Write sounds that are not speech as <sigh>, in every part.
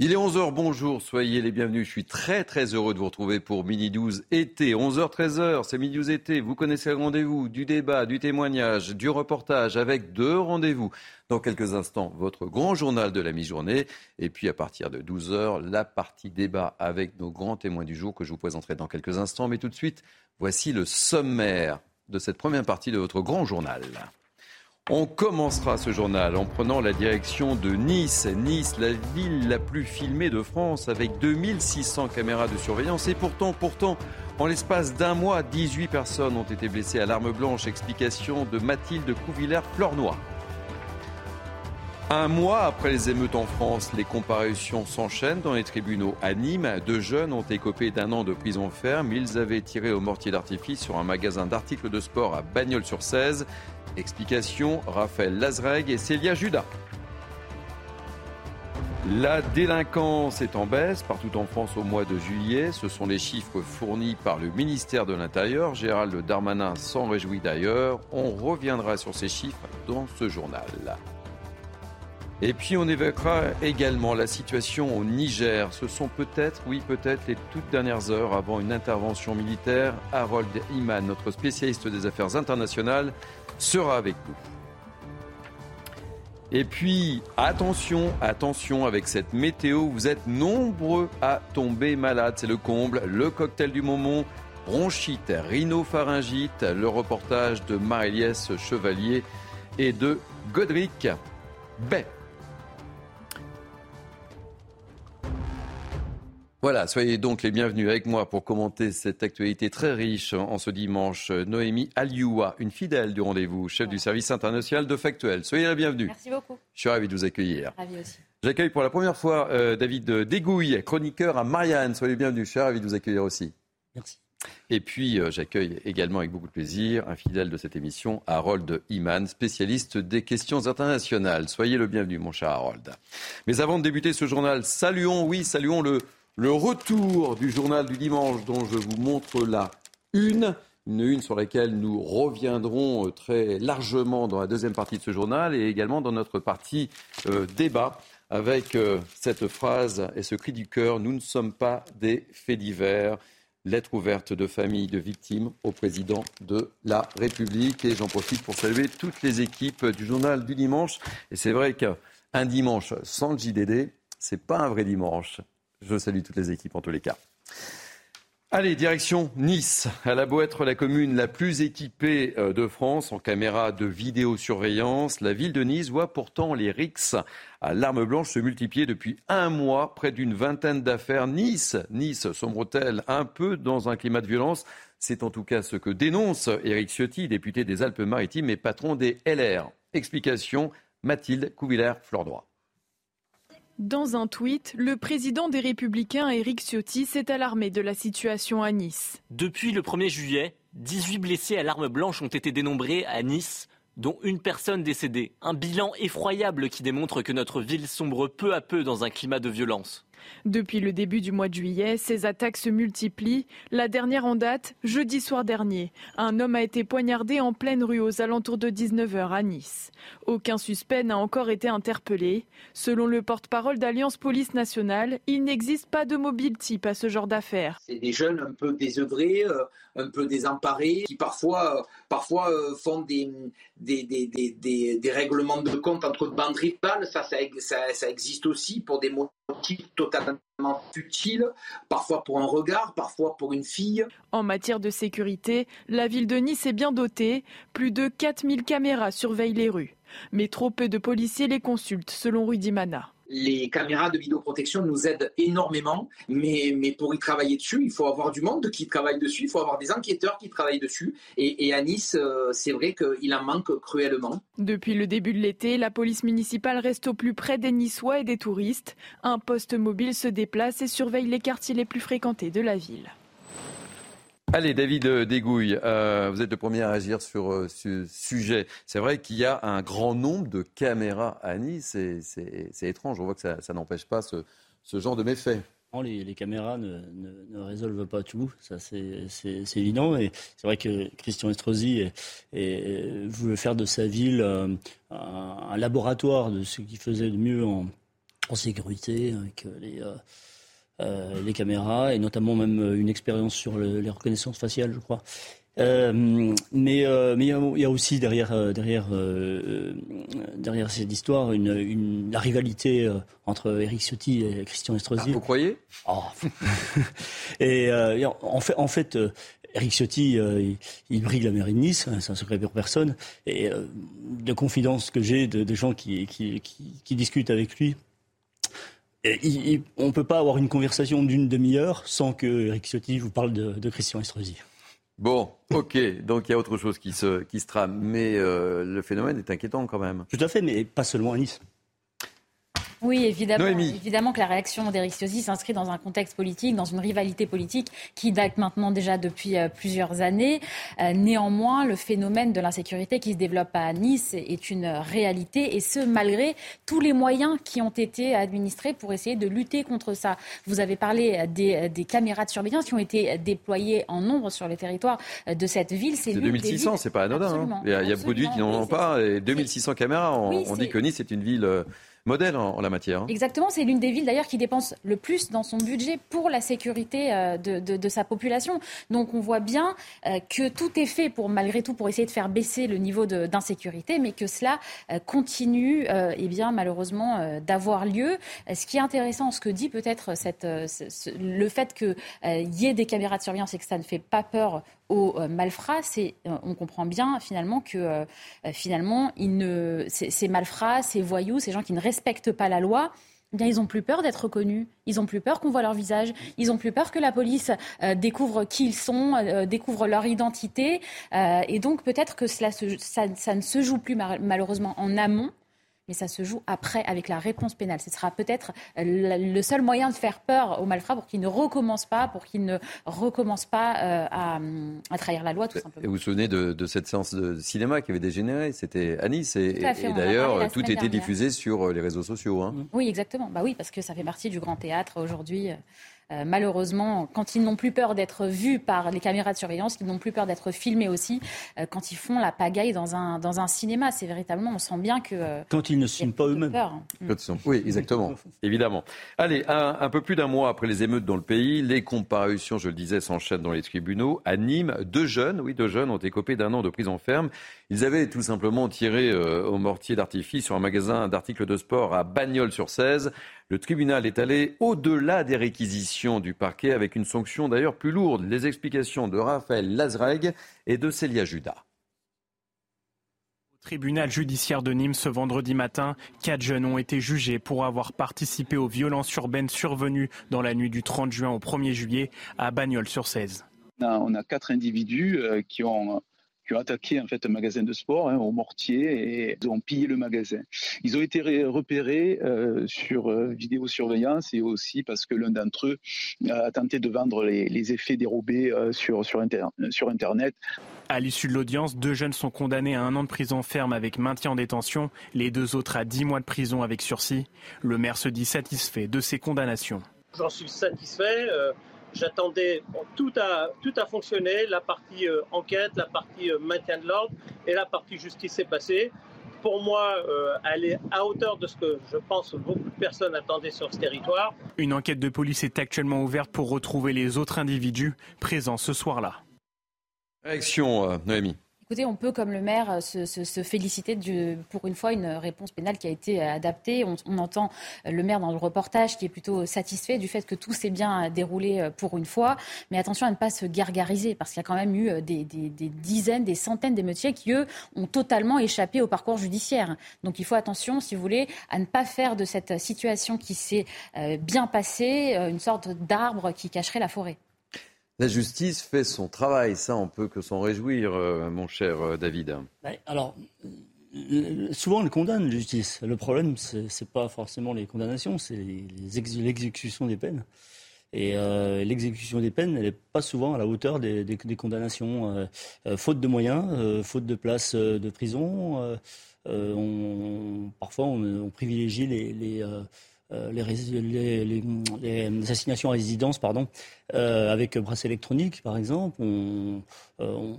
Il est 11h, bonjour, soyez les bienvenus. Je suis très très heureux de vous retrouver pour Mini 12 été. 11h, 13h, c'est Mini 12 été. Vous connaissez le rendez-vous, du débat, du témoignage, du reportage avec deux rendez-vous. Dans quelques instants, votre grand journal de la mi-journée. Et puis à partir de 12h, la partie débat avec nos grands témoins du jour que je vous présenterai dans quelques instants. Mais tout de suite, voici le sommaire de cette première partie de votre grand journal. On commencera ce journal en prenant la direction de Nice. Nice, la ville la plus filmée de France avec 2600 caméras de surveillance. Et pourtant, pourtant, en l'espace d'un mois, 18 personnes ont été blessées à l'arme blanche. Explication de Mathilde Couvillère-Flornois. Un mois après les émeutes en France, les comparutions s'enchaînent dans les tribunaux à Nîmes. Deux jeunes ont écopé d'un an de prison ferme. Ils avaient tiré au mortier d'artifice sur un magasin d'articles de sport à Bagnols-sur-Cèze. Explication Raphaël Lazreg et Célia Judas. La délinquance est en baisse partout en France au mois de juillet. Ce sont les chiffres fournis par le ministère de l'Intérieur. Gérald Darmanin s'en réjouit d'ailleurs. On reviendra sur ces chiffres dans ce journal. Et puis on évoquera également la situation au Niger. Ce sont peut-être, oui peut-être, les toutes dernières heures avant une intervention militaire. Harold Iman, notre spécialiste des affaires internationales, sera avec nous. Et puis, attention, attention avec cette météo, vous êtes nombreux à tomber malade, c'est le comble, le cocktail du moment, bronchite, rhinopharyngite, le reportage de Maréliès Chevalier et de Godric Bay. Voilà, soyez donc les bienvenus avec moi pour commenter cette actualité très riche en ce dimanche. Noémie Alioua, une fidèle du rendez-vous, chef du service international de Factuel. Soyez la bienvenue. Merci beaucoup. Je suis ravi de vous accueillir. Ravi aussi. J'accueille pour la première fois euh, David Dégouille, chroniqueur à Marianne. Soyez les bienvenus. Je suis ravi de vous accueillir aussi. Merci. Et puis, euh, j'accueille également avec beaucoup de plaisir un fidèle de cette émission, Harold Iman, spécialiste des questions internationales. Soyez le bienvenu, mon cher Harold. Mais avant de débuter ce journal, saluons, oui, saluons le le retour du journal du dimanche dont je vous montre la une. Une une sur laquelle nous reviendrons euh, très largement dans la deuxième partie de ce journal et également dans notre partie euh, débat avec euh, cette phrase et ce cri du cœur Nous ne sommes pas des faits divers. Lettre ouverte de famille de victimes au président de la République. Et j'en profite pour saluer toutes les équipes du journal du dimanche. Et c'est vrai qu'un dimanche sans le JDD, c'est pas un vrai dimanche. Je salue toutes les équipes en tous les cas. Allez, direction Nice. Elle a beau être la commune la plus équipée euh, de France en caméras de vidéosurveillance, la ville de Nice voit pourtant les rixes à l'arme blanche se multiplier depuis un mois, près d'une vingtaine d'affaires. Nice, Nice sombre-t-elle un peu dans un climat de violence? C'est en tout cas ce que dénonce Éric Ciotti, député des Alpes-Maritimes et patron des LR. Explication, Mathilde Couvillère-Flordois. Dans un tweet, le président des Républicains, Éric Ciotti, s'est alarmé de la situation à Nice. Depuis le 1er juillet, 18 blessés à l'arme blanche ont été dénombrés à Nice, dont une personne décédée. Un bilan effroyable qui démontre que notre ville sombre peu à peu dans un climat de violence. Depuis le début du mois de juillet, ces attaques se multiplient. La dernière en date, jeudi soir dernier. Un homme a été poignardé en pleine rue aux alentours de 19h à Nice. Aucun suspect n'a encore été interpellé. Selon le porte-parole d'Alliance Police Nationale, il n'existe pas de mobile type à ce genre d'affaires. C'est des jeunes un peu désœuvrés, euh, un peu désemparés, qui parfois, euh, parfois euh, font des, des, des, des, règlements de compte entre bandes rivales. Ça, ça, ça, existe aussi pour des motifs totalement futiles, parfois pour un regard, parfois pour une fille. En matière de sécurité, la ville de Nice est bien dotée. Plus de 4000 caméras surveillent les rues. Mais trop peu de policiers les consultent, selon Rudy Mana les caméras de vidéoprotection nous aident énormément, mais, pour y travailler dessus, il faut avoir du monde qui travaille dessus, il faut avoir des enquêteurs qui travaillent dessus. Et, à Nice, euh, c'est vrai qu'il en manque cruellement. Depuis le début de l'été, la police municipale reste au plus près des Niçois et des touristes. Un poste mobile se déplace et surveille les quartiers les plus fréquentés de la ville. Allez, David Dégouille, euh, vous êtes le premier à agir sur euh, ce sujet. C'est vrai qu'il y a un grand nombre de caméras à Nice. C'est étrange. On voit que ça, n'empêche pas ce, genre de méfaits. Les, caméras ne, résolvent pas tout, ça c'est évident. Et c'est vrai que Christian Estrosi veut faire de sa ville euh, un, laboratoire de ce qu'il faisait de mieux en, en sécurité avec les, les caméras et notamment même une expérience sur les reconnaissances faciales, je crois. Euh, mais euh, mais il y, a aussi derrière euh, derrière derrière cette histoire une, la rivalité entre Eric Ciotti et Christian Estrosi. Ah, vous croyez? Oh. <laughs> et, en fait en fait Eric Ciotti, il, brille la mairie de Nice, hein, c'est un secret pour personne. Et de confidence que j'ai de, gens qui, qui, qui, discutent avec lui, on ne peut pas avoir une conversation d'une demi-heure sans que Eric Ciotti vous parle de, de Christian Estrosi. Bon, ok, donc il y a autre chose qui se, qui se trame, mais euh, le phénomène est inquiétant quand même. Tout à fait, mais pas seulement à Nice. Oui, évidemment, évidemment que la réaction d'Éric Ciotti s'inscrit dans un contexte politique, dans une rivalité politique qui date maintenant déjà depuis euh, plusieurs années. Euh, néanmoins, le phénomène de l'insécurité qui se développe à Nice est une réalité, et ce, malgré tous les moyens qui ont été administrés pour essayer de lutter contre ça. Vous avez parlé des, caméras de surveillance qui ont été déployées en nombre sur le territoire de cette ville. C'est 2600, c'est pas anodin. Hein. Il y a, beaucoup de villes qui n'en ont pas. Et 2600 caméras, on, on dit que Nice est une ville euh, modèle en, la matière. Hein. Exactement, c'est l'une des villes d'ailleurs qui dépense le plus dans son budget pour la sécurité euh, de, sa population. Donc on voit bien euh, que tout est fait pour malgré tout pour essayer de faire baisser le niveau d'insécurité, mais que cela euh, continue, eh bien malheureusement, d'avoir lieu. Ce qui est intéressant, ce que dit peut-être le fait qu'il y ait des caméras de surveillance et que ça ne fait pas peur aux euh, malfrats, c'est, euh, on comprend bien finalement que euh, finalement, ces, malfrats, ces voyous, ces gens qui ne respectent pas la loi, eh bien, ils ont plus peur d'être reconnus, ils ont plus peur qu'on voit leur visage, ils ont plus peur que la police découvre qui ils sont, découvre leur identité. et donc peut-être que cela ça, ne se joue plus malheureusement en amont, mais ça se joue après avec la réponse pénale. Ce sera peut-être le seul moyen de faire peur aux malfrats pour qu'ils ne recommencent pas, pour qu'ils ne recommencent pas euh, à, trahir la loi, tout simplement. Et vous vous souvenez de, cette séance de cinéma qui avait dégénéré? C'était à Nice. Et, d'ailleurs, tout était diffusé sur euh, les réseaux sociaux. Hein. Oui, exactement. Bah oui, parce que ça fait partie du grand théâtre aujourd'hui. Euh, malheureusement, quand ils n'ont plus peur d'être vus par les caméras de surveillance, qu'ils n'ont plus peur d'être filmés aussi, euh, quand ils font la pagaille dans un, dans un cinéma. C'est véritablement, on sent bien que... Euh, quand ils ne sont pas eux-mêmes. Oui, exactement, évidemment. Allez, un, peu plus d'un mois après les émeutes dans le pays, les comparutions, je le disais, s'enchaînent dans les tribunaux. À Nîmes, deux jeunes, oui, deux jeunes ont écopé d'un an de prison ferme. Ils avaient tout simplement tiré au mortier d'artifice sur un magasin d'articles de sport à Bagnols-sur-Cèze. Le tribunal est allé au-delà des réquisitions du parquet avec une sanction d'ailleurs plus lourde. Les explications de Raphaël Lazreg et de Célia Judas. Au tribunal judiciaire de Nîmes ce vendredi matin, quatre jeunes ont été jugés pour avoir participé aux violences urbaines survenues dans la nuit du 30 juin au 1er juillet à Bagnols-sur-Cèze. On a quatre individus euh, qui ont qui ont attaqué en fait un magasin de sport hein, au mortier et ils ont pillé le magasin. Ils ont été repérés euh, sur euh, vidéosurveillance et aussi parce que l'un d'entre eux a tenté de vendre les, effets dérobés euh, sur, sur, sur Internet. À l'issue de l'audience, deux jeunes sont condamnés à un an de prison ferme avec maintien en détention, les deux autres à dix mois de prison avec sursis. Le maire se dit satisfait de ces condamnations. J'en suis satisfait. J'attendais, tout, a, tout a fonctionné, la partie euh, enquête, la partie euh, maintien de l'ordre et la partie justice s'est passée. Pour moi, euh, elle est à hauteur de ce que je pense beaucoup de personnes attendaient sur ce territoire. Une enquête de police est actuellement ouverte pour retrouver les autres individus présents ce soir-là. Réaction, Noémie. Écoutez, on peut, comme le maire, euh, se, féliciter pour une fois, une réponse pénale qui a été euh, adaptée. On, entend euh, le maire dans le reportage qui est plutôt satisfait du fait que tout s'est bien déroulé pour une fois. Mais attention à ne pas se gargariser, parce qu'il y a quand même eu des, dizaines, des centaines d'émeutiers qui, eux, ont totalement échappé au parcours judiciaire. Donc il faut attention, si vous voulez, à ne pas faire de cette situation qui s'est bien passée une sorte d'arbre qui cacherait la forêt. La justice fait son travail, ça on peut que s'en réjouir, euh, mon cher euh, David. Alors, souvent on condamne, la justice. Le problème, ce n'est pas forcément les condamnations, c'est l'exécution des peines. Et euh, l'exécution des peines, elle n'est pas souvent à la hauteur des, condamnations. faute de moyens, faute de places de prison, parfois on, privilégie les euh, les, assignations à résidence, pardon, euh, avec bracelet électronique, par exemple. On, euh,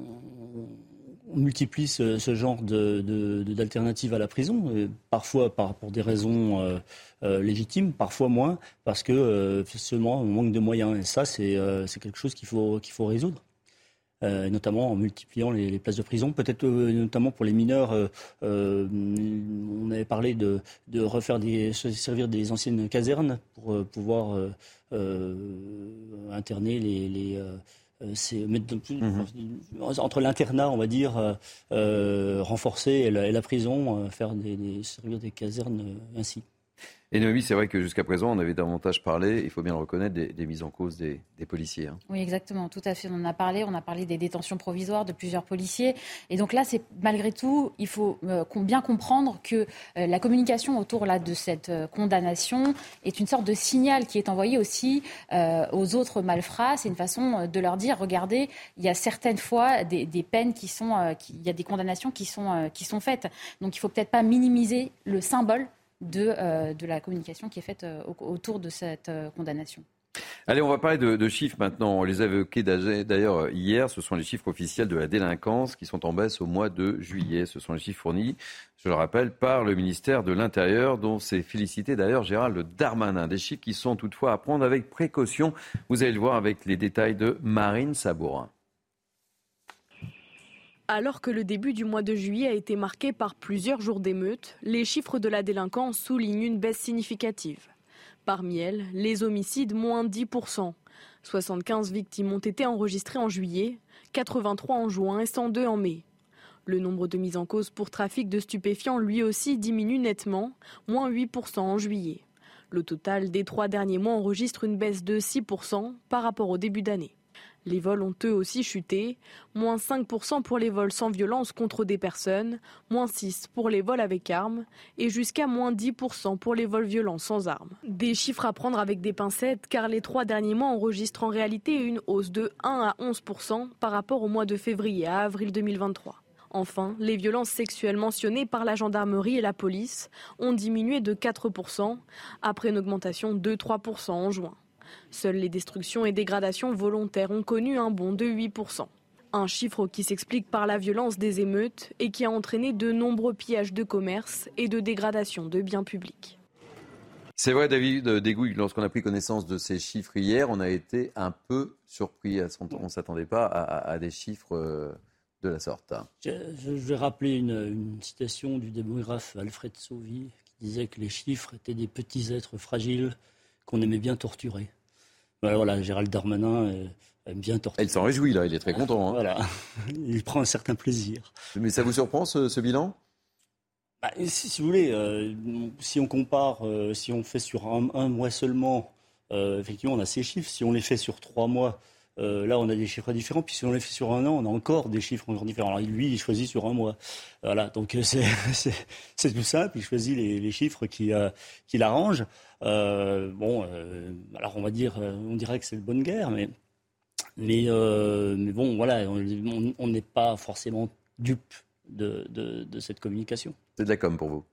multiplie ce, genre d'alternatives de, à la prison, parfois par, pour des raisons légitimes, parfois moins, parce que seulement on manque de moyens. Et ça, c'est quelque chose qu'il faut, qu'il faut résoudre. Euh, notamment en multipliant les, places de prison. Peut-être euh, notamment pour les mineurs, euh, on avait parlé de, refaire des, servir des anciennes casernes pour pouvoir interner les, mhm. entre l'internat, on va dire, renforcer et la, prison, faire des, servir des casernes ainsi. Et Noémie, c'est vrai que jusqu'à présent, on avait davantage parlé, il faut bien le reconnaître, des, mises en cause des, policiers. Hein. Oui, exactement, tout à fait. On en a parlé, on a parlé des détentions provisoires de plusieurs policiers. Et donc là, c'est malgré tout, il faut euh, bien comprendre que euh, la communication autour là, de cette euh, condamnation est une sorte de signal qui est envoyé aussi aux autres malfrats. C'est une façon de leur dire, regardez, il y a certaines fois des, peines qui sont, il y a des condamnations qui sont, qui sont faites. Donc il ne faut peut-être pas minimiser le symbole de, euh, de la communication qui est faite euh, autour de cette euh, condamnation. Allez, on va parler de, chiffres maintenant. On les a évoqués d'ailleurs hier. Ce sont les chiffres officiels de la délinquance qui sont en baisse au mois de juillet. Ce sont les chiffres fournis, je le rappelle, par le ministère de l'Intérieur, dont s'est félicité d'ailleurs Gérald Darmanin. Des chiffres qui sont toutefois à prendre avec précaution. Vous allez le voir avec les détails de Marine Sabourin. Alors que le début du mois de juillet a été marqué par plusieurs jours d'émeutes, les chiffres de la délinquance soulignent une baisse significative. Parmi elles, les homicides moins 10%. 75 victimes ont été enregistrées en juillet, 83 en juin et 102 en mai. Le nombre de mises en cause pour trafic de stupéfiants lui aussi diminue nettement, moins 8% en juillet. Le total des trois derniers mois enregistre une baisse de 6% par rapport au début d'année. Les vols ont eux aussi chuté, moins 5% pour les vols sans violence contre des personnes, moins 6% pour les vols avec armes et jusqu'à moins 10% pour les vols violents sans armes. Des chiffres à prendre avec des pincettes car les trois derniers mois enregistrent en réalité une hausse de 1 à 11% par rapport au mois de février à avril 2023. Enfin, les violences sexuelles mentionnées par la gendarmerie et la police ont diminué de 4% après une augmentation de 3% en juin. Seules les destructions et dégradations volontaires ont connu un bond de 8%. Un chiffre qui s'explique par la violence des émeutes et qui a entraîné de nombreux pillages de commerce et de dégradation de biens publics. C'est vrai, David Dégouille, lorsqu'on a pris connaissance de ces chiffres hier, on a été un peu surpris. On ne s'attendait pas à, des chiffres euh, de la sorte. Je, vais rappeler une, citation du démographe Alfred Sauvy qui disait que les chiffres étaient des petits êtres fragiles qu'on aimait bien torturer. Voilà, Gérald Darmanin aime bien torturer. Il s'en réjouit là, il est très content. Hein. Voilà, <laughs> il prend un certain plaisir. Mais ça vous surprend ce, bilan? Bah, si, vous voulez, euh, si on compare, euh, si on fait sur un, mois seulement, euh, effectivement, on a ces chiffres. Si on les fait sur trois mois, euh, là, on a des chiffres différents. Puis si on les fait sur un an, on a encore des chiffres encore différents. Alors lui, il choisit sur un mois. Voilà, donc euh, c'est <laughs> tout simple. Il choisit les, chiffres qui, euh, qui l'arrangent. bon, alors on va dire, on dirait que c'est de bonne guerre, mais mais, bon, voilà, on n'est pas forcément dupe de, de, de cette communication. C'est de la com pour vous.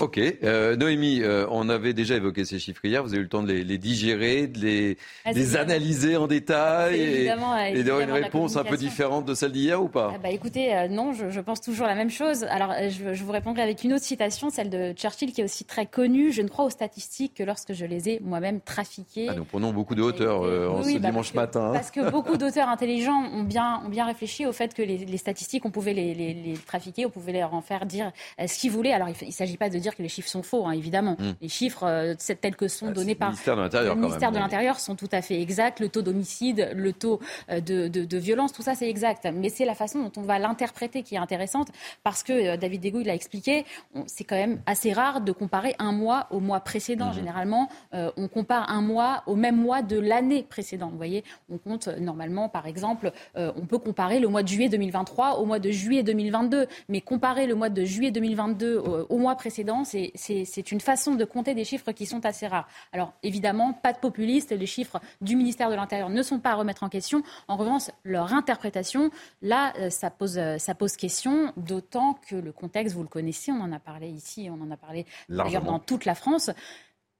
Ok. Euh, Noémie, euh, on avait déjà évoqué ces chiffres hier. Vous avez eu le temps de les, digérer, de les, ah, analyser en détail et, et d'avoir une réponse un peu différente de celle d'hier ou pas? Ah bah, Écoutez, euh, non, je, pense toujours la même chose. Alors, je, je, vous répondrai avec une autre citation, celle de Churchill, qui est aussi très connue. Je ne crois aux statistiques que lorsque je les ai moi-même trafiquées. Ah, nous prenons beaucoup de hauteur en ce bah, dimanche matin. Hein. Parce que beaucoup <laughs> d'auteurs intelligents ont bien, ont bien réfléchi au fait que les, statistiques, on pouvait les, les, trafiquer, on pouvait leur en faire dire ce qu'ils voulaient. Alors, il ne s'agit pas de dire que les chiffres sont faux, hein, évidemment. Hmm. Les chiffres euh, tels que sont ah, donnés par le ministère de l'Intérieur sont tout à fait exacts. Le taux d'homicide, le taux euh, de, violence, tout ça c'est exact. Mais c'est la façon dont on va l'interpréter qui est intéressante parce que euh, David Degou l'a expliqué, c'est quand même assez rare de comparer un mois au mois précédent. Hmm. Généralement, on compare un mois au même mois de l'année précédente. Vous voyez, on compte normalement, par exemple, on peut comparer le mois de juillet 2023 au mois de juillet 2022, mais comparer le mois de juillet 2022 au mois précédent, c'est c'est une façon de compter des chiffres qui sont assez rares. Alors évidemment, pas de populistes, les chiffres du ministère de l'Intérieur ne sont pas à remettre en question. En revanche, leur interprétation, là, euh, ça pose, euh, ça pose question, d'autant que le contexte, vous le connaissez, on en a parlé ici, on en a parlé d'ailleurs dans toute la France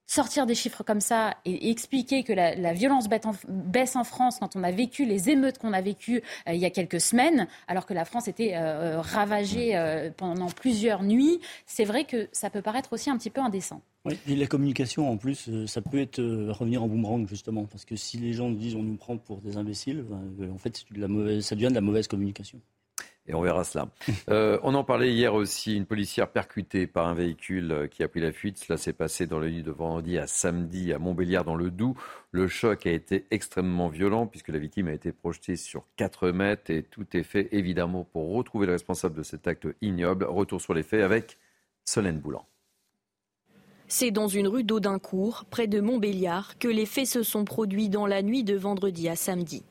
sortir des chiffres comme ça et, expliquer que la, violence baisse en, France quand on a vécu les émeutes qu'on a vécues euh, il y a quelques semaines, alors que la France était euh, ravagée euh, pendant plusieurs nuits, c'est vrai que ça peut paraître aussi un petit peu indécent. Oui, et la communication, en plus, ça peut être revenir en boomerang, justement, parce que si les gens disent on nous prend pour des imbéciles, ben, en fait, ça devient de la mauvaise communication. Et on verra cela. <laughs> Euh, on en parlait hier aussi, une policière percutée par un véhicule euh, qui a pris la fuite. Cela s'est passé dans la nuit de vendredi à samedi à Montbéliard dans le Doubs. Le choc a été extrêmement violent puisque la victime a été projetée sur 4 mètres et tout est fait évidemment pour retrouver le responsable de cet acte ignoble. Retour sur les faits avec Solène Boulan. C'est dans une rue d'Audincourt, près de Montbéliard, que les faits se sont produits dans la nuit de vendredi à samedi.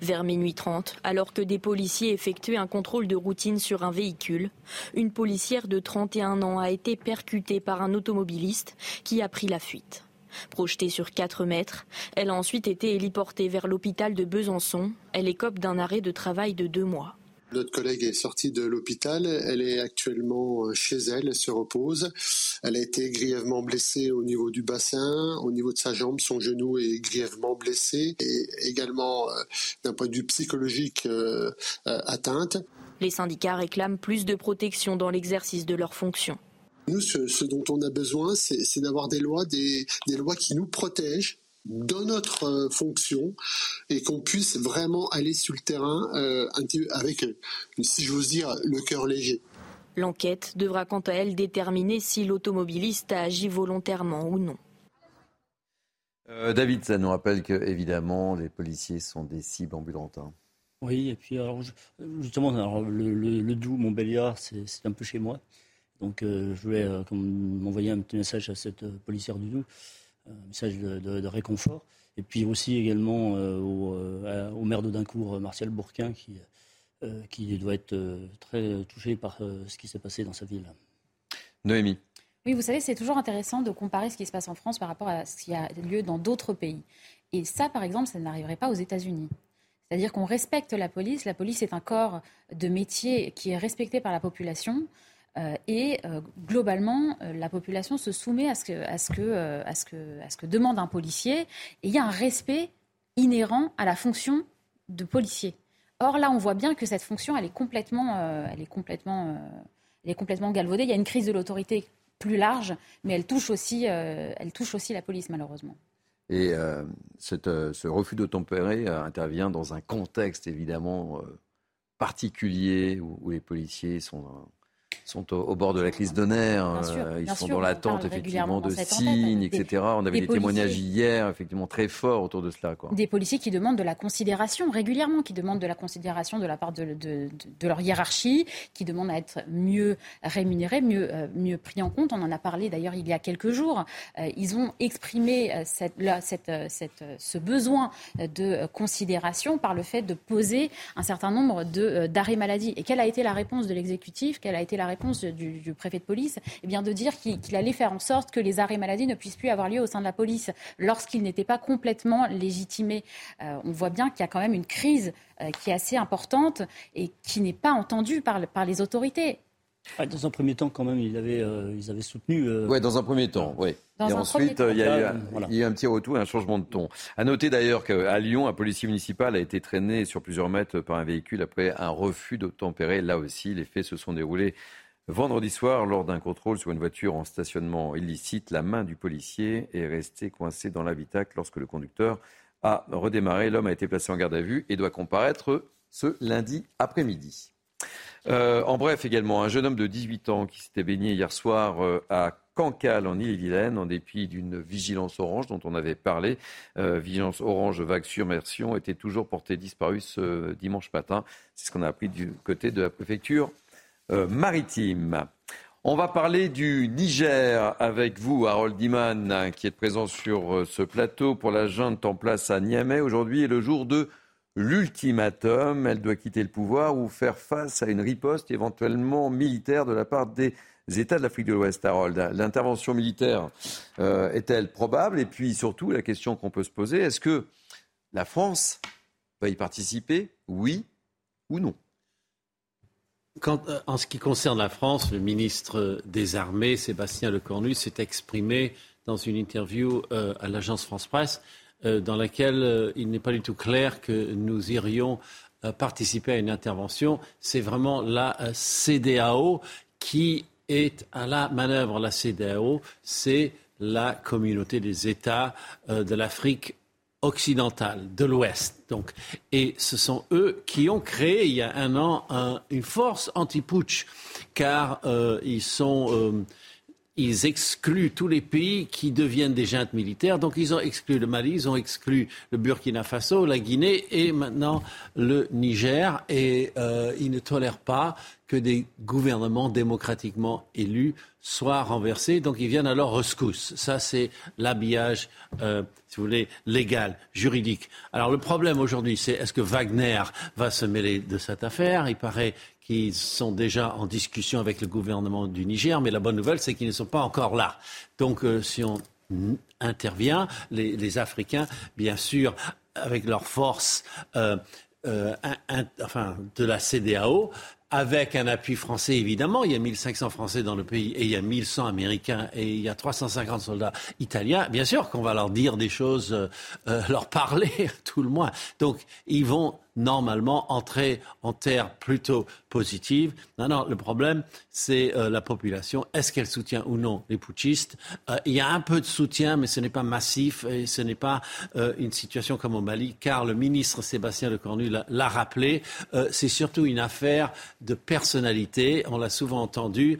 Vers minuit 30, alors que des policiers effectuaient un contrôle de routine sur un véhicule, une policière de 31 ans a été percutée par un automobiliste qui a pris la fuite. Projetée sur 4 mètres, elle a ensuite été héliportée vers l'hôpital de Besançon. Elle écope d'un arrêt de travail de deux mois. Notre collègue est sortie de l'hôpital. Elle est actuellement chez elle. Elle se repose. Elle a été grièvement blessée au niveau du bassin, au niveau de sa jambe. Son genou est grièvement blessé et également, euh, d'un point de vue psychologique, euh, euh, atteinte. Les syndicats réclament plus de protection dans l'exercice de leurs fonctions. Nous, ce, dont on a besoin, c'est d'avoir des lois, des lois qui nous protègent dans notre euh, fonction et qu'on puisse vraiment aller sur le terrain euh, avec, euh, si je veux dire, le cœur léger. L'enquête devra quant à elle déterminer si l'automobiliste a agi volontairement ou non. David, ça nous rappelle que évidemment les policiers sont des cibles ambulantes. Hein. Oui, et puis alors, justement, alors, le, le, Doubs, Montbéliard, c'est un peu chez moi. Donc je voulais m'envoyer un petit message à cette policière du Doubs un message de, réconfort. Et puis aussi également euh, euh, au, maire d'Audincourt, Martial Bourquin, qui, euh, qui doit être très touché par ce qui s'est passé dans sa ville. Noémie. Oui, vous savez, c'est toujours intéressant de comparer ce qui se passe en France par rapport à ce qui a lieu dans d'autres pays. Et ça, par exemple, ça n'arriverait pas aux États-Unis. C'est-à-dire qu'on respecte la police. La police est un corps de métier qui est respecté par la population. Euh, et euh, globalement, euh, la population se soumet à ce, que, demande un policier. Et il y a un respect inhérent à la fonction de policier. Or là, on voit bien que cette fonction, elle est complètement, elle est complètement, elle est complètement galvaudée. Il y a une crise de l'autorité plus large, mais elle touche aussi, elle touche aussi la police, malheureusement. Et ce refus de tempérer intervient dans un contexte évidemment particulier où les policiers sont sont au, bord de la crise de nerfs. Euh, ils sont dans l'attente effectivement de signes, etc. On avait des, témoignages hier, effectivement très forts autour de cela. Quoi. Des policiers qui demandent de la considération régulièrement, qui demandent de la considération de la part de, de, de, leur hiérarchie, qui demandent à être mieux rémunérés, mieux, euh, mieux pris en compte. On en a parlé d'ailleurs il y a quelques jours. Euh, ils ont exprimé cette, cette, cette, ce besoin de considération par le fait de poser un certain nombre d'arrêts maladie. Et quelle a été la réponse de l'exécutif? Quelle a été la réponse du, préfet de police, eh bien de dire qu'il allait faire en sorte que les arrêts maladie ne puissent plus avoir lieu au sein de la police lorsqu'ils n'étaient pas complètement légitimés. Euh, on voit bien qu'il y a quand même une crise euh, qui est assez importante et qui n'est pas entendue par, par les autorités. Ah, dans un premier temps, quand même, ils avaient, euh, ils avaient soutenu. Euh, oui, dans un premier temps, oui. et ensuite, il y, a eu, un petit retour, un changement de ton. À noter d'ailleurs qu'à Lyon, un policier municipal a été traîné sur plusieurs mètres par un véhicule après un refus d'obtempérer. Là aussi, les faits se sont déroulés vendredi soir lors d'un contrôle sur une voiture en stationnement illicite. La main du policier est restée coincée dans l'habitacle lorsque le conducteur a redémarré. L'homme a été placé en garde à vue et doit comparaître ce lundi après-midi. Euh, en bref, également, un jeune homme de 18 ans qui s'était baigné hier soir euh, à Cancale, en Ille-et-Vilaine, en dépit d'une vigilance orange dont on avait parlé. Euh, vigilance orange vague submersion était toujours portée disparue ce dimanche matin. C'est ce qu'on a appris du côté de la préfecture maritime. On va parler du Niger avec vous, Harold Diman, qui est présent sur ce plateau pour la junte en place à Niamey. Aujourd'hui est le jour de l'ultimatum. Elle doit quitter le pouvoir ou faire face à une riposte éventuellement militaire de la part des États de l'Afrique de l'Ouest, Harold. L'intervention militaire euh, est-elle probable? Et puis surtout, la question qu'on peut se poser, est-ce que la France va y participer? Oui ou non? Euh, en ce qui concerne la France, le ministre des Armées, Sébastien Lecornu, s'est exprimé dans une interview à l'agence France Presse, dans laquelle il n'est pas du tout clair que nous irions participer à une intervention. C'est vraiment la CDAO qui est à la manœuvre. La CDAO, c'est la communauté des États de l'Afrique occidentale, de l'Ouest. Donc, et ce sont eux qui ont créé il y a un an une force anti-putsch, car euh, ils sont euh, ils excluent tous les pays qui deviennent des juntes militaires. Donc ils ont exclu le Mali, ils ont exclu le Burkina Faso, la Guinée et maintenant le Niger. Et euh, ils ne tolèrent pas que des gouvernements démocratiquement élus soient renversés. Donc ils viennent à leur rescousse. Ça, c'est l'habillage, euh, si vous voulez, légal, juridique. Alors le problème aujourd'hui, c'est est-ce que Wagner va se mêler de cette affaire? Il paraît qu'ils sont déjà en discussion avec le gouvernement du Niger, mais la bonne nouvelle, c'est qu'ils ne sont pas encore là. Donc, euh, si on intervient, les, Africains, bien sûr, avec leur force euh, euh, enfin, de la CDAO, avec un appui français évidemment. Il y a 1500 Français dans le pays et il y a 1100 Américains et il y a 350 soldats italiens. Bien sûr qu'on va leur dire des choses, leur parler <laughs> tout le moins. Donc ils vont normalement entrer en terre plutôt positive. Non, non, le problème, c'est euh, la population. Est-ce qu'elle soutient ou non les putschistes? Euh, Il y a un peu de soutien, mais ce n'est pas massif et ce n'est pas euh, une situation comme au Mali, car le ministre Sébastien Lecornu l'a rappelé. c'est surtout une affaire de personnalité. On l'a souvent entendu.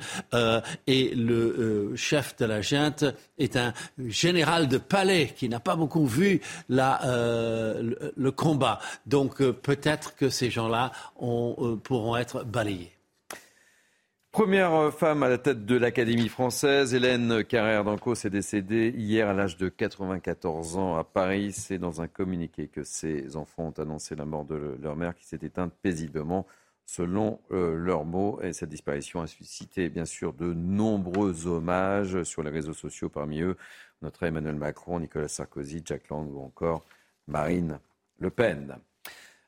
et le chef de la junte est un général de palais qui n'a pas beaucoup vu le, le, combat. Donc peut-être que ces gens-là euh, pourront être balayés. Première femme à la tête de l'Académie française, Hélène Carrère d'Ancos est décédée hier à l'âge de 94 ans à Paris. C'est dans un communiqué que ses enfants ont annoncé la mort de leur mère qui s'est éteinte paisiblement, selon euh, leurs mots. Et cette disparition a suscité bien sûr de nombreux hommages sur les réseaux sociaux, parmi eux notre Emmanuel Macron, Nicolas Sarkozy, Jack Lang ou encore Marine Le Pen.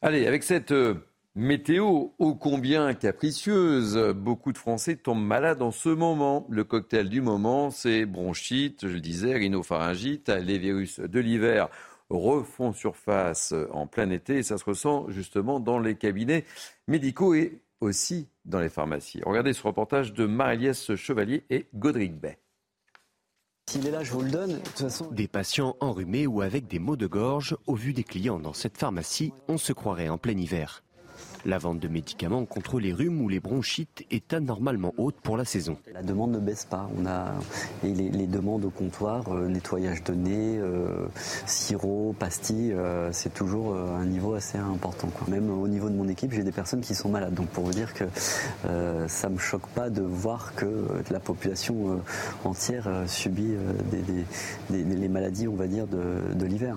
Allez, avec cette euh, météo ô combien capricieuse, beaucoup de Français tombent malades en ce moment. Le cocktail du moment, c'est bronchite, je le disais, rhinopharyngite, les virus de l'hiver refont surface en plein été et ça se ressent justement dans les cabinets médicaux et aussi dans les pharmacies. Regardez ce reportage de Marie-Liesse Chevalier et Godric Bay. Est là, je vous le donne. Des patients enrhumés ou avec des maux de gorge, au vu des clients dans cette pharmacie, on se croirait en plein hiver. La vente de médicaments contre les rhumes ou les bronchites est anormalement haute pour la saison. La demande ne baisse pas. On a et les, demandes au comptoir, euh, nettoyage de nez, euh, sirop, pastilles, euh, c'est toujours un niveau assez important. Même au niveau de mon équipe, j'ai des personnes qui sont malades. Donc pour vous dire que ça me choque pas de voir que la population entière subit les maladies, on va dire, de, de l'hiver.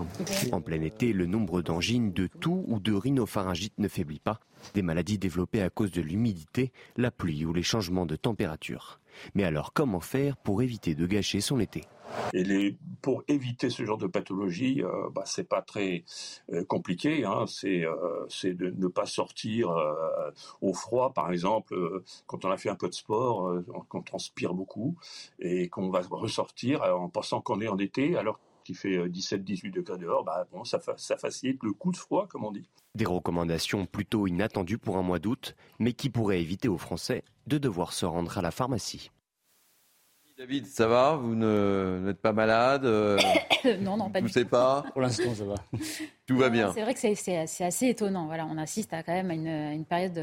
En plein été, le nombre d'angines, de toux ou de rhinopharyngite ne faiblit pas. Des maladies développées à cause de l'humidité, la pluie ou les changements de température. Mais alors comment faire pour éviter de gâcher son été? Pour éviter ce genre de pathologie, euh, bah, c'est pas très euh, compliqué. Hein. Euh, c'est de ne pas sortir au froid, par exemple, quand on a fait un peu de sport, qu'on transpire beaucoup, et qu'on va ressortir en pensant qu'on est en été, alors qui fait 17-18 euh, degrés dehors, bah, bon, ça, ça facilite le coup de froid, comme on dit. Des recommandations plutôt inattendues pour un mois d'août, mais qui pourraient éviter aux Français de devoir se rendre à la pharmacie. David, ça va? Vous n'êtes pas malade euh, <coughs> Non, non, pas du tout. sais pas Pour l'instant, ça va. <laughs> Tout va bien. C'est vrai que c'est assez étonnant. Voilà, on assiste à quand même à une, période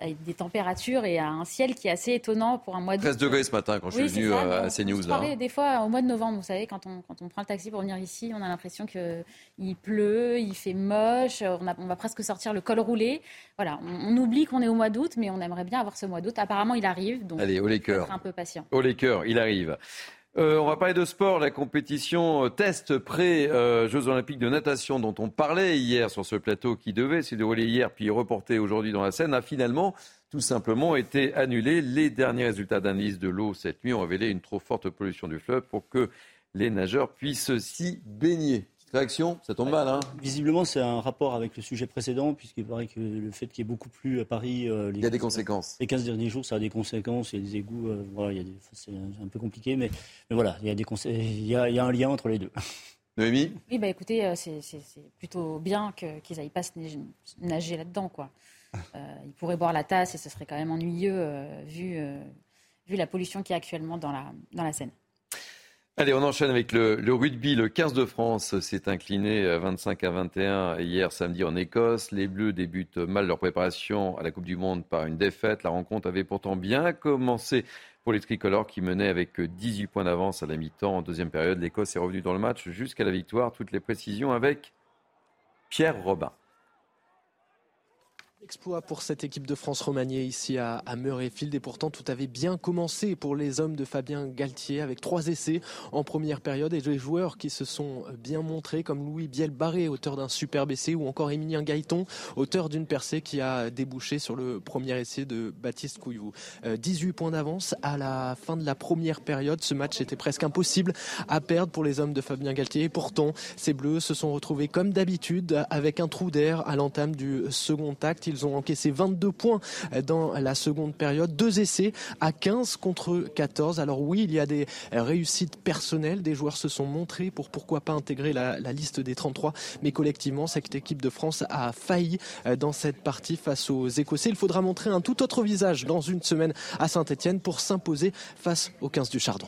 avec des températures et à un ciel qui est assez étonnant pour un mois de 13 degrés ce matin quand je suis venu euh, à CNews. Là. des fois au mois de novembre, vous savez, quand on, quand on prend le taxi pour venir ici, on a l'impression qu'il pleut, il fait moche, on, on, va presque sortir le col roulé. Voilà, on, oublie qu'on est au mois d'août, mais on aimerait bien avoir ce mois d'août. Apparemment, il arrive. Donc, Allez, au les cœurs. un peu patient. Au les cœurs, il arrive. Euh, on va parler de sport, la compétition euh, test pré-Jeux olympiques de natation dont on parlait hier sur ce plateau qui devait se dérouler hier puis reporté aujourd'hui dans la Seine a finalement tout simplement été annulé. Les derniers résultats d'analyse de l'eau cette nuit ont révélé une trop forte pollution du fleuve pour que les nageurs puissent s'y baigner. Réaction Ça tombe mal, hein Visiblement, c'est un rapport avec le sujet précédent, puisqu'il paraît que le fait qu'il y ait beaucoup plus à Paris. Euh, il y a des conséquences. Les 15 derniers jours, ça a des conséquences. Il y a des égouts. Euh, voilà, il y a des, c'est un peu compliqué, mais, mais voilà, il y, a des il, y a, il y a un lien entre les deux. <laughs> Noémie? Oui, bah écoutez, euh, c'est, plutôt bien qu'ils n'aillent pas se nager là-dedans, quoi. <laughs> ils pourraient boire la tasse et ce serait quand même ennuyeux vu, vu la pollution qui est actuellement dans la, dans la Seine. Allez, on enchaîne avec le, rugby. Le 15 de France s'est incliné 25 à 21 hier samedi en Écosse. Les Bleus débutent mal leur préparation à la Coupe du Monde par une défaite. La rencontre avait pourtant bien commencé pour les tricolores qui menaient avec 18 points d'avance à la mi-temps en deuxième période. L'Écosse est revenue dans le match jusqu'à la victoire. Toutes les précisions avec Pierre Robin. Exploit pour cette équipe de France remaniée ici à, Murrayfield et pourtant tout avait bien commencé pour les hommes de Fabien Galtier avec trois essais en première période et des joueurs qui se sont bien montrés comme Louis Biel-Barré, auteur d'un superbe essai ou encore Émilien Gaëton, auteur d'une percée qui a débouché sur le premier essai de Baptiste Couillou. 18 euh, points d'avance à la fin de la première période. Ce match était presque impossible à perdre pour les hommes de Fabien Galtier et pourtant ces Bleus se sont retrouvés comme d'habitude avec un trou d'air à l'entame du second acte. Ils ont encaissé 22 points dans la seconde période. Deux essais à 15 contre 14. Alors oui, il y a des réussites personnelles. Des joueurs se sont montrés pour pourquoi pas intégrer la, liste des 33. Mais collectivement, cette équipe de France a failli dans cette partie face aux Écossais. Il faudra montrer un tout autre visage dans une semaine à Saint-Etienne pour s'imposer face aux 15 du Chardon.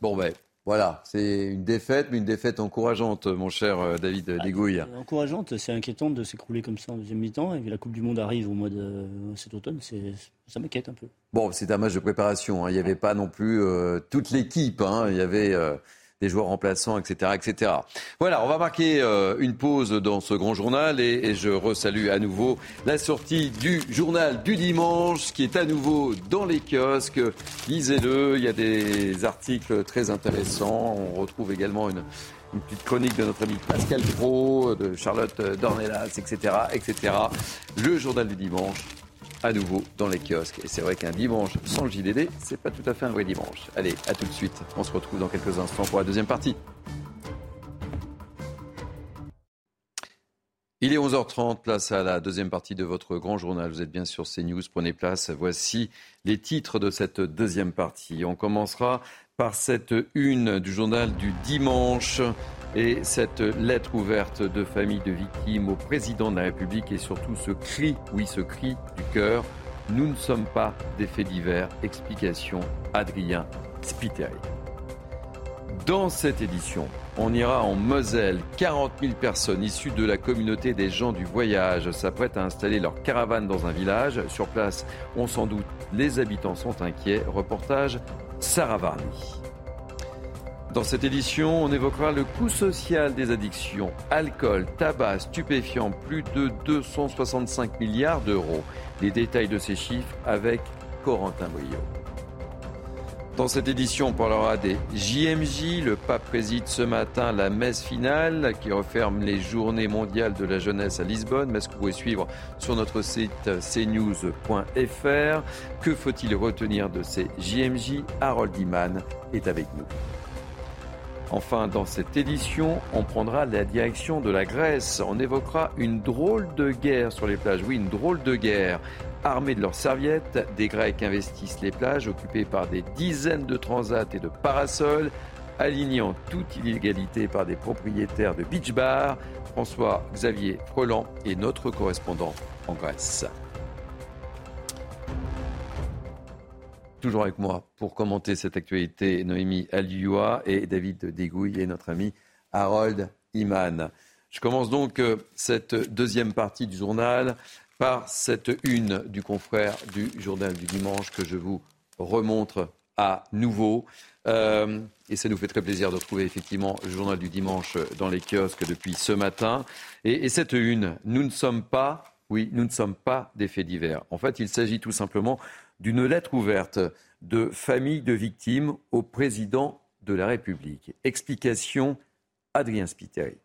Bon ben, voilà, c'est une défaite, mais une défaite encourageante, mon cher euh, David ah, Dégouille. Encourageante, c'est inquiétant de s'écrouler comme ça en deuxième mi-temps. Et la Coupe du Monde arrive au mois de cet automne, ça m'inquiète un peu. Bon, c'est un match de préparation. Hein. Il n'y avait pas non plus euh, toute l'équipe. Hein. Il y avait euh, des joueurs remplaçants, etc., etc. Voilà, on va marquer euh, une pause dans ce grand journal et, je resalue à nouveau la sortie du journal du dimanche qui est à nouveau dans les kiosques. Lisez-le, il y a des articles très intéressants. On retrouve également une, une petite chronique de notre ami Pascal Pro, de Charlotte Dornelas, etc., etc. Le journal du dimanche à nouveau dans les kiosques. Et c'est vrai qu'un dimanche sans le JDD, c'est pas tout à fait un vrai dimanche. Allez, à tout de suite. On se retrouve dans quelques instants pour la deuxième partie. Il est 11h30, place à la deuxième partie de votre grand journal. Vous êtes bien sur CNews, prenez place. Voici les titres de cette deuxième partie. On commencera par cette une du journal du dimanche et cette lettre ouverte de famille de victimes au président de la République et surtout ce cri, oui ce cri du cœur, nous ne sommes pas des faits divers. Explication Adrien Spiteri. Dans cette édition, on ira en Moselle. 40 000 personnes issues de la communauté des gens du voyage s'apprêtent à installer leur caravane dans un village. Sur place, on s'en doute, les habitants sont inquiets. Reportage Sarah Varny. Dans cette édition, on évoquera le coût social des addictions. Alcool, tabac, stupéfiants, plus de 265 milliards d'euros. Les détails de ces chiffres avec Corentin Brio. Dans cette édition, on parlera des JMJ. Le pape préside ce matin la messe finale qui referme les journées mondiales de la jeunesse à Lisbonne. Messe que vous pouvez suivre sur notre site cnews.fr. Que faut-il retenir de ces JMJ Harold Iman est avec nous. Enfin, dans cette édition, on prendra la direction de la Grèce. On évoquera une drôle de guerre sur les plages. Oui, une drôle de guerre Armés de leurs serviettes, des Grecs investissent les plages occupées par des dizaines de transats et de parasols, alignant toute illégalité par des propriétaires de beach bars. François-Xavier Freland est notre correspondant en Grèce. Toujours avec moi pour commenter cette actualité, Noémie Alioua et David Dégouille et notre ami Harold Iman. Je commence donc euh, cette deuxième partie du journal par cette une du confrère du journal du dimanche que je vous remontre à nouveau. Euh, et ça nous fait très plaisir de retrouver effectivement le journal du dimanche dans les kiosques depuis ce matin. Et, et cette une, nous ne sommes pas, oui, nous ne sommes pas des faits divers. En fait, il s'agit tout simplement d'une lettre ouverte de famille de victimes au président de la République. Explication Adrien Spiteri.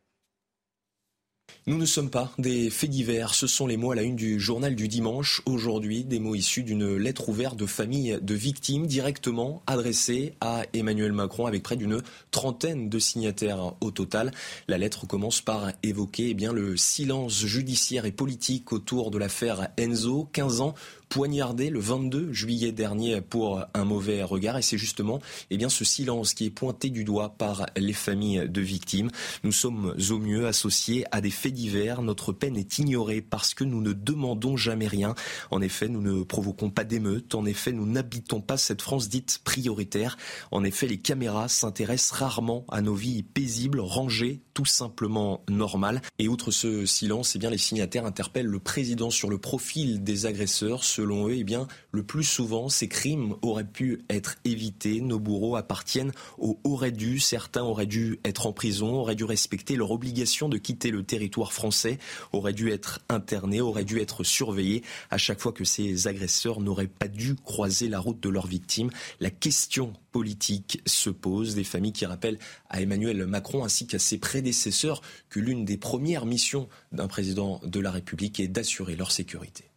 Nous ne sommes pas des faits divers, ce sont les mots à la une du journal du dimanche. Aujourd'hui, des mots issus d'une lettre ouverte de famille de victimes directement adressée à Emmanuel Macron avec près d'une trentaine de signataires au total. La lettre commence par évoquer eh le silence judiciaire et politique autour de l'affaire Enzo, 15 ans poignardé le 22 juillet dernier pour un mauvais regard. Et c'est justement eh bien, ce silence qui est pointé du doigt par les familles de victimes. Nous sommes au mieux associés à des faits divers. Notre peine est ignorée parce que nous ne demandons jamais rien. En effet, nous ne provoquons pas d'émeutes. En effet, nous n'habitons pas cette France dite prioritaire. En effet, les caméras s'intéressent rarement à nos vies paisibles, rangées, tout simplement normales. Et outre ce silence, eh bien, les signataires interpellent le président sur le profil des agresseurs selon eux, eh bien, le plus souvent, ces crimes auraient pu être évités. Nos bourreaux appartiennent aux auraient dû. Certains auraient dû être en prison, auraient dû respecter leur obligation de quitter le territoire français, auraient dû être internés, auraient dû être surveillés. À chaque fois que ces agresseurs n'auraient pas dû croiser la route de leurs victimes, la question politique se pose. Des familles qui rappellent à Emmanuel Macron ainsi qu'à ses prédécesseurs que l'une des premières missions d'un président de la République est d'assurer leur sécurité.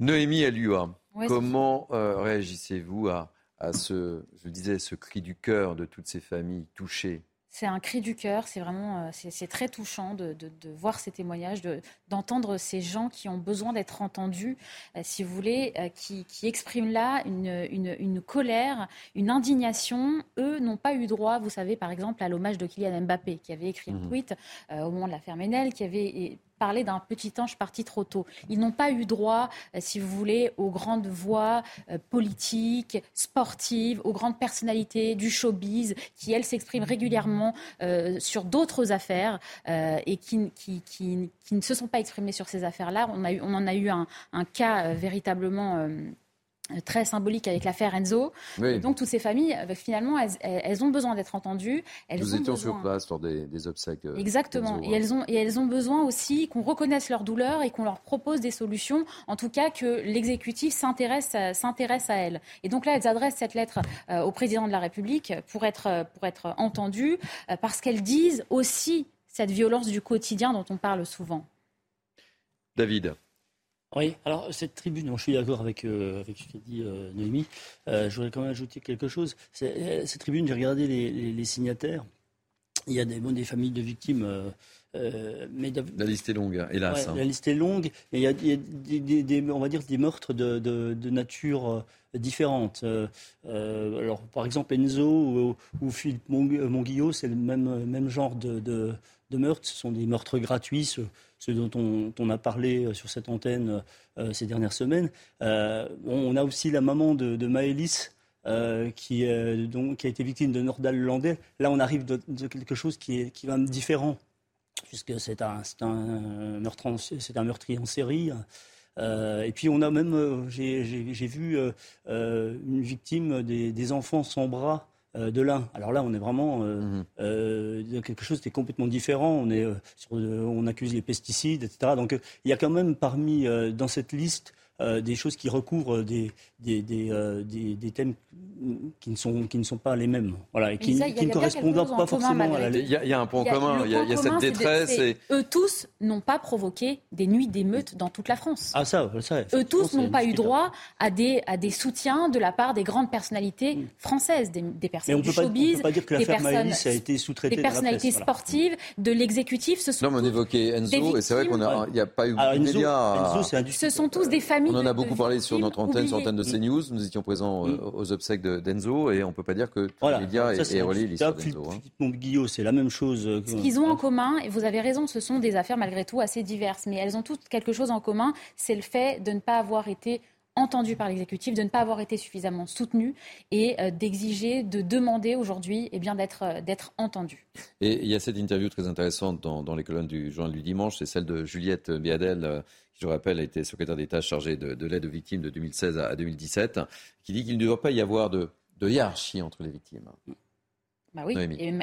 Noémie Alua, comment euh, réagissez-vous à, ce, je disais, ce cri du cœur de toutes ces familles touchées? C'est un cri du cœur, c'est vraiment, euh, c'est très touchant de, voir ces témoignages, d'entendre ces gens qui ont besoin d'être entendus, euh, si vous voulez, qui, expriment là une, colère, une indignation. Eux n'ont pas eu droit, vous savez, par exemple, à l'hommage de Kylian Mbappé, qui avait écrit un mmh. tweet au moment de l'affaire Ménel, qui avait parler d'un petit ange parti trop tôt. Ils n'ont pas eu droit, euh, si vous voulez, aux grandes voix euh, politiques, sportives, aux grandes personnalités du showbiz qui, elles, s'expriment régulièrement euh, sur d'autres affaires et qui, ne se sont pas exprimées sur ces affaires-là. On, on en a eu un, cas véritablement très symbolique avec l'affaire Enzo. donc toutes ces familles, euh, finalement, elles, ont besoin d'être entendues. Elles Nous étions sur place lors des, obsèques. Euh, Exactement. Et elles, ont, et elles ont besoin aussi qu'on reconnaisse leur douleur et qu'on leur propose des solutions. En tout cas, que l'exécutif s'intéresse, s'intéresse à elles. Et donc là, elles adressent cette lettre au président de la République pour être, pour être entendues, parce qu'elles disent aussi cette violence du quotidien dont on parle souvent. David. Oui, alors cette tribune, je suis d'accord avec, euh, avec ce qu'a dit euh, Noémie. Euh, je voudrais quand même ajouter quelque chose. Cette tribune, j'ai regardé les, signataires. Il y a des, des familles de victimes. Mais la liste est longue, hein, hélas. Hein. La liste est longue, mais il y a, des, on va dire des meurtres de, de, nature différente. alors, par exemple, Enzo ou, Philippe Monguillot, c'est le même, même genre de, de meurtres. Ce sont des meurtres gratuits, ceux, dont on, a parlé euh, sur cette antenne euh, ces dernières semaines. Euh, on a aussi la maman de, Maëlys. qui, donc, qui a été victime de Nordal Landais. Là, on arrive de, quelque chose qui est, qui est différent, puisque c'est un, un, meurtre c'est un meurtrier en série. et puis on a même, j'ai vu une victime des, des enfants sans bras euh, de l'un. Alors là, on est vraiment euh, euh, quelque chose qui est complètement différent. On, est, on accuse les pesticides, etc. Donc il y a quand même parmi, dans cette liste, des choses qui recouvrent des, des, des, thèmes qui ne, sont, qui ne sont pas les mêmes. Voilà, et qui, ne correspondent pas forcément à la Il y, a un point commun, il y a, cette détresse. Et... Eux tous n'ont pas provoqué des nuits d'émeutes dans toute la France. Ah, ça, ça Eux tous n'ont pas eu droit à des, à des soutiens de la part des grandes personnalités mm. françaises, des, des personnes du showbiz, des personnes, a été des personnalités sportives, de l'exécutif. Ce sont non, on évoquait Enzo, et c'est vrai qu'il n'y a, pas eu de médias. Ce sont tous des familles. On en a beaucoup parlé sur notre antenne, sur l'antenne de CNews. Nous étions présents mm. aux obsèques d'Enzo, et on ne peut pas dire que tous les médias aient relié l'histoire d'Enzo. Hein. c'est la même chose. Euh, ce qu'ils ont en commun, et vous avez raison, ce sont des affaires malgré tout assez diverses, mais elles ont toutes quelque chose en commun, c'est le fait de ne pas avoir été entendu par l'exécutif, de ne pas avoir été suffisamment soutenu et euh, d'exiger, de demander aujourd'hui eh bien d'être euh, d'être entendu. Et il y a cette interview très intéressante dans, les colonnes du journal du dimanche, c'est celle de Juliette Biadel, euh, qui je rappelle a été secrétaire d'État chargée de, l'aide aux victimes de 2016 à, 2017, qui dit qu'il ne doit pas y avoir de, de hiérarchie entre les victimes. Bah oui,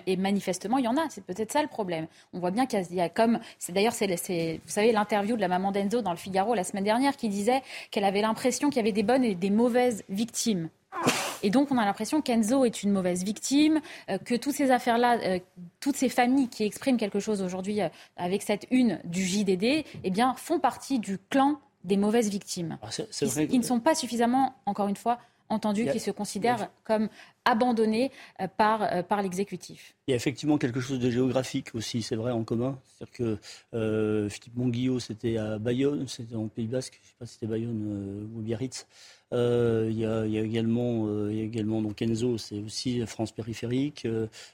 et, manifestement, il y en a. C'est peut-être ça le problème. On voit bien qu'il y a comme. C'est d'ailleurs, c'est, vous savez, l'interview de la maman d'Enzo dans le Figaro la semaine dernière qui disait qu'elle avait l'impression qu'il y avait des bonnes et des mauvaises victimes. Et donc, on a l'impression qu'Enzo est une mauvaise victime, que toutes ces affaires-là, toutes ces familles qui expriment quelque chose aujourd'hui avec cette une du JDD, eh bien, font partie du clan des mauvaises victimes. Ah, qui, ne sont pas suffisamment, encore une fois, entendus, qui se considèrent comme abandonnés euh, par, euh, par l'exécutif. Il y a effectivement quelque chose de géographique aussi, c'est vrai, en commun. C'est-à-dire que euh, Philippe Monguillot, c'était à Bayonne, c'était en Pays Basque, je ne sais pas si c'était Bayonne ou Biarritz. Euh, il, y a, également, euh, il y a également donc Enzo, c'est aussi France périphérique.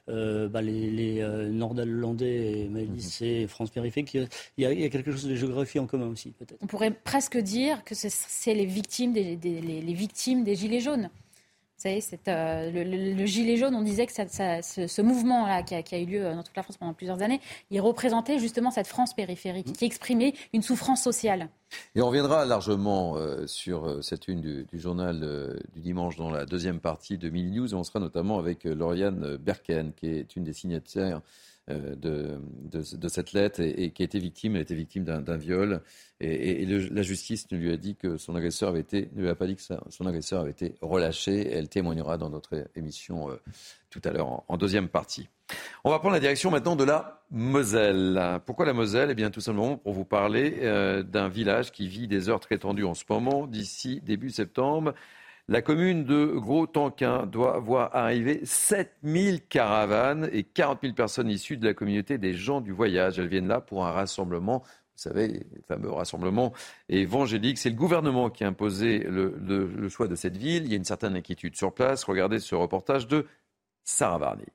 Euh, bah, les, les Nord-Hollandais et Maëlys, mhm. c'est France périphérique. Il y, a, il y, a, quelque chose de géographie en commun aussi, peut-être. On pourrait presque dire que c'est les victimes des, les victimes des Gilets jaunes. Savez, euh, le, gilet jaune, on disait que ce, mouvement-là qui, a eu lieu dans toute la France pendant plusieurs années, il représentait justement cette France périphérique qui exprimait une souffrance sociale. Et on reviendra largement euh, sur euh, cette une du, journal du dimanche dans la deuxième partie de Mini News. Et on sera notamment avec Lauriane Berken, qui est une des signataires euh, de, cette lettre et, qui a été victime, elle victime d'un viol. Et, la justice ne lui a dit que son agresseur avait été, ne lui a pas dit que son agresseur avait été relâché. Elle témoignera dans notre émission euh, tout à l'heure en, deuxième partie. On va prendre la direction maintenant de la Moselle. Pourquoi la Moselle? Eh bien, tout simplement pour vous parler euh, d'un village qui vit des heures très tendues en ce moment. D'ici début septembre, la commune de Gros-Tanquin doit voir arriver 7000 caravanes et 40 000 personnes issues de la communauté des gens du voyage. Elles viennent là pour un rassemblement vous savez, le fameux rassemblement évangélique. C'est le gouvernement qui a imposé le, choix de cette ville. Il y a une certaine inquiétude sur place. Regardez ce reportage de Sarah Varney.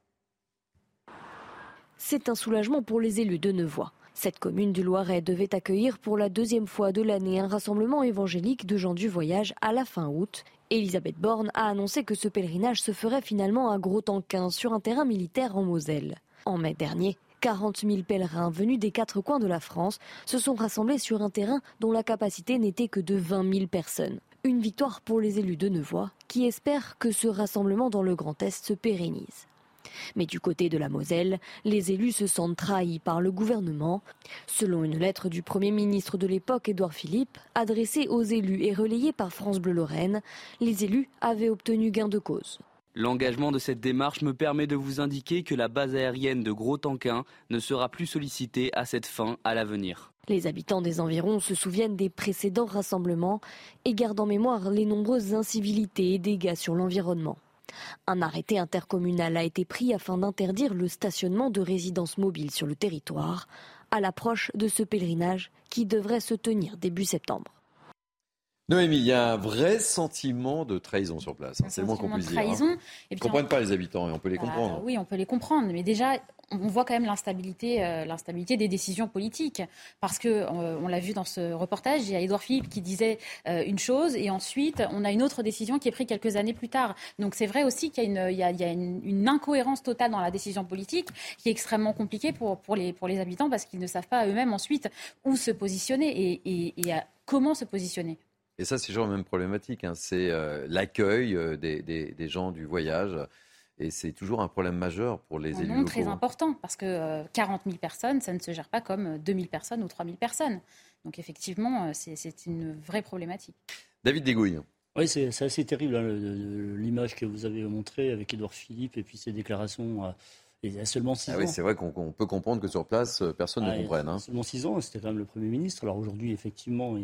C'est un soulagement pour les élus de Nevoix. Cette commune du Loiret devait accueillir pour la deuxième fois de l'année un rassemblement évangélique de gens du voyage à la fin août Elisabeth Borne a annoncé que ce pèlerinage se ferait finalement à Gros-Tanquin sur un terrain militaire en Moselle. En mai dernier, 40 000 pèlerins venus des quatre coins de la France se sont rassemblés sur un terrain dont la capacité n'était que de 20 000 personnes. Une victoire pour les élus de Nevoix qui espèrent que ce rassemblement dans le Grand Est se pérennise. Mais du côté de la Moselle, les élus se sentent trahis par le gouvernement. Selon une lettre du Premier ministre de l'époque, Édouard Philippe, adressée aux élus et relayée par France Bleu Lorraine, les élus avaient obtenu gain de cause. L'engagement de cette démarche me permet de vous indiquer que la base aérienne de Gros-Tanquin ne sera plus sollicitée à cette fin à l'avenir. Les habitants des environs se souviennent des précédents rassemblements et gardent en mémoire les nombreuses incivilités et dégâts sur l'environnement. Un arrêté intercommunal a été pris afin d'interdire le stationnement de résidences mobiles sur le territoire à l'approche de ce pèlerinage qui devrait se tenir début septembre. Noémie, il y a un vrai sentiment de trahison sur place. Hein, c'est le moins qu'on puisse dire. Hein. Ils ne comprennent pas les habitants et on peut les bah, comprendre. oui, on peut les comprendre. Mais déjà, on voit quand même l'instabilité, euh, l'instabilité des décisions politiques. Parce que, euh, on l'a vu dans ce reportage, il y a Édouard Philippe qui disait euh, une chose et ensuite, on a une autre décision qui est prise quelques années plus tard. Donc c'est vrai aussi qu'il y a, une, il y a, une, incohérence totale dans la décision politique qui est extrêmement compliquée pour, pour, les, pour les habitants parce qu'ils ne savent pas eux-mêmes ensuite où se positionner et, et, comment se positionner. Et ça, c'est toujours la même problématique. Hein. C'est l'accueil des, des, des, gens du voyage. Et c'est toujours un problème majeur pour les élus locaux. très important, parce que 40 euh, 000 personnes, ça ne se gère pas comme 2 euh, 000 personnes ou 3 000 personnes. Donc effectivement, euh, c'est une vraie problématique. David Dégouille. Oui, c'est assez terrible hein, l'image que vous avez montrée avec Édouard Philippe et puis ses déclarations il y a seulement six ah ans. Oui, c'est vrai qu'on peut comprendre que sur place, euh, personne ne ah, comprenne. Hein. Seulement six ans, c'était quand même le Premier ministre. Alors aujourd'hui, effectivement,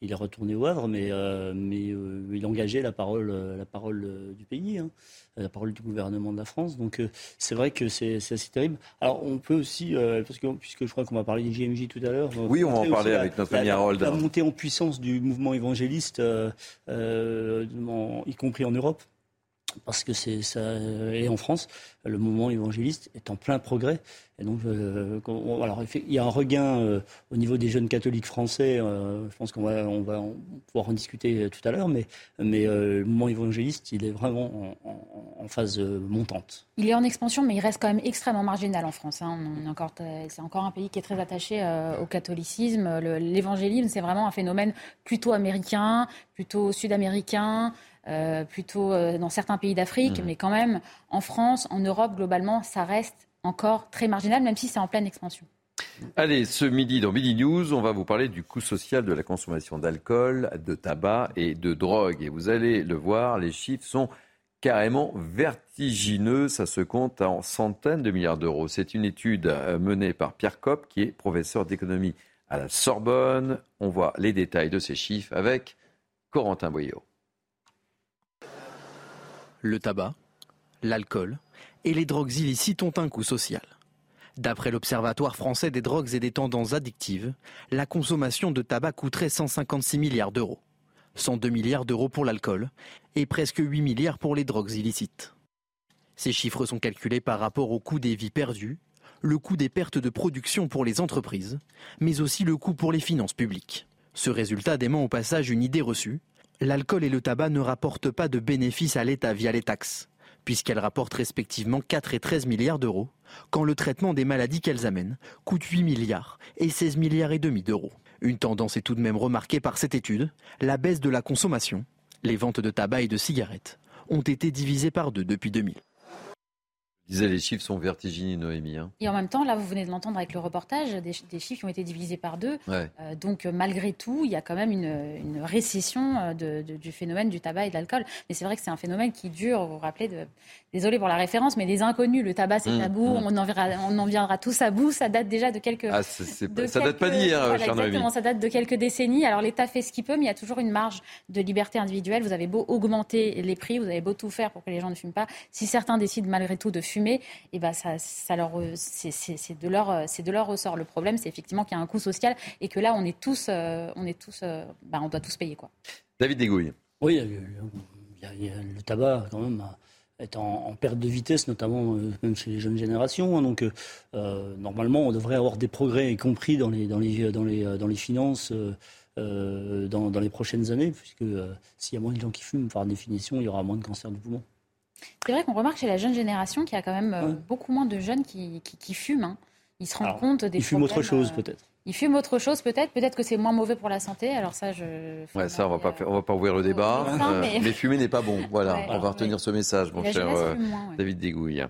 il, est retourné au Havre, mais, euh, mais euh, il engageait la parole, la parole du pays, hein, la parole du gouvernement de la France. Donc c'est vrai que c'est assez terrible. Alors on peut aussi, parce que, puisque je crois qu'on va parler des JMJ tout à l'heure. Oui, on va en parler avec notre ami Harold. La, montée en puissance du mouvement évangéliste, y compris en Europe parce que c'est ça et en France le mouvement évangéliste est en plein progrès. Et donc euh, il y a un regain euh, au niveau des jeunes catholiques français euh, je pense qu'on va pouvoir en discuter tout à l'heure mais le mouvement évangéliste il est vraiment en, phase montante. Il est en expansion mais il reste quand même extrêmement marginal en France hein. c'est encore un pays qui est très attaché au catholicisme. L'évangélisme c'est vraiment un phénomène plutôt américain plutôt sud-américain euh, plutôt euh, dans certains pays d'Afrique, mmh. mais quand même, en France, en Europe, globalement, ça reste encore très marginal, même si c'est en pleine expansion. Allez, ce midi dans Midi News, on va vous parler du coût social de la consommation d'alcool, de tabac et de drogue. Et vous allez le voir, les chiffres sont carrément vertigineux. Ça se compte en centaines de milliards d'euros. C'est une étude euh, menée par Pierre Kopp, qui est professeur d'économie à la Sorbonne. On voit les détails de ces chiffres avec Corentin Boyot. Le tabac, l'alcool et les drogues illicites ont un coût social. D'après l'Observatoire français des drogues et des tendances addictives, la consommation de tabac coûterait 156 milliards d'euros. 102 milliards d'euros pour l'alcool et presque 8 milliards pour les drogues illicites. Ces chiffres sont calculés par rapport au coût des vies perdues, le coût des pertes de production pour les entreprises, mais aussi le coût pour les finances publiques. Ce résultat dément au passage une idée reçue. L'alcool et le tabac ne rapportent pas de bénéfices à l'État via les taxes, puisqu'elles rapportent respectivement 4 et 13 milliards d'euros, quand le traitement des maladies qu'elles amènent coûte 8 milliards et 16 milliards et demi d'euros. Une tendance est tout de même remarquée par cette étude, la baisse de la consommation. Les ventes de tabac et de cigarettes ont été divisées par deux depuis 2000 disais, les chiffres sont vertigineux, Noémie. Hein. Et en même temps, là, vous venez de l'entendre avec le reportage, des, chiffres qui ont été divisés par deux. Euh, donc, euh, malgré tout, il y a quand même une, récession euh, du phénomène du tabac et de l'alcool. Mais c'est vrai que c'est un phénomène qui dure, vous vous rappelez, de, désolé pour la référence, mais des inconnus. Le tabac, c'est mmh, tabou, mmh. on, en viendra, on en viendra tous à bout. Ça date déjà de quelques. Ah, ça date pas d'hier, voilà, Exactement, ça date de quelques décennies. Alors, l'État fait ce qu'il peut, mais il y a toujours une marge de liberté individuelle. Vous avez beau augmenter les prix, vous avez beau tout faire pour que les gens ne fument pas. Si certains décident malgré tout de fumer, et eh ben, ça, leur, c'est, de leur, c'est de leur ressort. Le problème, c'est effectivement qu'il y a un coût social et que là, on est tous, euh, on est tous, euh, ben, on doit tous payer quoi. David Degouille. Oui, le tabac quand même est en, perte de vitesse, notamment euh, même chez les jeunes générations. Hein. donc normalement, on devrait avoir des progrès, y compris dans les, dans les, dans les, dans les finances. dans, dans, les prochaines années, puisque s'il y a moins de gens qui fument, par définition, il y aura moins de cancer du poumon. C'est vrai qu'on remarque chez la jeune génération qu'il y a quand même euh, beaucoup moins de jeunes qui, qui, fument. Hein. Ils se rendent compte des Ils fument autre chose euh, peut-être. Ils fument autre chose peut-être, peut-être que c'est moins mauvais pour la santé. Alors ça, je. Ouais, ça, on va pas, on va pas ouvrir le débat. mais... fumer n'est pas bon. Voilà, on va retenir ce message, mon cher euh, David Degouille.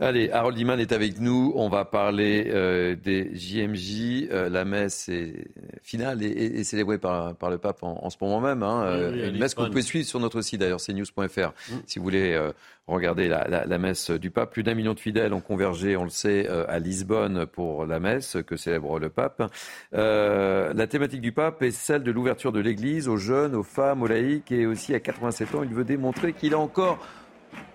Allez, Harold Iman est avec nous. On va parler euh, des JMJ. Euh, la messe est finale et, célébrée par, par le pape en, ce moment même. Hein. une messe que vous pouvez suivre sur notre site d'ailleurs, cnews.fr, mm. si vous voulez regarder la, la, messe du pape. Plus d'un million de fidèles ont convergé, on le sait, à Lisbonne pour la messe que célèbre le pape. Euh, la thématique du pape est celle de l'ouverture de l'Église aux jeunes, aux femmes, aux laïcs et aussi à 87 ans, il veut démontrer qu'il est encore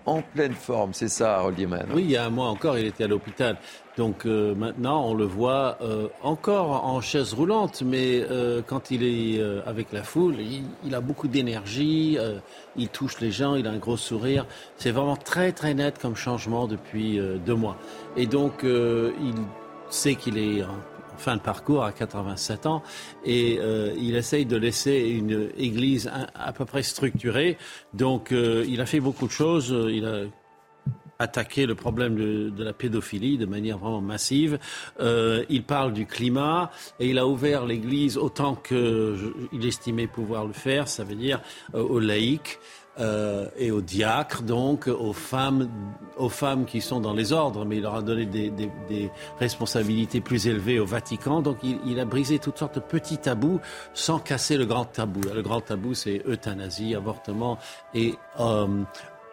en pleine forme. C'est ça, Harold Oui, il y a un mois encore, il était à l'hôpital. Donc euh, maintenant, on le voit euh, encore en chaise roulante, mais quand il est avec la foule, il, a beaucoup d'énergie, il touche les gens, il a un gros sourire. C'est vraiment très très net comme changement depuis deux mois. Et donc, il sait qu'il est fin de parcours à 87 ans et euh, il essaye de laisser une église à, peu près structurée. Donc euh, il a fait beaucoup de choses. Il a attaqué le problème de, la pédophilie de manière vraiment massive. Euh, il parle du climat et il a ouvert l'Église autant qu'il estimait pouvoir le faire, ça veut dire aux laïcs. Euh, et aux diacres, donc aux femmes, aux femmes qui sont dans les ordres, mais il leur a donné des, des, des responsabilités plus élevées au Vatican. Donc il, il, a brisé toutes sortes de petits tabous sans casser le grand tabou. Le grand tabou, c'est euthanasie, avortement et euh,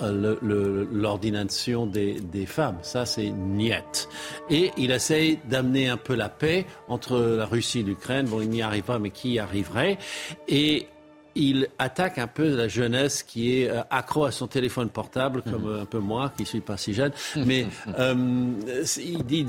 l'ordination des, des, femmes. Ça, c'est niet. Et il essaye d'amener un peu la paix entre la Russie et l'Ukraine. Bon, il n'y arrive pas, mais qui y arriverait? Et il attaque un peu la jeunesse qui est euh, accro à son téléphone portable, comme mhm. euh, un peu moi, qui suis pas si jeune. Mais euh, il dit,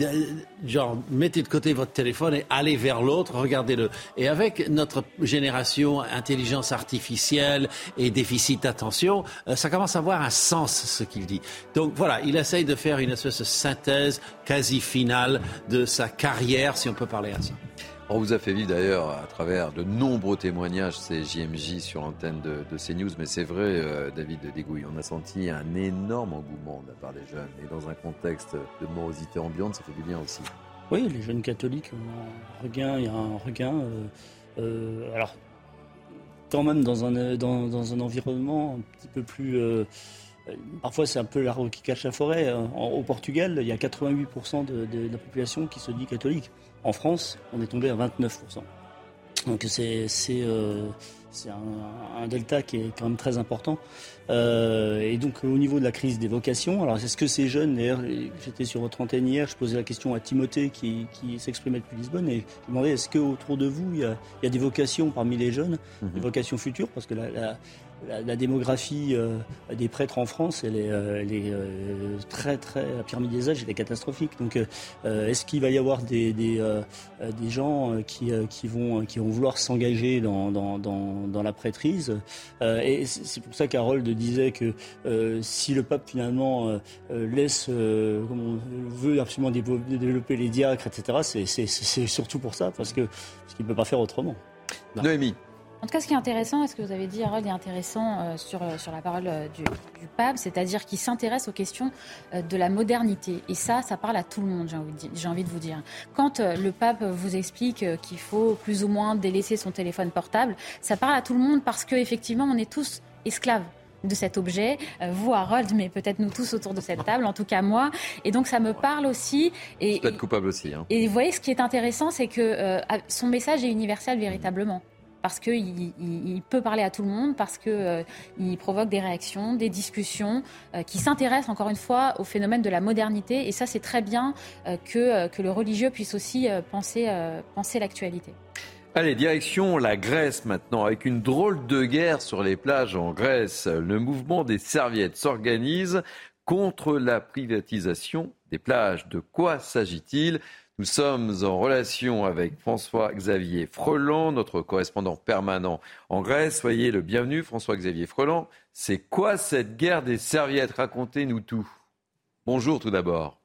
genre, mettez de côté votre téléphone et allez vers l'autre, regardez-le. Et avec notre génération, intelligence artificielle et déficit d'attention, ça commence à avoir un sens, ce qu'il dit. Donc voilà, il essaye de faire une espèce de synthèse quasi finale de sa carrière, si on peut parler à ça. On vous a fait vivre d'ailleurs à travers de nombreux témoignages ces JMJ sur l'antenne de, CNews, mais c'est vrai, euh, David Dégouille, on a senti un énorme engouement de la part des jeunes. Et dans un contexte de morosité ambiante, ça fait du bien aussi. Oui, les jeunes catholiques ont un regain, il y a un regain. Euh, euh, alors, quand même dans un, dans, environnement un petit peu plus. Parfois, c'est un peu l'arbre qui cache la forêt. au Portugal, il y a 88% de, de, la population qui se dit catholique. En France, on est tombé à 29%. Donc c'est euh, un, delta qui est quand même très important. Euh, et donc au niveau de la crise des vocations, alors est-ce que ces jeunes, d'ailleurs j'étais sur votre antenne hier, je posais la question à Timothée qui, s'exprimait depuis Lisbonne et je demandais est-ce qu'autour de vous il y, a, des vocations parmi les jeunes, mhm. des vocations futures, parce que la, la, démographie euh, des prêtres en France, elle est, euh, euh, très, très, la pyramide des âges, elle est catastrophique. Donc, est-ce qu'il va y avoir des, des, gens qui, qui, vont, qui vont vouloir s'engager dans, dans, dans, la prêtrise Et c'est pour ça qu'Harold disait que si le pape finalement laisse, comme on veut absolument développer les diacres, etc., c'est surtout pour ça, parce qu'il ne peut pas faire autrement. Noémie. En tout cas, ce qui est intéressant, et ce que vous avez dit, Harold, est intéressant euh, sur, euh, sur la parole euh, du, pape, c'est-à-dire qu'il s'intéresse aux questions de la modernité. Et ça, ça parle à tout le monde, j'ai envie, envie, de vous dire. Quand le pape vous explique qu'il faut plus ou moins délaisser son téléphone portable, ça parle à tout le monde parce qu'effectivement, on est tous esclaves de cet objet, vous Harold, mais peut-être nous tous autour de cette table, en tout cas moi. Et donc ça me parle aussi. Et, peut être coupable aussi. Hein. Et vous voyez, ce qui est intéressant, c'est que son message est universel véritablement parce qu'il il, peut parler à tout le monde, parce qu'il euh, provoque des réactions, des discussions euh, qui s'intéressent encore une fois au phénomène de la modernité. Et ça, c'est très bien euh, que, que le religieux puisse aussi penser, penser l'actualité. Allez, direction la Grèce maintenant, avec une drôle de guerre sur les plages en Grèce. Le mouvement des serviettes s'organise contre la privatisation des plages. De quoi s'agit-il? Nous sommes en relation avec François-Xavier Freland, notre correspondant permanent en Grèce. Soyez le bienvenu, François-Xavier Freland. C'est quoi cette guerre des serviettes? Racontez-nous tout. Bonjour tout d'abord.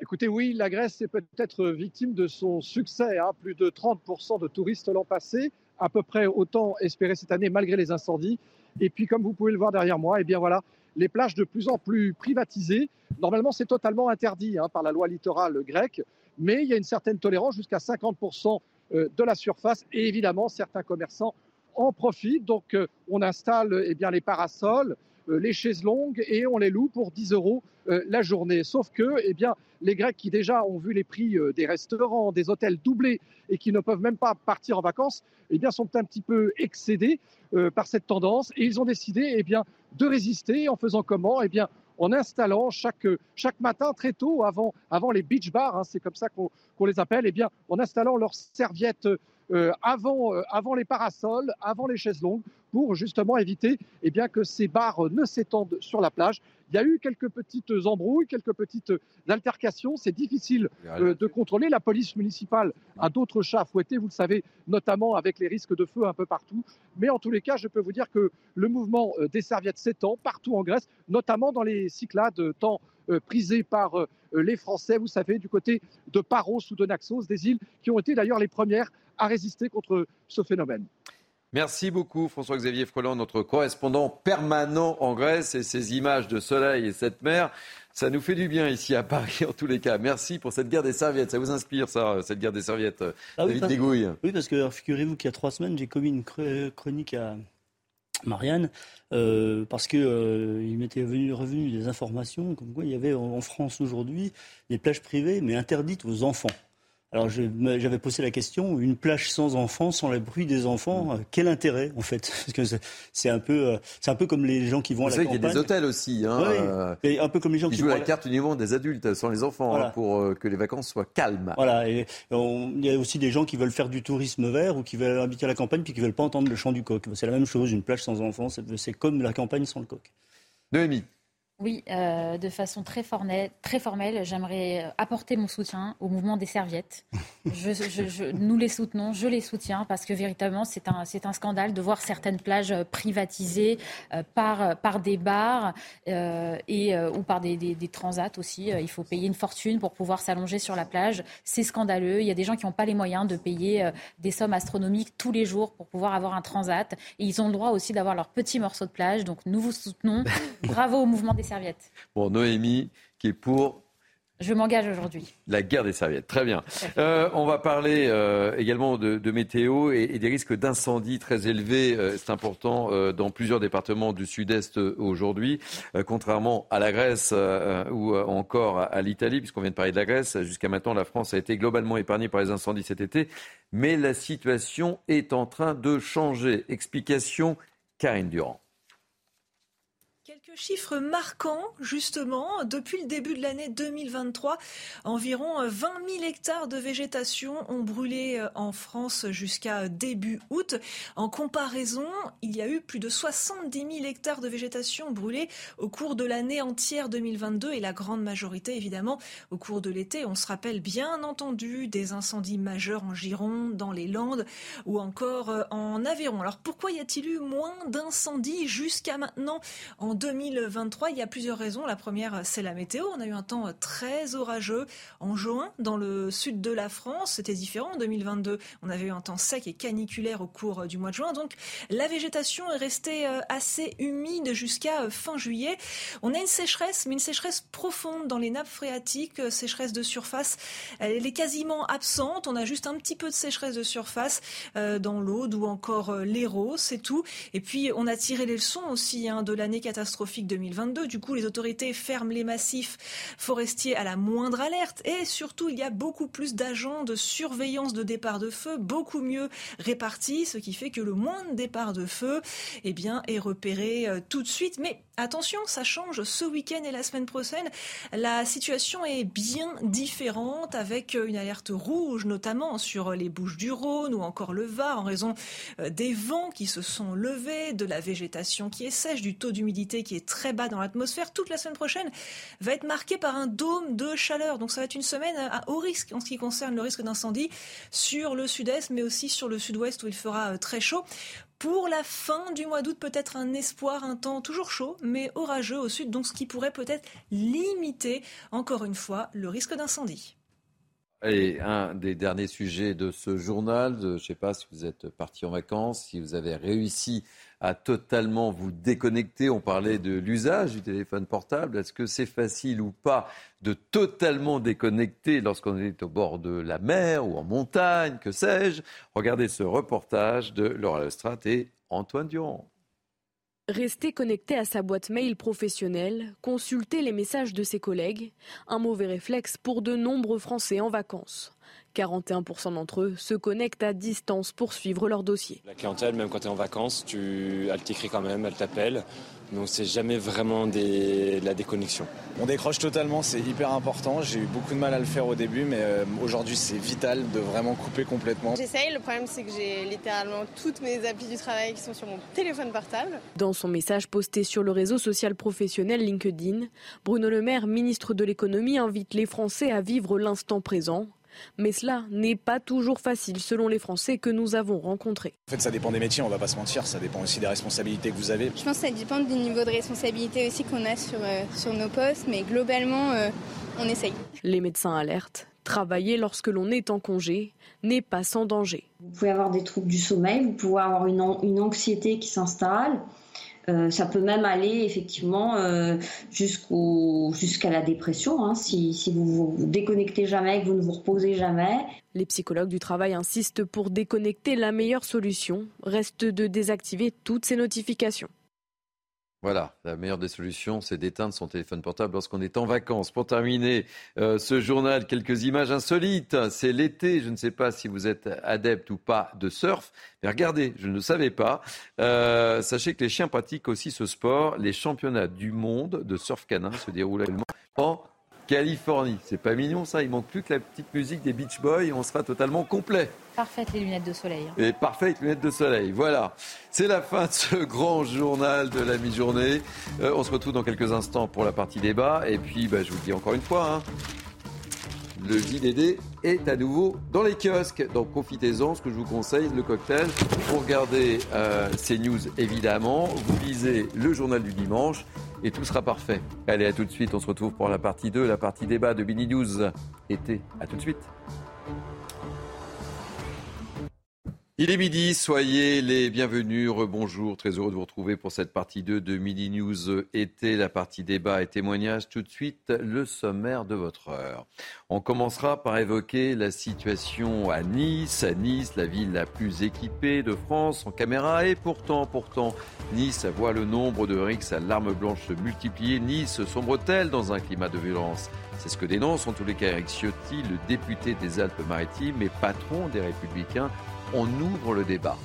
Écoutez, oui, la Grèce est peut-être victime de son succès. Hein. Plus de 30% de touristes l'an passé, à peu près autant espéré cette année malgré les incendies. Et puis, comme vous pouvez le voir derrière moi, eh bien voilà, les plages de plus en plus privatisées. Normalement, c'est totalement interdit hein, par la loi littorale grecque, mais il y a une certaine tolérance jusqu'à 50% euh, de la surface et évidemment, certains commerçants en profitent. Donc, euh, on installe eh bien, les parasols, les chaises longues et on les loue pour 10 euros la journée. Sauf que eh bien, les Grecs qui déjà ont vu les prix des restaurants, des hôtels doubler et qui ne peuvent même pas partir en vacances, eh bien, sont un petit peu excédés par cette tendance et ils ont décidé eh bien, de résister en faisant comment? Eh bien, en installant chaque, chaque matin très tôt, avant, avant les beach bars, hein, c'est comme ça qu'on les appelle, eh bien, en installant leurs serviettes euh, avant, euh, avant les parasols, avant les chaises longues, pour justement éviter eh bien, que ces bars ne s'étendent sur la plage. Il y a eu quelques petites embrouilles, quelques petites altercations. C'est difficile euh, de contrôler. La police municipale a d'autres chats à fouetter, vous le savez, notamment avec les risques de feu un peu partout. Mais en tous les cas, je peux vous dire que le mouvement des serviettes s'étend partout en Grèce, notamment dans les Cyclades, tant prisées par les Français, vous savez, du côté de Paros ou de Naxos, des îles qui ont été d'ailleurs les premières à résister contre ce phénomène. Merci beaucoup François-Xavier Freland, notre correspondant permanent en Grèce et ces images de soleil et cette mer. Ça nous fait du bien ici à Paris en tous les cas. Merci pour cette guerre des serviettes. Ça vous inspire ça, cette guerre des serviettes, ah David oui, Oui, parce que figurez-vous qu'il y a trois semaines, j'ai commis une chronique à Marianne euh, parce qu'il euh, m'était revenu des informations comme quoi il y avait en France aujourd'hui des plages privées mais interdites aux enfants. Alors j'avais posé la question, une plage sans enfants, sans le bruit des enfants, euh, quel intérêt en fait? <laughs> Parce que c'est un peu, euh, c'est un peu comme les gens qui vont à la campagne. Qu'il y a des hôtels aussi, hein, euh, un peu comme les gens qui, jouent à la carte uniquement des adultes, sans les enfants, hein, pour que les vacances soient calmes. Voilà, et il y a aussi des gens qui veulent faire du tourisme vert ou qui veulent habiter à la campagne puis qui veulent pas entendre le chant du coq. C'est la même chose, une plage sans enfants, c'est comme la campagne sans le coq. Noémie. Oui, euh, de façon très formelle, très formelle j'aimerais euh, apporter mon soutien au mouvement des serviettes. Je, nous les soutenons, je les soutiens parce que véritablement c'est un, c'est un scandale de voir certaines plages euh, privatisées par, par des bars et, ou par des, des, transats aussi. Il faut payer une fortune pour pouvoir s'allonger sur la plage. C'est scandaleux. Il y a des gens qui n'ont pas les moyens de payer des sommes astronomiques tous les jours pour pouvoir avoir un transat. Et ils ont le droit aussi d'avoir leur petit morceau de plage. Donc nous vous soutenons. <laughs> Bravo au mouvement des serviettes. Bon, Noémie, qui est pour Je m'engage aujourd'hui. La guerre des serviettes, très bien. Euh, on va parler euh, également de, météo et, des risques d'incendie très élevés. Euh, c'est important dans plusieurs départements du sud-est aujourd'hui, contrairement à la Grèce ou encore à, l'Italie, puisqu'on vient de parler de la Grèce. Jusqu'à maintenant, la France a été globalement épargnée par les incendies cet été, mais la situation est en train de changer. Explication, Karine Durand. Quelques chiffres marquants, justement. Depuis le début de l'année 2023, environ 20 000 hectares de végétation ont brûlé euh, en France jusqu'à début août. En comparaison, il y a eu plus de 70 000 hectares de végétation brûlés au cours de l'année entière 2022 et la grande majorité, évidemment, au cours de l'été. On se rappelle bien entendu des incendies majeurs en Gironde, dans les Landes ou encore euh, en Aveyron. Alors pourquoi y a-t-il eu moins d'incendies jusqu'à maintenant en 2023. Il y a plusieurs raisons. La première, c'est la météo. On a eu un temps très orageux en juin dans le sud de la France. C'était différent. En 2022, on avait eu un temps sec et caniculaire au cours du mois de juin. Donc, la végétation est restée euh, assez humide jusqu'à euh, fin juillet. On a une sécheresse, mais une sécheresse profonde dans les nappes phréatiques, euh, sécheresse de surface. Elle est quasiment absente. On a juste un petit peu de sécheresse de surface dans l'Aude ou encore l'Hérault, c'est tout. Et puis, on a tiré les leçons aussi hein, de l'année catastrophique catastrophique 2022. Du coup, les autorités ferment les massifs forestiers à la moindre alerte. Et surtout, il y a beaucoup plus d'agents de surveillance de départ de feu, beaucoup mieux répartis, ce qui fait que le moindre départ de feu eh bien, est repéré euh, tout de suite. Mais Attention, ça change ce week-end et la semaine prochaine. La situation est bien différente avec une alerte rouge notamment sur les Bouches du Rhône ou encore le Var en raison euh, des vents qui se sont levés, de la végétation qui est sèche, du taux d'humidité qui est très bas dans l'atmosphère. Toute la semaine prochaine va être marquée par un dôme de chaleur. Donc ça va être une semaine à haut risque en ce qui concerne le risque d'incendie sur le sud-est mais aussi sur le sud-ouest où il fera euh, très chaud. Pour la fin du mois d'août, peut-être un espoir, un temps toujours chaud, mais orageux au sud, donc ce qui pourrait peut-être limiter, encore une fois, le risque d'incendie. Et un des derniers sujets de ce journal, je ne sais pas si vous êtes parti en vacances, si vous avez réussi à totalement vous déconnecter. On parlait de l'usage du téléphone portable. Est-ce que c'est facile ou pas de totalement déconnecter lorsqu'on est au bord de la mer ou en montagne, que sais-je? Regardez ce reportage de Laura Lestrade et Antoine Durand. Rester connecté à sa boîte mail professionnelle, consulter les messages de ses collègues, un mauvais réflexe pour de nombreux Français en vacances. 41% d'entre eux se connectent à distance pour suivre leur dossier. La clientèle, même quand tu es en vacances, tu... elle t'écrit quand même, elle t'appelle. Donc c'est jamais vraiment de la déconnexion. On décroche totalement, c'est hyper important. J'ai eu beaucoup de mal à le faire au début, mais euh, aujourd'hui c'est vital de vraiment couper complètement. J'essaye, le problème c'est que j'ai littéralement toutes mes applis du travail qui sont sur mon téléphone portable. Dans son message posté sur le réseau social professionnel LinkedIn, Bruno Le Maire, ministre de l'économie, invite les Français à vivre l'instant présent mais cela n'est pas toujours facile selon les Français que nous avons rencontrés. En fait, ça dépend des métiers, on va pas se mentir, ça dépend aussi des responsabilités que vous avez. Je pense que ça dépend du niveau de responsabilité aussi qu'on a sur, euh, sur nos postes, mais globalement, euh, on essaye. Les médecins alertent. Travailler lorsque l'on est en congé n'est pas sans danger. Vous pouvez avoir des troubles du sommeil, vous pouvez avoir une, une anxiété qui s'installe. Euh, ça peut même aller effectivement euh, jusqu'à la dépression hein, si, si vous vous déconnectez jamais, que vous ne vous reposez jamais. Les psychologues du travail insistent pour déconnecter. La meilleure solution reste de désactiver toutes ces notifications. Voilà, la meilleure des solutions, c'est d'éteindre son téléphone portable lorsqu'on est en vacances. Pour terminer euh, ce journal, quelques images insolites. C'est l'été, je ne sais pas si vous êtes adepte ou pas de surf, mais regardez, je ne le savais pas. Euh, sachez que les chiens pratiquent aussi ce sport. Les championnats du monde de surf canin se déroulent actuellement en Californie. C'est pas mignon ça, il manque plus que la petite musique des Beach Boys et on sera totalement complet. Parfaites les lunettes de soleil. Hein. Et parfaites lunettes de soleil, voilà. C'est la fin de ce <laughs> grand journal de la mi-journée. Euh, on se retrouve dans quelques instants pour la partie débat. Et puis, bah, je vous le dis encore une fois, hein, le JDD est à nouveau dans les kiosques. Donc profitez-en. Ce que je vous conseille, le cocktail. Pour regarder euh, ces news, évidemment, vous lisez le journal du dimanche et tout sera parfait. Allez, à tout de suite. On se retrouve pour la partie 2, la partie débat de Mini News été. À tout de suite. Il est midi, soyez les bienvenus, rebonjour, très heureux de vous retrouver pour cette partie 2 de Midi News été, la partie débat et témoignage. Tout de suite, le sommaire de votre heure. On commencera par évoquer la situation à Nice, à Nice, la ville la plus équipée de France en caméra et pourtant, pourtant, Nice voit le nombre de rixes à l'arme blanche se multiplier. Nice sombre-t-elle dans un climat de violence? C'est ce que dénonce en tous les cas Eric Ciotti, le député des Alpes-Maritimes et patron des Républicains on ouvre le débat.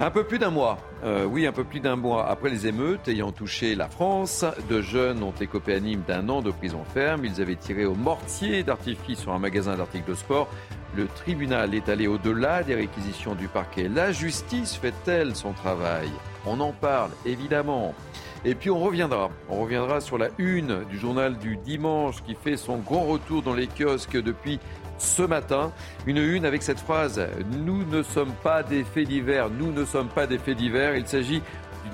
Un peu plus d'un mois, euh, oui, un peu plus d'un mois après les émeutes ayant touché la France, deux jeunes ont écopé à Nîmes d'un an de prison ferme. Ils avaient tiré au mortier d'artifice sur un magasin d'articles de sport. Le tribunal est allé au-delà des réquisitions du parquet. La justice fait-elle son travail? On en parle, évidemment. Et puis on reviendra. On reviendra sur la une du journal du dimanche qui fait son grand retour dans les kiosques depuis ce matin. Une une avec cette phrase Nous ne sommes pas des faits divers, nous ne sommes pas des faits divers. Il s'agit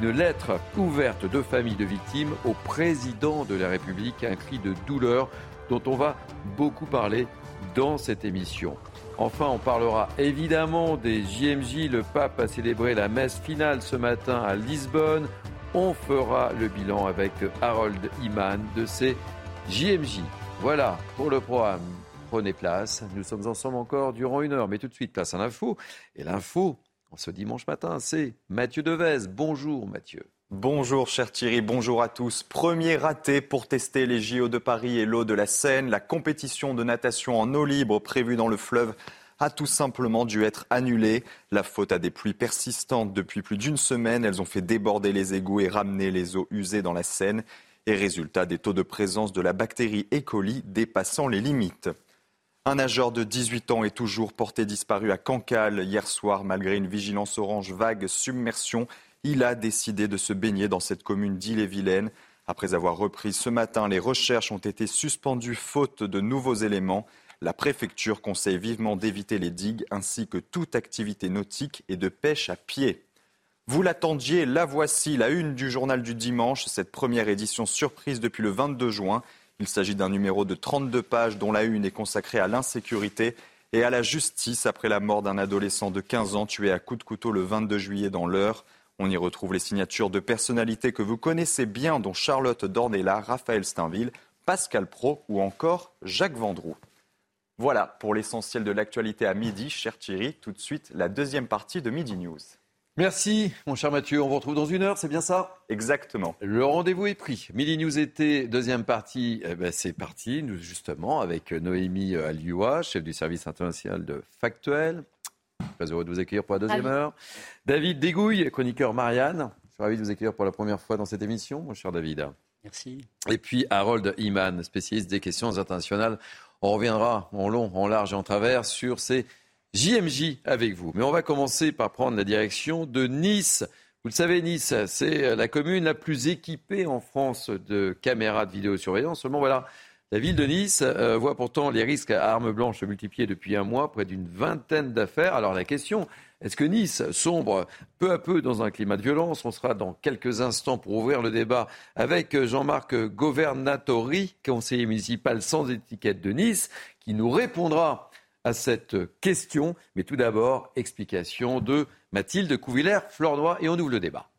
d'une lettre ouverte de famille de victimes au président de la République, un cri de douleur dont on va beaucoup parler dans cette émission. Enfin, on parlera évidemment des JMJ. Le pape a célébré la messe finale ce matin à Lisbonne. On fera le bilan avec Harold Iman de ces JMJ. Voilà pour le programme. Prenez place. Nous sommes ensemble encore durant une heure. Mais tout de suite, place à l'info. Et l'info, ce dimanche matin, c'est Mathieu Devez. Bonjour Mathieu. Bonjour cher Thierry, bonjour à tous. Premier raté pour tester les JO de Paris et l'eau de la Seine. La compétition de natation en eau libre prévue dans le fleuve a tout simplement dû être annulée. La faute à des pluies persistantes depuis plus d'une semaine. Elles ont fait déborder les égouts et ramener les eaux usées dans la Seine. Et résultat, des taux de présence de la bactérie E. coli dépassant les limites. Un nageur de 18 ans est toujours porté disparu à Cancale hier soir malgré une vigilance orange vague submersion. Il a décidé de se baigner dans cette commune d'Ille-et-Vilaine. Après avoir repris ce matin, les recherches ont été suspendues faute de nouveaux éléments. La préfecture conseille vivement d'éviter les digues ainsi que toute activité nautique et de pêche à pied. Vous l'attendiez, la voici, la une du journal du dimanche, cette première édition surprise depuis le 22 juin. Il s'agit d'un numéro de 32 pages dont la une est consacrée à l'insécurité et à la justice après la mort d'un adolescent de 15 ans tué à coups de couteau le 22 juillet dans l'Eure. On y retrouve les signatures de personnalités que vous connaissez bien, dont Charlotte Dornella, Raphaël Steinville, Pascal Pro ou encore Jacques Vendroux. Voilà pour l'essentiel de l'actualité à midi, cher Thierry. Tout de suite, la deuxième partie de Midi News. Merci, mon cher Mathieu. On vous retrouve dans une heure, c'est bien ça? Exactement. Le rendez-vous est pris. Midi News été, deuxième partie, eh ben, c'est parti, nous, justement, avec Noémie Alioua, chef du service international de Factuel. Très heureux de vous accueillir pour la deuxième heure. David Dégouille, chroniqueur Marianne. Je suis ravi de vous accueillir pour la première fois dans cette émission, mon cher David. Merci. Et puis Harold Iman, spécialiste des questions internationales. On reviendra en long, en large et en travers sur ces JMJ avec vous. Mais on va commencer par prendre la direction de Nice. Vous le savez, Nice, c'est la commune la plus équipée en France de caméras de vidéosurveillance. Seulement, voilà, la ville de Nice euh, voit pourtant les risques à armes blanches se multiplier depuis un mois, près d'une vingtaine d'affaires. Alors la question, est-ce que Nice sombre peu à peu dans un climat de violence? On sera dans quelques instants pour ouvrir le débat avec Jean-Marc Governatori, conseiller municipal sans étiquette de Nice, qui nous répondra à cette question. Mais tout d'abord, explication de Mathilde Couvillère-Flornois et on ouvre le débat.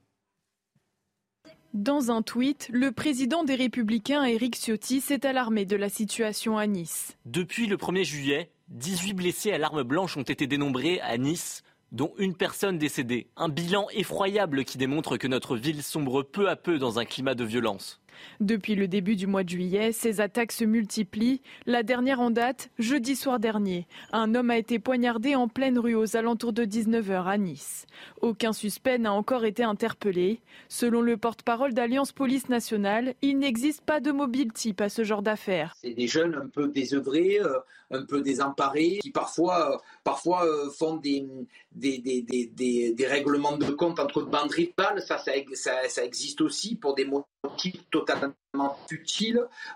Dans un tweet, le président des Républicains, Éric Ciotti, s'est alarmé de la situation à Nice. Depuis le 1er juillet, 18 blessés à l'arme blanche ont été dénombrés à Nice, dont une personne décédée. Un bilan effroyable qui démontre que notre ville sombre peu à peu dans un climat de violence. Depuis le début du mois de juillet, ces attaques se multiplient. La dernière en date, jeudi soir dernier. Un homme a été poignardé en pleine rue aux alentours de 19h à Nice. Aucun suspect n'a encore été interpellé. Selon le porte-parole d'Alliance Police Nationale, il n'existe pas de mobile type à ce genre d'affaires. C'est des jeunes un peu désœuvrés, euh, un peu désemparés, qui parfois, euh, parfois euh, font des, règlements de compte entre bandes rivales. Ça, ça, ça, existe aussi pour des motifs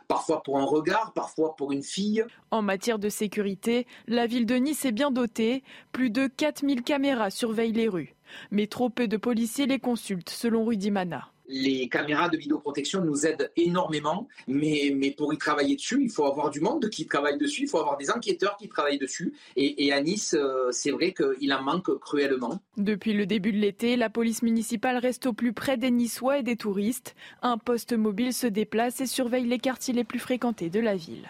parfois pour un regard, parfois pour une fille. En matière de sécurité, la ville de Nice est bien dotée. Plus de 4000 caméras surveillent les rues. Mais trop peu de policiers les consultent, selon Rudy Mana les caméras de vidéoprotection nous aident énormément, mais, mais pour y travailler dessus, il faut avoir du monde qui travaille dessus, il faut avoir des enquêteurs qui travaillent dessus. Et, à Nice, euh, c'est vrai qu'il en manque cruellement. Depuis le début de l'été, la police municipale reste au plus près des Niçois et des touristes. Un poste mobile se déplace et surveille les quartiers les plus fréquentés de la ville.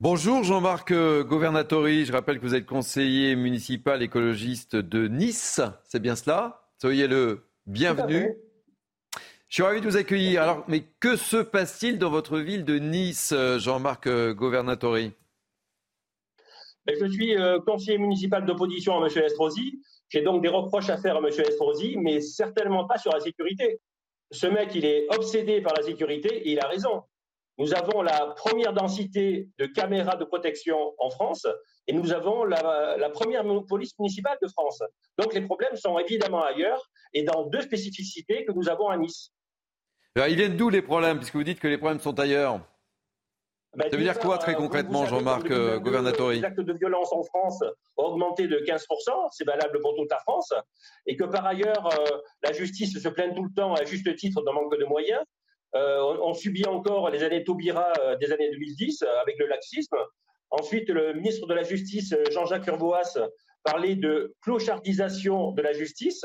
Bonjour Jean-Marc euh, Governatori, je rappelle que vous êtes conseiller municipal écologiste de Nice, c'est bien cela? Soyez le bienvenu. Je suis ravi de vous accueillir. Alors, mais que se passe-t-il dans votre ville de Nice, euh, Jean-Marc euh, Governatori? Ben, Je suis conseiller municipal d'opposition à M. Estrosi. J'ai donc des reproches à faire à M. Estrosi, mais certainement pas sur la sécurité. Ce mec, il est obsédé par la sécurité et il a raison. Nous avons la première densité de caméras de protection en France et nous avons la, première police municipale de France. Donc les problèmes sont évidemment ailleurs et dans deux spécificités que nous avons à Nice. Ils viennent d'où les problèmes Puisque vous dites que les problèmes sont ailleurs. Ben, ça veut dire quoi très concrètement, Jean-Marc euh, Governatori Les actes de violence en France ont augmenté de 15%, c'est valable pour toute la France, et que par ailleurs, euh, la justice se plaint tout le temps à juste titre d'un manque de moyens, euh, on, subit encore les années Taubira euh, des années 2010 euh, avec le laxisme. Ensuite, le ministre de la Justice, Jean-Jacques Urvoas, parlait de clochardisation de la justice.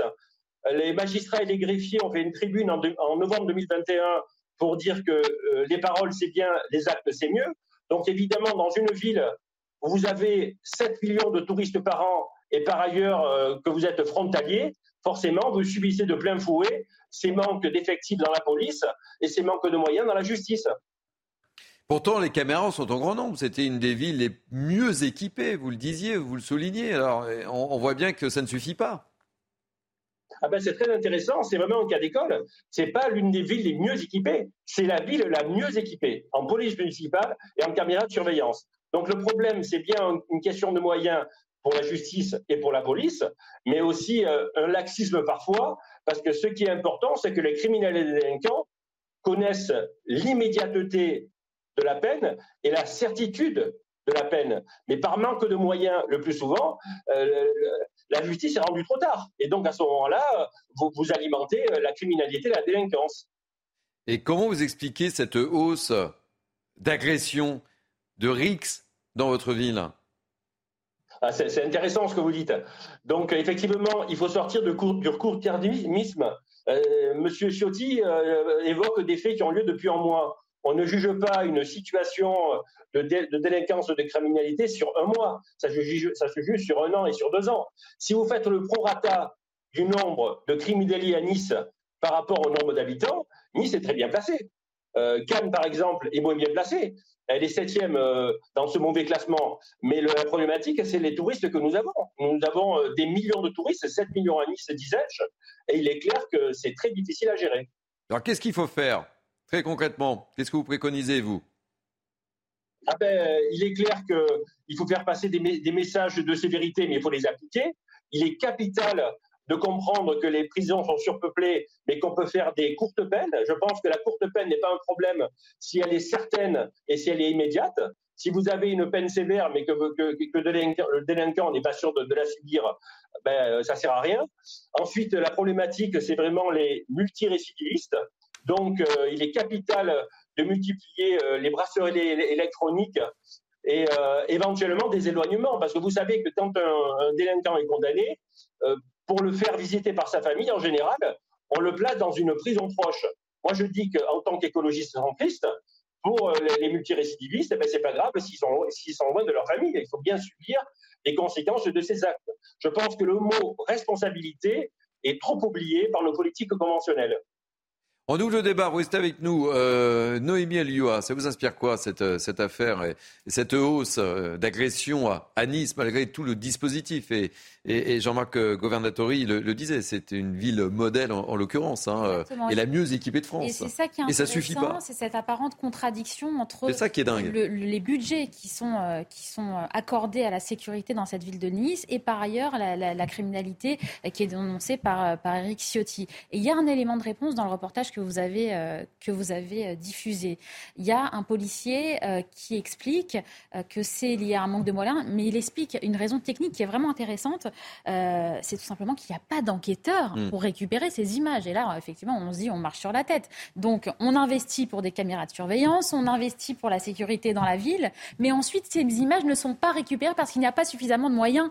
Les magistrats et les greffiers ont fait une tribune en, novembre 2021 pour dire que les paroles c'est bien, les actes c'est mieux. Donc évidemment, dans une ville où vous avez 7 millions de touristes par an et par ailleurs que vous êtes frontalier, forcément, vous subissez de plein fouet ces manques d'effectifs dans la police et ces manques de moyens dans la justice. Pourtant, les caméras sont en grand nombre. C'était une des villes les mieux équipées, vous le disiez, vous le soulignez. Alors, on, voit bien que ça ne suffit pas. Ah ben, c'est très intéressant, c'est vraiment un cas d'école. C'est pas l'une des villes les mieux équipées, c'est la ville la mieux équipée en police municipale et en caméras de surveillance. Donc le problème, c'est bien une question de moyens pour la justice et pour la police, mais aussi euh, un laxisme parfois, parce que ce qui est important, c'est que les criminels et les délinquants connaissent l'immédiateté de la peine et la certitude de la peine. Mais par manque de moyens, le plus souvent, euh, la justice est rendue trop tard. Et donc à ce moment-là, vous, vous alimentez euh, la criminalité la délinquance. Et comment vous expliquez cette hausse d'agression, de rixes dans votre ville? Ah, c'est intéressant ce que vous dites. Donc, effectivement, il faut sortir du court-termisme. Euh, Monsieur Ciotti euh, évoque des faits qui ont lieu depuis un mois. On ne juge pas une situation de, délinquance ou de criminalité sur un mois. Ça se, juge, sur un an et sur deux ans. Si vous faites le prorata du nombre de criminels à Nice par rapport au nombre d'habitants, Nice est très bien placé. Euh, Cannes, par exemple, est moins bien placé. Elle est septième euh, dans ce mauvais classement. Mais la problématique, c'est les touristes que nous avons. Nous avons euh, des millions de touristes, 7 millions à Nice, disais-je, et il est clair que c'est très difficile à gérer. Alors qu'est-ce qu'il faut faire? Très concrètement, qu'est-ce que vous préconisez, vous? Ah ben, Il est clair qu'il faut faire passer des, messages de sévérité, mais il faut les appliquer. Il est capital de comprendre que les prisons sont surpeuplées, mais qu'on peut faire des courtes peines. Je pense que la courte peine n'est pas un problème si elle est certaine et si elle est immédiate. Si vous avez une peine sévère, mais que, le délinquant n'est pas sûr de, la subir, ben, ça sert à rien. Ensuite, la problématique, c'est vraiment les multirécidivistes. Donc, euh, il est capital de multiplier euh, les bracelets électroniques et euh, éventuellement des éloignements. Parce que vous savez que quand un, délinquant est condamné, pour le faire visiter par sa famille, en général, on le place dans une prison proche. Moi, je dis qu'en tant qu'écologiste centriste, pour euh, les multirécidivistes, eh ben, c'est pas grave s'ils sont, sont loin de leur famille. Il faut bien subir les conséquences de ces actes. Je pense que le mot responsabilité est trop oublié par nos politiques conventionnelles. On ouvre le débat, restez avec nous. Euh, Noémie Alioua, ça vous inspire quoi cette, euh, cette affaire et, cette hausse euh, d'agression à, Nice malgré tout le dispositif Et, et, Jean-Marc euh, Governatori le, disait, c'est une ville modèle en, l'occurrence euh, et la mieux équipée de France. Et c'est ça qui est suffit pas. C'est cette apparente contradiction entre ça qui est dingue. les budgets qui sont, qui sont accordés à la sécurité dans cette ville de Nice et par ailleurs la, criminalité qui est dénoncée par, par Eric Ciotti. Et il y a un élément de réponse dans le reportage que vous avez, euh, que vous avez euh, diffusé. Il y a un policier qui explique que c'est lié à un manque de moyens, mais il explique une raison technique qui est vraiment intéressante. C'est tout simplement qu'il n'y a pas d'enquêteurs hmm. pour récupérer ces images. Et là, effectivement, on se dit on marche sur la tête. Donc, on investit pour des caméras de surveillance, on investit pour la sécurité dans la ville, mais ensuite, ces images ne sont pas récupérées parce qu'il n'y a pas suffisamment de moyens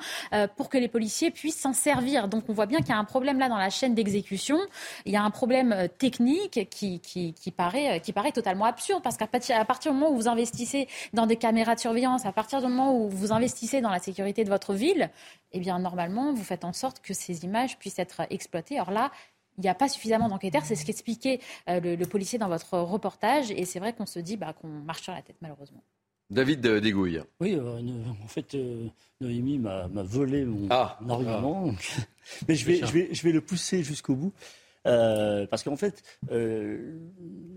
pour que les policiers puissent s'en servir. Donc, on voit bien qu'il y a un problème là dans la chaîne d'exécution. Il y a un problème euh, technique qui, qui, paraît, euh, qui paraît totalement absurde parce qu'à partir du moment où vous investissez dans des caméras de surveillance, à partir du moment où vous investissez dans la sécurité de votre ville, eh bien, normalement, vous faites en sorte que ces images puissent être exploitées. Or là, il n'y a pas suffisamment d'enquêteurs. C'est ce qu'expliquait euh, le, policier dans votre reportage. Et c'est vrai qu'on se dit bah, qu'on marche sur la tête, malheureusement. David Dégouille. Oui, en fait, Noémie m'a volé mon, ah. argument. Ah. <laughs> Mais je vais, je, vais, je vais le pousser jusqu'au bout. Euh, parce qu'en fait, euh,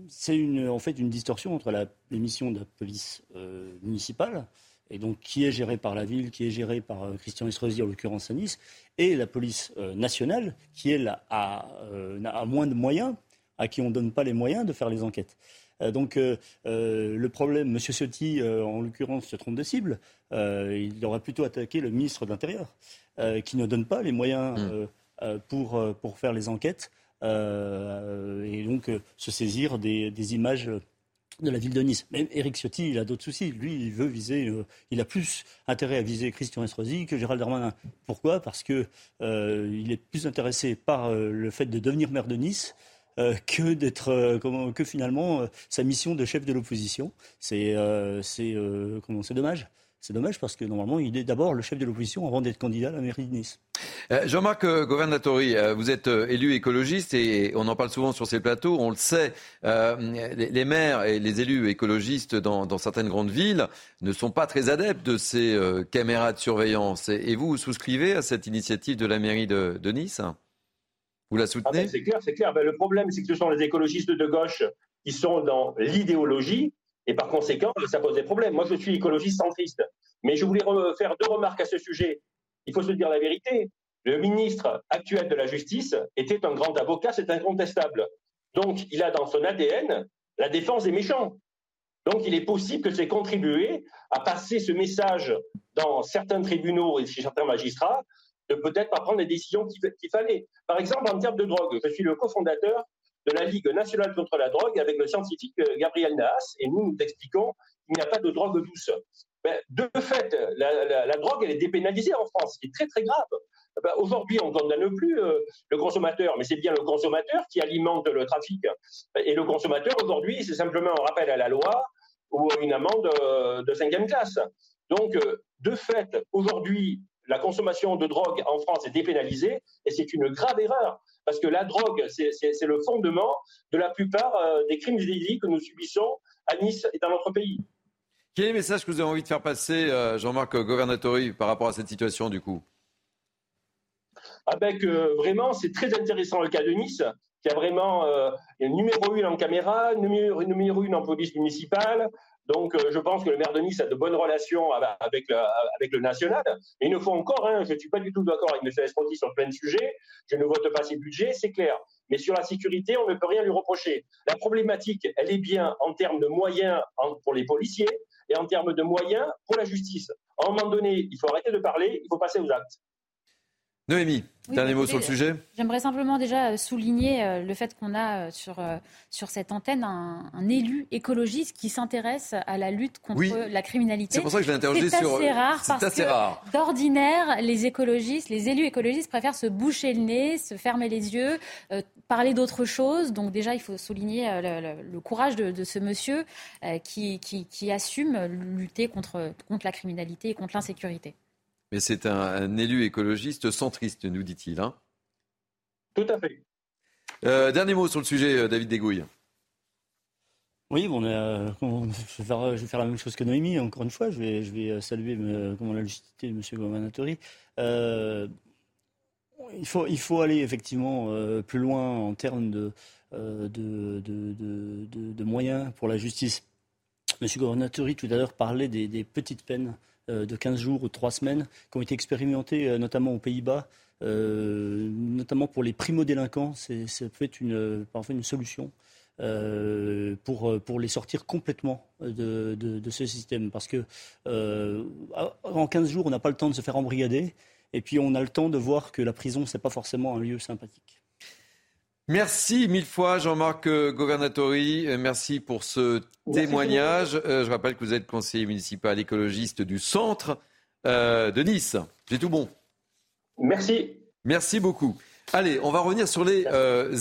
c'est une, en fait une distorsion entre missions de la police euh, municipale, et donc qui est gérée par la ville, qui est gérée par Christian Estrosi, en l'occurrence à Nice, et la police nationale, qui elle a, a, moins de moyens, à qui on ne donne pas les moyens de faire les enquêtes. Donc le problème, M. Ciotti, en l'occurrence, se trompe de cible. il aurait plutôt attaqué le ministre de l'Intérieur, qui ne donne pas les moyens mmh. pour, pour faire les enquêtes. Euh, et donc euh, se saisir des, images de la ville de Nice. Mais Eric Ciotti, il a d'autres soucis. Lui, il veut viser, euh, il a plus intérêt à viser Christian Estrosi que Gérald Darmanin. Pourquoi? Parce que il est plus intéressé par le fait de devenir maire de Nice. que d'être que finalement sa mission de chef de l'opposition c'est c'est comment c'est dommage c'est dommage parce que normalement, il est d'abord le chef de l'opposition avant d'être candidat à la mairie de Nice. Euh, Jean-Marc euh, Governatori, euh, vous êtes élu écologiste et on en parle souvent sur ces plateaux. On le sait, les, maires et les élus écologistes dans, certaines grandes villes ne sont pas très adeptes de ces caméras de surveillance. Et, vous, vous souscrivez à cette initiative de la mairie de, Nice? Vous la ah, soutenez ben, C'est clair, c'est clair. Ben, le problème, c'est que ce sont les écologistes de gauche qui sont dans l'idéologie et par conséquent, ça pose des problèmes. Moi, je suis écologiste centriste. Mais je voulais faire deux remarques à ce sujet. Il faut se dire la vérité. Le ministre actuel de la Justice était un grand avocat, c'est incontestable. Donc, il a dans son ADN la défense des méchants. Donc, il est possible que c'est contribué à passer ce message dans certains tribunaux et chez certains magistrats de peut-être pas prendre les décisions qu'il fallait. Par exemple, en termes de drogue, je suis le cofondateur de la Ligue nationale contre la drogue avec le scientifique euh, Gabriel Naas, et nous nous expliquons qu'il n'y a pas de drogue douce. Ben, de fait, la, drogue, elle est dépénalisée en France, ce qui est très très grave. Ben, aujourd'hui, on ne condamne plus euh, le consommateur, mais c'est bien le consommateur qui alimente le trafic. Et le consommateur, aujourd'hui, c'est simplement un rappel à la loi ou une amende euh, de cinquième classe. Donc, de fait, aujourd'hui, la consommation de drogue en France est dépénalisée et c'est une grave erreur parce que la drogue, c'est le fondement de la plupart euh, des crimes et délits que nous subissons à Nice et dans notre pays. Quel est le message que vous avez envie de faire passer, euh, Jean-Marc Governatori, par rapport à cette situation du coup? Avec ah vraiment, c'est très intéressant le cas de Nice, qui a vraiment euh, numéro une en caméra, numéro, numéro une en police municipale, donc, euh, je pense que le maire de Nice a de bonnes relations avec, le, national. Il nous faut encore, hein, je ne suis pas du tout d'accord avec M. Esponti sur plein de sujets, je ne vote pas ses budgets, c'est clair. Mais sur la sécurité, on ne peut rien lui reprocher. La problématique, elle est bien en termes de moyens pour les policiers et en termes de moyens pour la justice. À un moment donné, il faut arrêter de parler, il faut passer aux actes. Noémie, dernier mot sur le sujet J'aimerais simplement déjà euh, souligner euh, le fait qu'on a euh, sur, sur cette antenne un, élu écologiste qui s'intéresse à la lutte contre la criminalité. C'est pour ça que je l'ai interrogé sur. C'est rare parce assez que d'ordinaire, les écologistes, les élus écologistes préfèrent se boucher le nez, se fermer les yeux, parler d'autre chose. Donc déjà, il faut souligner le, courage de, ce monsieur qui, qui, qui assume lutter contre, contre la criminalité et contre l'insécurité. Mais c'est un, élu écologiste centriste, nous dit-il. Hein Tout à fait. Euh, dernier mot sur le sujet, euh, David Degouille. Oui, bon, euh, je, vais faire, la même chose que Noémie, encore une fois. Je vais, je vais saluer comment, la légitimité de M. Gomanatori. il, faut, il faut aller effectivement plus loin en termes de, de, de, de, moyens pour la justice. Monsieur Governatori tout à l'heure parlait des, petites peines de 15 jours ou 3 semaines qui ont été expérimentées notamment aux Pays-Bas. notamment pour les primo-délinquants, c'est peut-être une, parfois une solution. pour, pour les sortir complètement de, de, ce système. Parce que en 15 jours, on n'a pas le temps de se faire embrigader. Et puis on a le temps de voir que la prison, ce n'est pas forcément un lieu sympathique. Merci mille fois Jean-Marc Governatori. Euh, merci pour ce témoignage. Euh, je rappelle que vous êtes conseiller municipal écologiste du centre euh, de Nice. C'est tout bon. Merci. Merci beaucoup. Allez, on va revenir sur les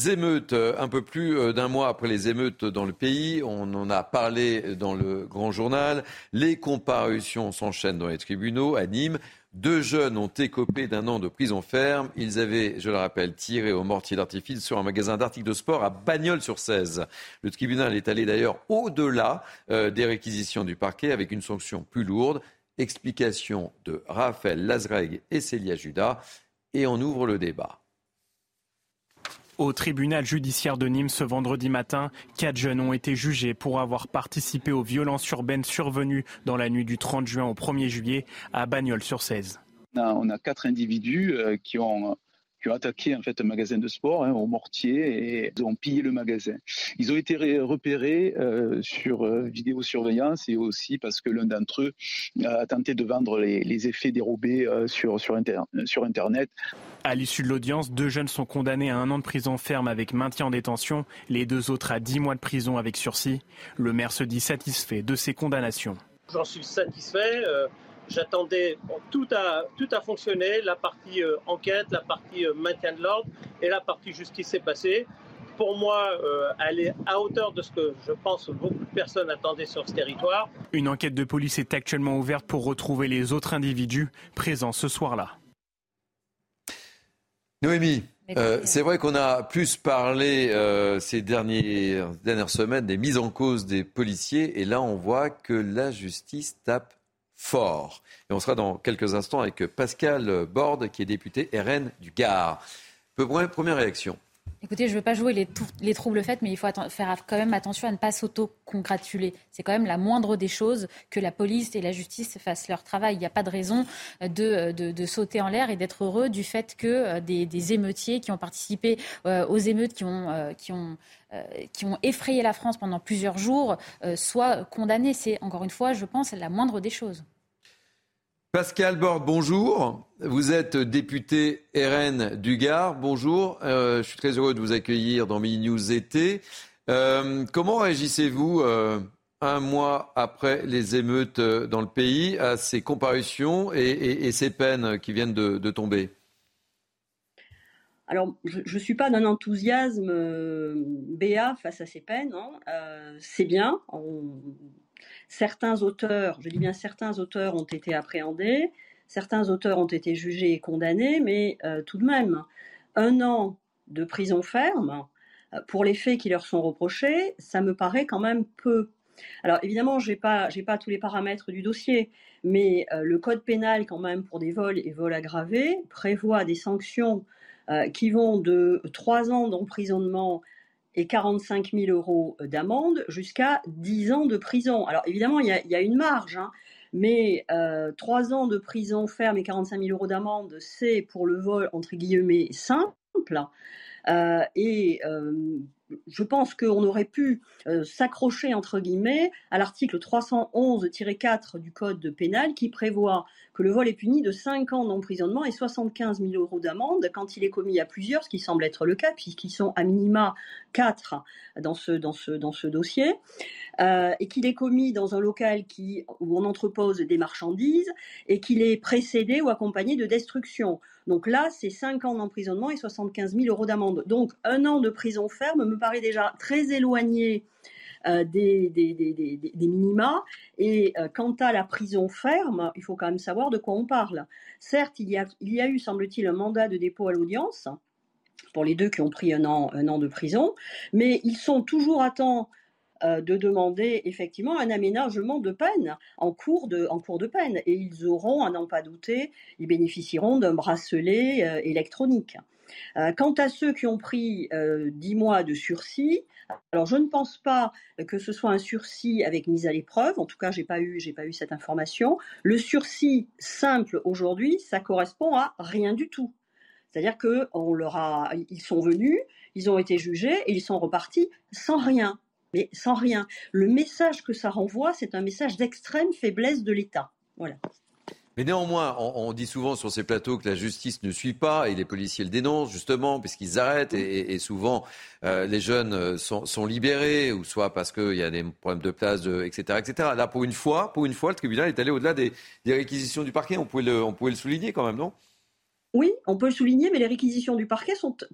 émeutes. Un peu plus d'un mois après les émeutes dans le pays, on en a parlé dans le grand journal. Les comparutions s'enchaînent dans les tribunaux à Nîmes. Deux jeunes ont écopé d'un an de prison ferme. Ils avaient, je le rappelle, tiré au mortier d'artifice sur un magasin d'articles de sport à Bagnols-sur-Cèze. Le tribunal est allé d'ailleurs au-delà euh, des réquisitions du parquet avec une sanction plus lourde. Explication de Raphaël Lazreg et Célia Judas. Et on ouvre le débat. Au tribunal judiciaire de Nîmes ce vendredi matin, quatre jeunes ont été jugés pour avoir participé aux violences urbaines survenues dans la nuit du 30 juin au 1er juillet à Bagnols-sur-Cèze. On a quatre individus euh, qui ont qui ont attaqué en fait un magasin de sport hein, au mortier et ont pillé le magasin. Ils ont été repérés euh, sur euh, vidéosurveillance et aussi parce que l'un d'entre eux a tenté de vendre les, effets dérobés sur, sur, sur Internet. À l'issue de l'audience, deux jeunes sont condamnés à un an de prison ferme avec maintien en détention, les deux autres à dix mois de prison avec sursis. Le maire se dit satisfait de ces condamnations. J'en suis satisfait. Euh, j'attendais, tout, a, tout a fonctionné, la partie euh, enquête, la partie euh, maintien de l'ordre et la partie justice s'est passée. Pour moi, elle est à hauteur de ce que je pense beaucoup de personnes attendaient sur ce territoire. Une enquête de police est actuellement ouverte pour retrouver les autres individus présents ce soir-là. Noémie, euh, c'est vrai qu'on a plus parlé euh, ces dernières, dernières semaines des mises en cause des policiers et là on voit que la justice tape fort. Et on sera dans quelques instants avec Pascal Borde qui est député RN du Gard. Première réaction. Écoutez, je ne veux pas jouer les, les, troubles faits, mais il faut faire quand même attention à ne pas s'auto-congratuler. C'est quand même la moindre des choses que la police et la justice fassent leur travail. Il n'y a pas de raison de, sauter en l'air et d'être heureux du fait que euh, des, émeutiers qui ont participé euh, aux émeutes, euh, qui ont effrayé la France pendant plusieurs jours soient condamnés. C'est, encore une fois, je pense, la moindre des choses. Pascal Borde, bonjour. Vous êtes député RN du Gard. Bonjour. Euh, je suis très heureux de vous accueillir dans Mini News été. Euh, comment réagissez-vous euh, un mois après les émeutes dans le pays à ces comparutions et, ces peines qui viennent de, tomber? Alors, je ne suis pas d'un enthousiasme béat face à ces peines. Hein. c'est bien. Certains auteurs, je dis bien certains auteurs, ont été appréhendés, certains auteurs ont été jugés et condamnés, mais euh, tout de même, un an de prison ferme euh, pour les faits qui leur sont reprochés, ça me paraît quand même peu. Alors évidemment, je n'ai pas, pas, tous les paramètres du dossier, mais euh, le code pénal quand même pour des vols et vols aggravés prévoit des sanctions qui vont de trois ans d'emprisonnement et 45 000 euros d'amende jusqu'à 10 ans de prison. Alors évidemment, il y a, une marge, hein, mais euh, 3 ans de prison ferme et 45 000 euros d'amende, c'est pour le vol, entre guillemets, simple. Euh, et euh, je pense qu'on aurait pu euh, s'accrocher, entre guillemets, à l'article 311-4 du Code pénal qui prévoit que le vol est puni de 5 ans d'emprisonnement et 75 000 euros d'amende quand il est commis à plusieurs, ce qui semble être le cas, puisqu'ils sont à minima 4 dans ce, dossier, euh, et qu'il est commis dans un local où on entrepose des marchandises et qu'il est précédé ou accompagné de destruction. Donc là, c'est 5 ans d'emprisonnement et 75 000 euros d'amende. Donc un an de prison ferme me paraît déjà très éloigné euh, des, minima. Et euh, quant à la prison ferme, il faut quand même savoir de quoi on parle. Certes, il y a, eu, semble-t-il, un mandat de dépôt à l'audience pour les deux qui ont pris un an, un an de prison, mais ils sont toujours à temps euh, de demander effectivement un aménagement de peine en cours de, en cours de peine. Et ils auront, à n'en pas douter, ils bénéficieront d'un bracelet euh, électronique. Euh, quant à ceux qui ont pris euh, 10 mois de sursis, alors je ne pense pas que ce soit un sursis avec mise à l'épreuve. En tout cas, j'ai pas eu, pas eu cette information. Le sursis simple aujourd'hui, ça correspond à rien du tout. C'est-à-dire que sont venus, ils ont été jugés et ils sont repartis sans rien. Mais sans rien. Le message que ça renvoie, c'est un message d'extrême faiblesse de l'État. Voilà. Mais néanmoins, on, dit souvent sur ces plateaux que la justice ne suit pas et les policiers le dénoncent justement puisqu'ils arrêtent et, souvent euh, les jeunes sont, sont, libérés ou soit parce qu'il y a des problèmes de place, etc., etc. Là, pour une fois, pour une fois, le tribunal est allé au-delà des, des, réquisitions du parquet. On pouvait on pouvait le souligner quand même, non? Oui, on peut le souligner, mais les réquisitions du parquet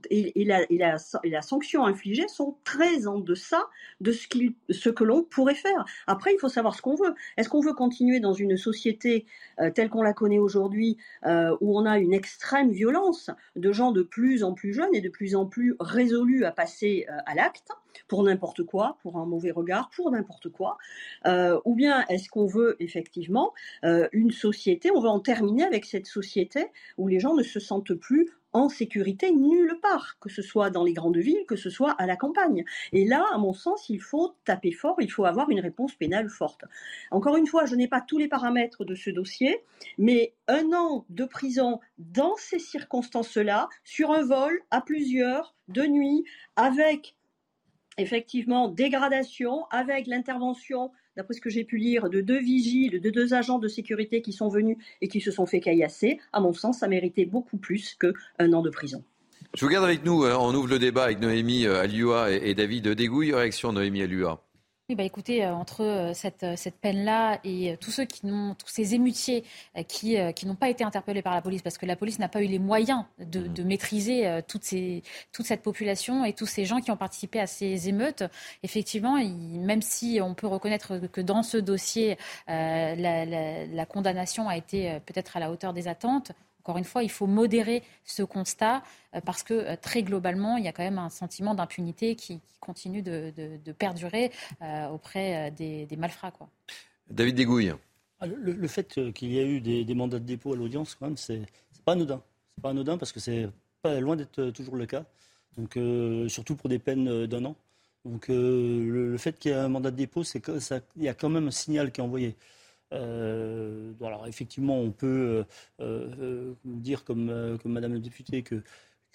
et, et, la, sanction infligée sont très en deçà de ce, ce que l'on pourrait faire. Après, il faut savoir ce qu'on veut. Est-ce qu'on veut continuer dans une société euh, telle qu'on la connaît aujourd'hui, euh, où on a une extrême violence de gens de plus en plus jeunes et de plus en plus résolus à passer euh, à l'acte? Pour n'importe quoi, pour un mauvais regard, pour n'importe quoi, euh, ou bien est-ce qu'on veut effectivement euh, une société, on veut en terminer avec cette société où les gens ne se sentent plus en sécurité nulle part, que ce soit dans les grandes villes, que ce soit à la campagne. Et là, à mon sens, il faut taper fort, il faut avoir une réponse pénale forte. Encore une fois, je n'ai pas tous les paramètres de ce dossier, mais un an de prison dans ces circonstances-là, sur un vol à plusieurs, de nuit, avec effectivement dégradation avec l'intervention, d'après ce que j'ai pu lire, de deux vigiles, de deux agents de sécurité qui sont venus et qui se sont fait caillasser. À mon sens, ça méritait beaucoup plus qu'un an de prison. Je vous garde avec nous. On ouvre le débat avec Noémie Alioua et David Dégouille. Réaction Noémie Alioua. Oui, bah écoutez, euh, entre euh, cette, cette peine-là et euh, tous ceux qui n'ont, tous ces émutiers qui, qui n'ont pas été interpellés par la police, parce que la police n'a pas eu les moyens de, de maîtriser toutes ces, toute cette population et tous ces gens qui ont participé à ces émeutes, effectivement, il, même si on peut reconnaître que dans ce dossier, euh, la, la, la condamnation a été peut-être à la hauteur des attentes, encore une fois, il faut modérer ce constat parce que très globalement, il y a quand même un sentiment d'impunité qui, qui, continue de, de, de perdurer euh, auprès des, des, malfrats. Quoi. David Dégouille. Ah, le, le, fait qu'il y ait eu des, des, mandats de dépôt à l'audience, quand même, c'est pas anodin. C'est pas anodin parce que c'est pas loin d'être toujours le cas. Donc, euh, surtout pour des peines d'un an. Donc, euh, le, le, fait qu'il y ait un mandat de dépôt, c'est il y a quand même un signal qui est envoyé. Euh, alors effectivement, on peut euh, euh, dire comme, Madame la députée que,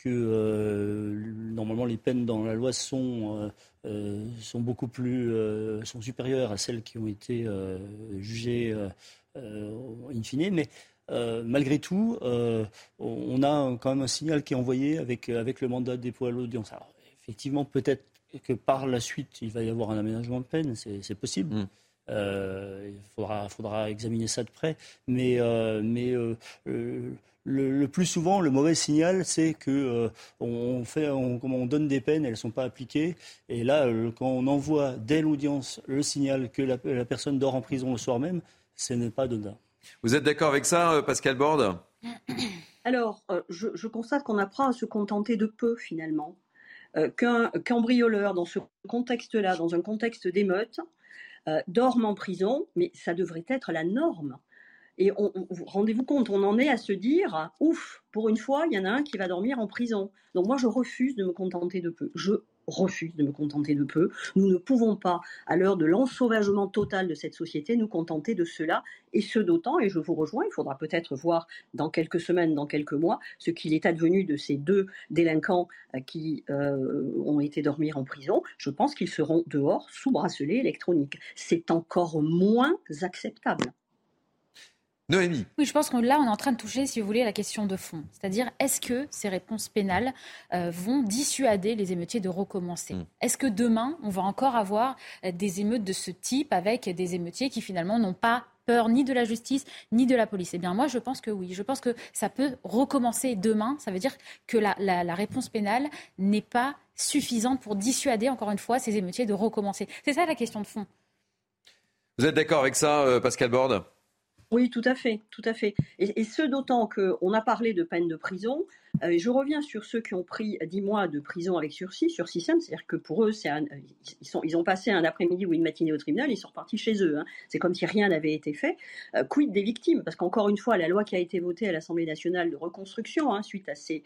normalement les peines dans la loi sont, sont beaucoup plus sont supérieures à celles qui ont été jugées in fine, mais malgré tout, on a quand même un signal qui est envoyé avec, avec le mandat de dépôt à l'audience. Alors, effectivement, peut-être que par la suite, il va y avoir un aménagement de peine, c'est possible. Mmh. Euh, il faudra, faudra, examiner ça de près. Mais, euh, mais euh, le, le, plus souvent, le mauvais signal, c'est que on, fait, on, on, donne des peines, elles ne sont pas appliquées. Et là, quand on envoie dès l'audience le signal que la, la, personne dort en prison le soir même, ce n'est pas dedans. Vous êtes d'accord avec ça, Pascal Borde? Alors, je, je constate qu'on apprend à se contenter de peu, finalement. Qu'un cambrioleur, dans ce contexte-là, dans un contexte d'émeute, euh, dorment en prison, mais ça devrait être la norme. Et rendez-vous compte, on en est à se dire, ouf, pour une fois, il y en a un qui va dormir en prison. Donc moi, je refuse de me contenter de peu. Je refuse de me contenter de peu. Nous ne pouvons pas, à l'heure de l'ensauvagement total de cette société, nous contenter de cela, et ce d'autant, et je vous rejoins, il faudra peut-être voir dans quelques semaines, dans quelques mois, ce qu'il est advenu de ces deux délinquants euh, qui euh, ont été dormir en prison. Je pense qu'ils seront dehors sous bracelet électronique. C'est encore moins acceptable. Noémie. Oui, je pense que là, on est en train de toucher, si vous voulez, la question de fond. C'est-à-dire, est-ce que ces réponses pénales euh, vont dissuader les émeutiers de recommencer mm. Est-ce que demain, on va encore avoir euh, des émeutes de ce type avec des émeutiers qui finalement n'ont pas peur ni de la justice ni de la police? Eh bien, moi, je pense que oui. Je pense que ça peut recommencer demain. Ça veut dire que la, la, la réponse pénale n'est pas suffisante pour dissuader, encore une fois, ces émeutiers de recommencer. C'est ça la question de fond. Vous êtes d'accord avec ça, euh, Pascal Borde Oui, tout à fait, tout à fait. Et, ce d'autant qu'on a parlé de peine de prison. Euh, je reviens sur ceux qui ont pris 10 mois de prison avec sursis, sursis simple, c'est-à-dire que pour eux, c'est ils, ont passé un après-midi ou une matinée au tribunal, ils sont repartis chez eux. Hein. C'est comme si rien n'avait été fait. Euh, quid des victimes? Parce qu'encore une fois, la loi qui a été votée à l'Assemblée nationale de reconstruction, hein, suite à ces,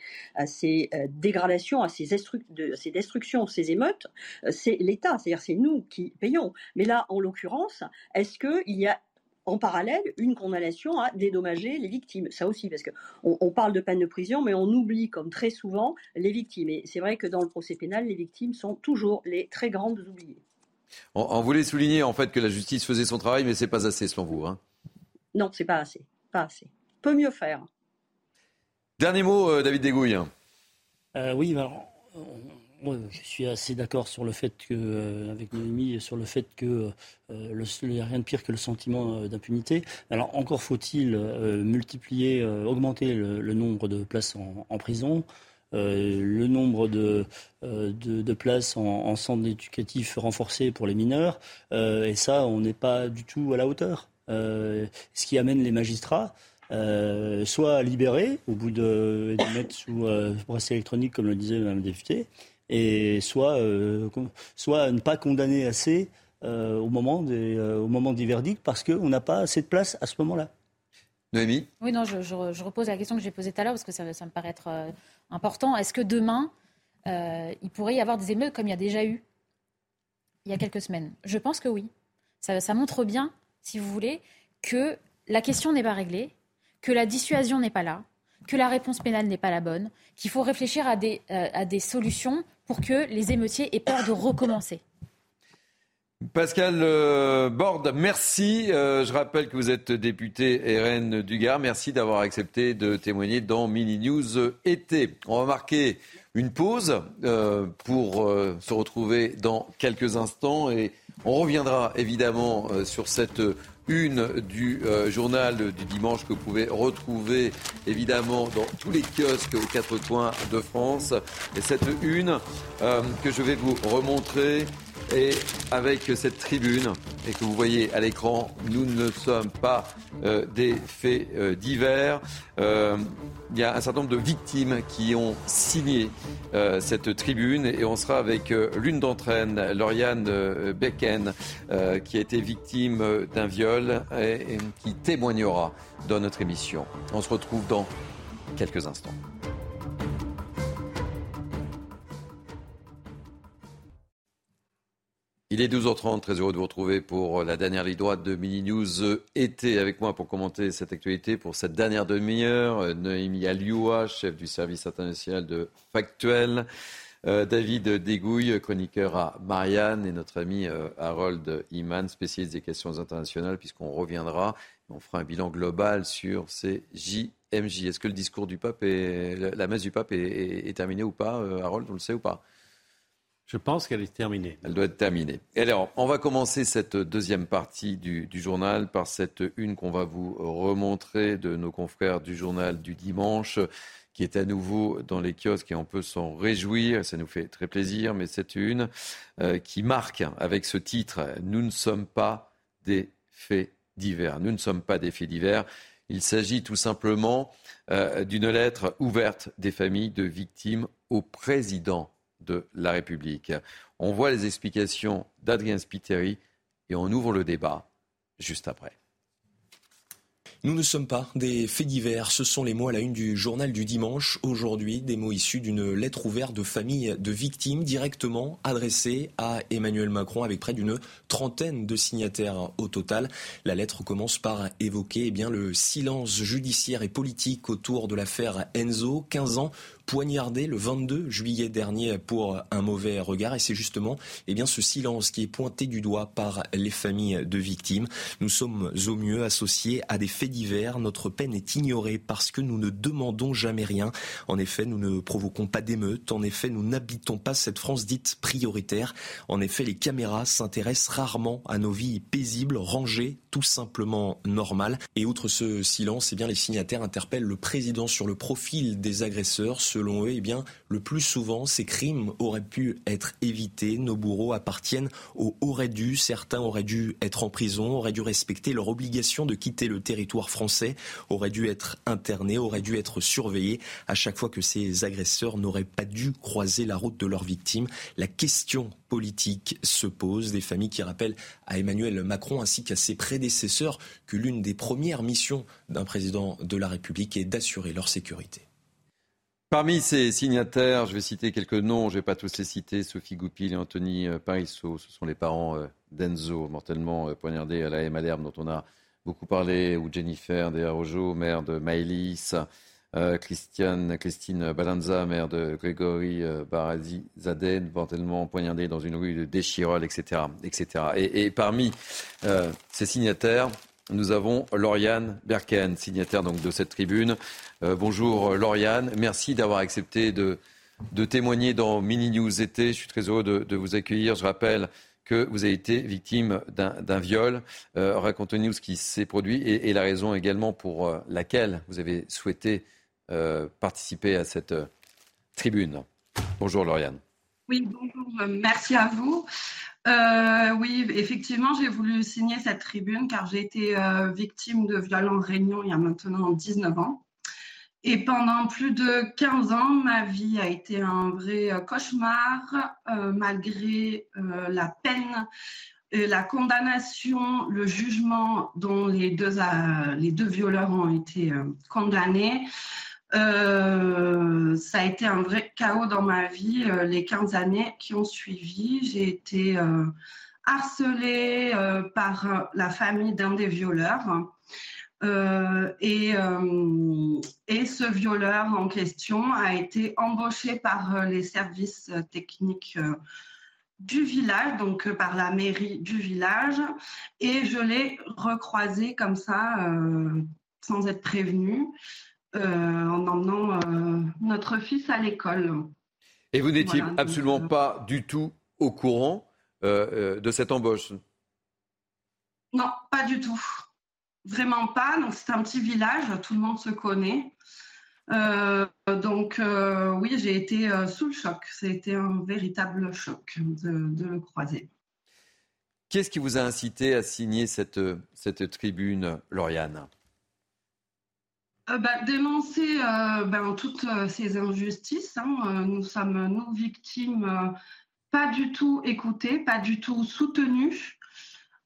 euh, dégradations, à ces, ces destructions, ces émeutes, c'est l'État, c'est-à-dire c'est nous qui payons. Mais là, en l'occurrence, est-ce qu'il y a en parallèle une condamnation à dédommager les victimes. Ça aussi, parce qu'on on parle de peine de prison, mais on oublie, comme très souvent, les victimes. Et c'est vrai que dans le procès pénal, les victimes sont toujours les très grandes oubliées. On, voulait souligner en fait que la justice faisait son travail, mais c'est pas assez selon vous. Hein non, c'est pas assez. Pas assez. Peut mieux faire. Dernier mot, euh, David Degouille. Euh, oui, alors, je suis assez d'accord sur le fait que, euh, avec Noémie, sur le fait que euh, il n'y a rien de pire que le sentiment euh, d'impunité. Alors encore faut-il multiplier, augmenter le, nombre de places en, prison. le nombre de, places en, en, centre éducatif renforcé pour les mineurs. et ça, on n'est pas du tout à la hauteur. ce qui amène les magistrats soit à libérer au bout de, mettre sous bracelet électronique, comme le disait Mme députée, et soit, euh, soit ne pas condamner assez euh, au, moment des, euh, au moment du verdict parce qu'on n'a pas assez de place à ce moment-là. Noémie? Oui, non, je, je, repose la question que j'ai posée tout à l'heure parce que ça, ça, me paraît être important. Est-ce que demain, il pourrait y avoir des émeutes comme il y a déjà eu il y a quelques semaines? Je pense que oui. Ça, ça montre bien, si vous voulez, que la question n'est pas réglée, que la dissuasion n'est pas là, que la réponse pénale n'est pas la bonne, qu'il faut réfléchir à des, à des solutions pour que les émeutiers aient peur de recommencer. Pascal euh, Borde, merci. Euh, je rappelle que vous êtes député RN du Gard. Merci d'avoir accepté de témoigner dans Mini News été. On va marquer une pause euh, pour se retrouver dans quelques instants et on reviendra évidemment sur cette une du euh, journal du dimanche que vous pouvez retrouver évidemment dans tous les kiosques aux quatre coins de France. Et cette une euh, que je vais vous remontrer et avec cette tribune, et que vous voyez à l'écran, nous ne sommes pas euh, des faits euh, divers. Euh, il y a un certain nombre de victimes qui ont signé cette tribune et on sera avec l'une d'entre elles, Lauriane Becken, qui a été victime d'un viol et qui témoignera dans notre émission. On se retrouve dans quelques instants. Il est 12h30, très heureux de vous retrouver pour la dernière ligne droite de Mini News été avec moi pour commenter cette actualité pour cette dernière demi-heure. Noémie Alioua, chef du service international de Factuel. Euh, David Dégouille, chroniqueur à Marianne, et notre ami euh, Harold Iman, spécialiste des questions internationales, puisqu'on reviendra on fera un bilan global sur ces JMJ. Est-ce que le discours du pape et la messe du pape est, est terminée ou pas, euh, Harold On le sait ou pas? Je pense qu'elle est terminée. Elle doit être terminée. Et alors, on va commencer cette deuxième partie du, journal par cette une qu'on va vous remontrer de nos confrères du journal du dimanche, qui est à nouveau dans les kiosques et on peut s'en réjouir. Ça nous fait très plaisir, mais c'est une euh, qui marque avec ce titre Nous ne sommes pas des faits divers. Nous ne sommes pas des faits divers. Il s'agit tout simplement euh, d'une lettre ouverte des familles de victimes au président de la République. On voit les explications d'Adrien Spiteri et on ouvre le débat juste après. Nous ne sommes pas des faits divers, ce sont les mots à la une du journal du dimanche. Aujourd'hui, des mots issus d'une lettre ouverte de famille de victimes directement adressée à Emmanuel Macron avec près d'une trentaine de signataires au total. La lettre commence par évoquer eh bien, le silence judiciaire et politique autour de l'affaire Enzo, 15 ans poignardé le 22 juillet dernier pour un mauvais regard. Et c'est justement eh bien, ce silence qui est pointé du doigt par les familles de victimes. Nous sommes au mieux associés à des faits divers. Notre peine est ignorée parce que nous ne demandons jamais rien. En effet, nous ne provoquons pas d'émeutes. En effet, nous n'habitons pas cette France dite prioritaire. En effet, les caméras s'intéressent rarement à nos vies paisibles, rangées, tout simplement normales. Et outre ce silence, eh bien, les signataires interpellent le président sur le profil des agresseurs, ce selon eux, eh bien, le plus souvent, ces crimes auraient pu être évités. Nos bourreaux appartiennent aux auraient dû. Certains auraient dû être en prison, auraient dû respecter leur obligation de quitter le territoire français, auraient dû être internés, auraient dû être surveillés à chaque fois que ces agresseurs n'auraient pas dû croiser la route de leurs victimes. La question politique se pose. Des familles qui rappellent à Emmanuel Macron ainsi qu'à ses prédécesseurs que l'une des premières missions d'un président de la République est d'assurer leur sécurité. Parmi ces signataires, je vais citer quelques noms, je ne vais pas tous les citer, Sophie Goupil et Anthony euh, Parisso, ce sont les parents euh, d'Enzo, mortellement euh, poignardé à la Madame, dont on a beaucoup parlé, ou Jennifer Desarrojo, mère de Maëlys, Christiane, Christine Balanza, mère de Grégory Barazzi Zaden, mortellement poignardée dans une rue de Déchirol, etc. etc. Et, parmi ces signataires, nous avons Lauriane Berken, signataire donc de cette tribune. Euh, bonjour Lauriane, merci d'avoir accepté de, témoigner dans Mini News été. Je suis très heureux de, vous accueillir. Je rappelle que vous avez été victime d'un viol. Euh, racontez-nous ce qui s'est produit et, la raison également pour euh, laquelle vous avez souhaité participer à cette tribune. Bonjour Lauriane. Oui, bonjour, merci à vous. Euh, oui, effectivement, j'ai voulu signer cette tribune car j'ai été euh, victime de viols en réunion il y a maintenant 19 ans. Et pendant plus de 15 ans, ma vie a été un vrai euh, cauchemar, malgré la peine, la condamnation, le jugement dont les deux, les deux violeurs ont été condamnés. Euh, ça a été un vrai chaos dans ma vie. Euh, les 15 années qui ont suivi, j'ai été euh, harcelée par la famille d'un des violeurs. Et, et, ce violeur en question a été embauché par les services techniques du village, donc par la mairie du village, et je l'ai recroisé comme ça, sans être prévenue. Euh, en emmenant euh, notre fils à l'école. Et vous n'étiez absolument euh, pas du tout au courant de cette embauche? Non, pas du tout. Vraiment pas. Donc c'est un petit village, tout le monde se connaît. donc oui, j'ai été sous le choc. C'était un véritable choc de, le croiser. Qu'est-ce qui vous a incité à signer cette, cette tribune, Lauriane? Euh, bah, dénoncer euh, ben, toutes euh, ces injustices. Hein. Nous sommes, nous, victimes, pas du tout écoutées, pas du tout soutenues.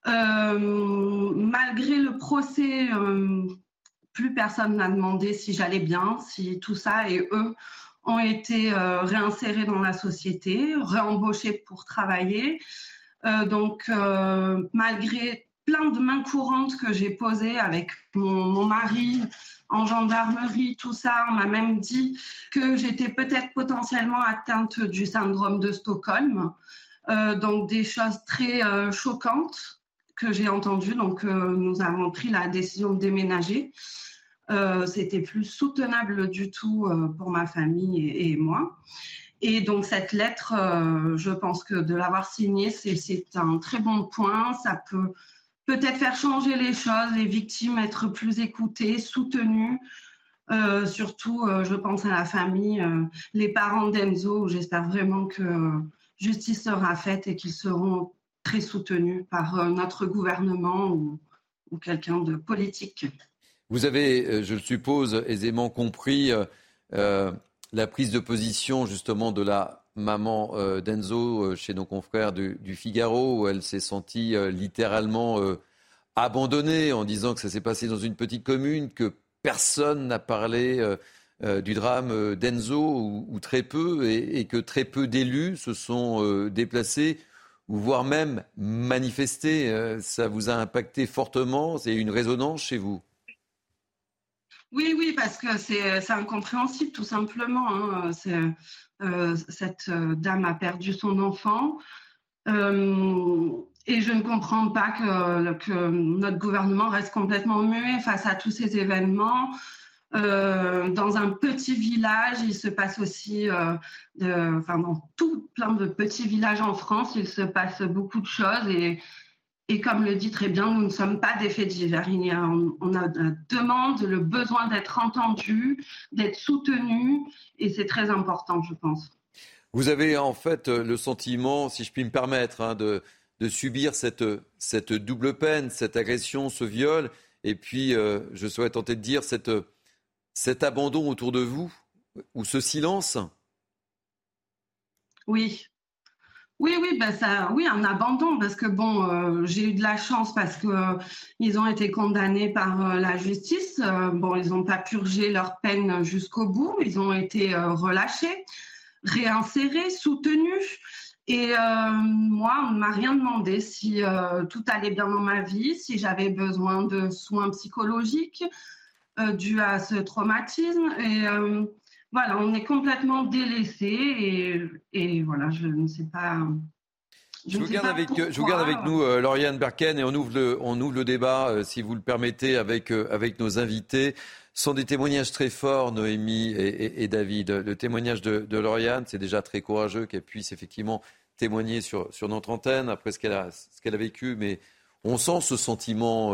malgré le procès, plus personne n'a demandé si j'allais bien, si tout ça, et eux ont été réinsérés dans la société, réembauchés pour travailler. donc, malgré plein de mains courantes que j'ai posées avec mon mari, en gendarmerie, tout ça. On m'a même dit que j'étais peut-être potentiellement atteinte du syndrome de Stockholm. Euh, donc des choses très euh, choquantes que j'ai entendues. Donc euh, nous avons pris la décision de déménager. C'était plus soutenable du tout pour ma famille et, et, moi. Et donc cette lettre, je pense que de l'avoir signée, c'est un très bon point. Ça peut peut-être faire changer les choses, les victimes être plus écoutées, soutenues. Euh, surtout, euh, je pense à la famille, euh, les parents d'Enzo, j'espère vraiment que justice sera faite et qu'ils seront très soutenus par notre gouvernement ou, ou quelqu'un de politique. Vous avez, je suppose, aisément compris la prise de position justement de la maman euh, d'Enzo euh, chez nos confrères du, Figaro, où elle s'est sentie euh, littéralement abandonnée en disant que ça s'est passé dans une petite commune, que personne n'a parlé du drame d'Enzo, ou, très peu, et, que très peu d'élus se sont déplacés, ou voire même manifestés. ça vous a impacté fortement? C'est une résonance chez vous? Oui, oui, parce que c'est incompréhensible, tout simplement. Hein. Euh, cette euh, dame a perdu son enfant. Euh, et je ne comprends pas que, notre gouvernement reste complètement muet face à tous ces événements. dans un petit village, il se passe aussi, enfin dans tout plein de petits villages en France, il se passe beaucoup de choses et, Et comme le dit très bien, nous ne sommes pas des faits divers. Il y a, on, a la demande, le besoin d'être entendu, d'être soutenu, et c'est très important, je pense. Vous avez en fait le sentiment, si je puis me permettre, hein, de, de, subir cette, cette, double peine, cette agression, ce viol, et puis, euh, je souhaite tenter de dire, cette, cet abandon autour de vous, ou ce silence? Oui, oui, oui, ben ça, oui, un abandon parce que bon, euh, j'ai eu de la chance parce que euh, ils ont été condamnés par euh, la justice. bon, ils n'ont pas purgé leur peine jusqu'au bout. Ils ont été relâchés, réinsérés, soutenus. Et moi, on ne m'a rien demandé si tout allait bien dans ma vie, si j'avais besoin de soins psychologiques dus à ce traumatisme. Et voilà, on est complètement délaissé et, et, voilà, je ne sais pas. Je, vous, garde avec, je vous garde avec nous, euh, Lauriane Berken, et on ouvre le, on ouvre le débat, euh, si vous le permettez, avec, euh, avec nos invités. Ce sont des témoignages très forts, Noémie et, et, David. Le témoignage de, de Lauriane, c'est déjà très courageux qu'elle puisse effectivement témoigner sur, sur notre antenne après ce qu'elle a, ce qu'elle a vécu, mais on sent ce sentiment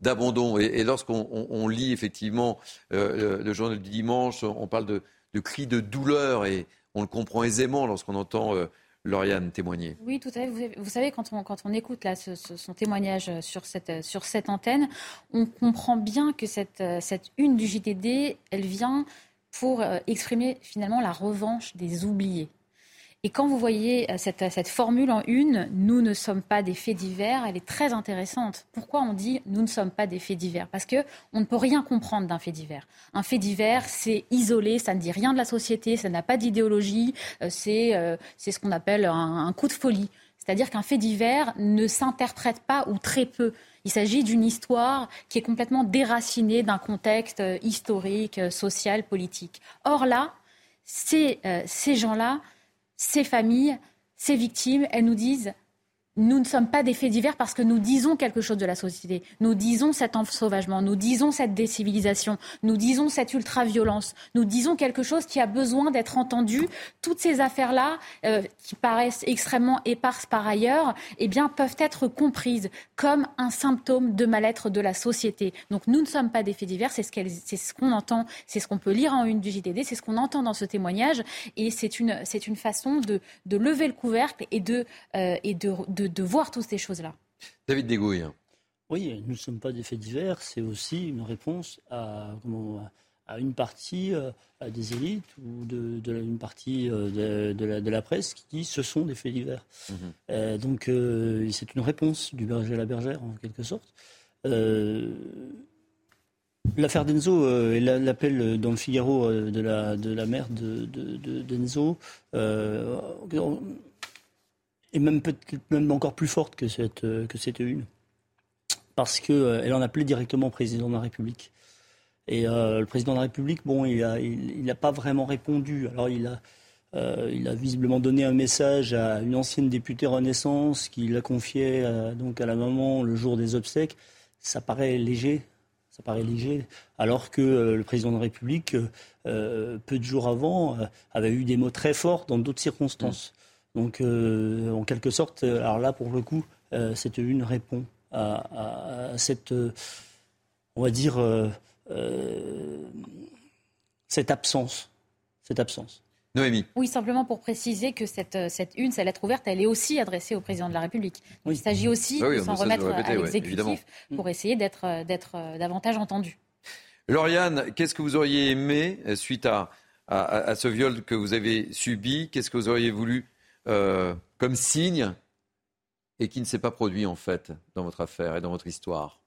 d'abandon. Et, lorsqu'on lit effectivement euh, le, journal du dimanche, on parle de, cris de douleur et on le comprend aisément lorsqu'on entend euh, Lauriane témoigner. Oui, tout à fait. Vous, savez, quand on, écoute son témoignage sur cette, sur cette antenne, on comprend bien que cette, cette une du JTD, elle vient pour euh, exprimer finalement la revanche des oubliés. Et quand vous voyez euh, cette, formule en une, nous ne sommes pas des faits divers, elle est très intéressante. Pourquoi on dit nous ne sommes pas des faits divers? Parce que on ne peut rien comprendre d'un fait divers. Un fait divers, c'est isolé, ça ne dit rien de la société, ça n'a pas d'idéologie, euh, c'est euh, c'est ce qu'on appelle un, coup de folie. C'est-à-dire qu'un fait divers ne s'interprète pas ou très peu. Il s'agit d'une histoire qui est complètement déracinée d'un contexte historique, social, politique. Or là, ces gens-là, ces familles, ces victimes, elles nous disent nous ne sommes pas des faits divers parce que nous disons quelque chose de la société. Nous disons cet ensauvagement, nous disons cette décivilisation, nous disons cette ultra-violence, nous disons quelque chose qui a besoin d'être entendu. Toutes ces affaires-là, euh, qui paraissent extrêmement éparses par ailleurs, eh bien, peuvent être comprises comme un symptôme de mal-être de la société. Donc nous ne sommes pas des faits divers, c'est ce qu'on entend, c'est ce qu'on peut lire en une du JTD, c'est ce qu'on entend dans ce témoignage, et c'est une, une façon de, lever le couvercle et de, euh, voir toutes ces choses-là. David Degouille. Oui, nous ne sommes pas des faits divers, c'est aussi une réponse à, à une partie euh, des élites ou de, une partie euh, de, la, de, la, presse qui dit ce sont des faits divers. Mhm. Euh, donc c'est une réponse du berger à la bergère en quelque sorte. L'affaire d'Enzo et l'appel dans le Figaro de la, de la mère d'Enzo et même encore plus forte que cette euh, une, parce que euh, en appelait directement au président de la République. Et euh, le président de la République, bon, il n'a pas vraiment répondu. Alors il a visiblement donné un message à une ancienne députée Renaissance qui l'a confié donc à la maman le jour des obsèques. Ça paraît léger, ça paraît léger, alors que le président de la République, peu de jours avant, avait eu des mots très forts dans d'autres circonstances. Donc, euh, en quelque sorte, euh, alors là, pour le coup, euh, cette une répond à, cette, on va dire, cette absence. Cette absence. Noémie. Oui, simplement pour préciser que cette, cette une, cette lettre ouverte, elle est aussi adressée au président de la République. Il s'agit aussi ah de s'en remettre à l'exécutif pour essayer d'être davantage entendu. Lauriane, qu'est-ce que vous auriez aimé suite à, à, ce viol que vous avez subi Qu'est-ce que vous auriez voulu euh, comme signe et qui ne s'est pas produit en fait dans votre affaire et dans votre histoire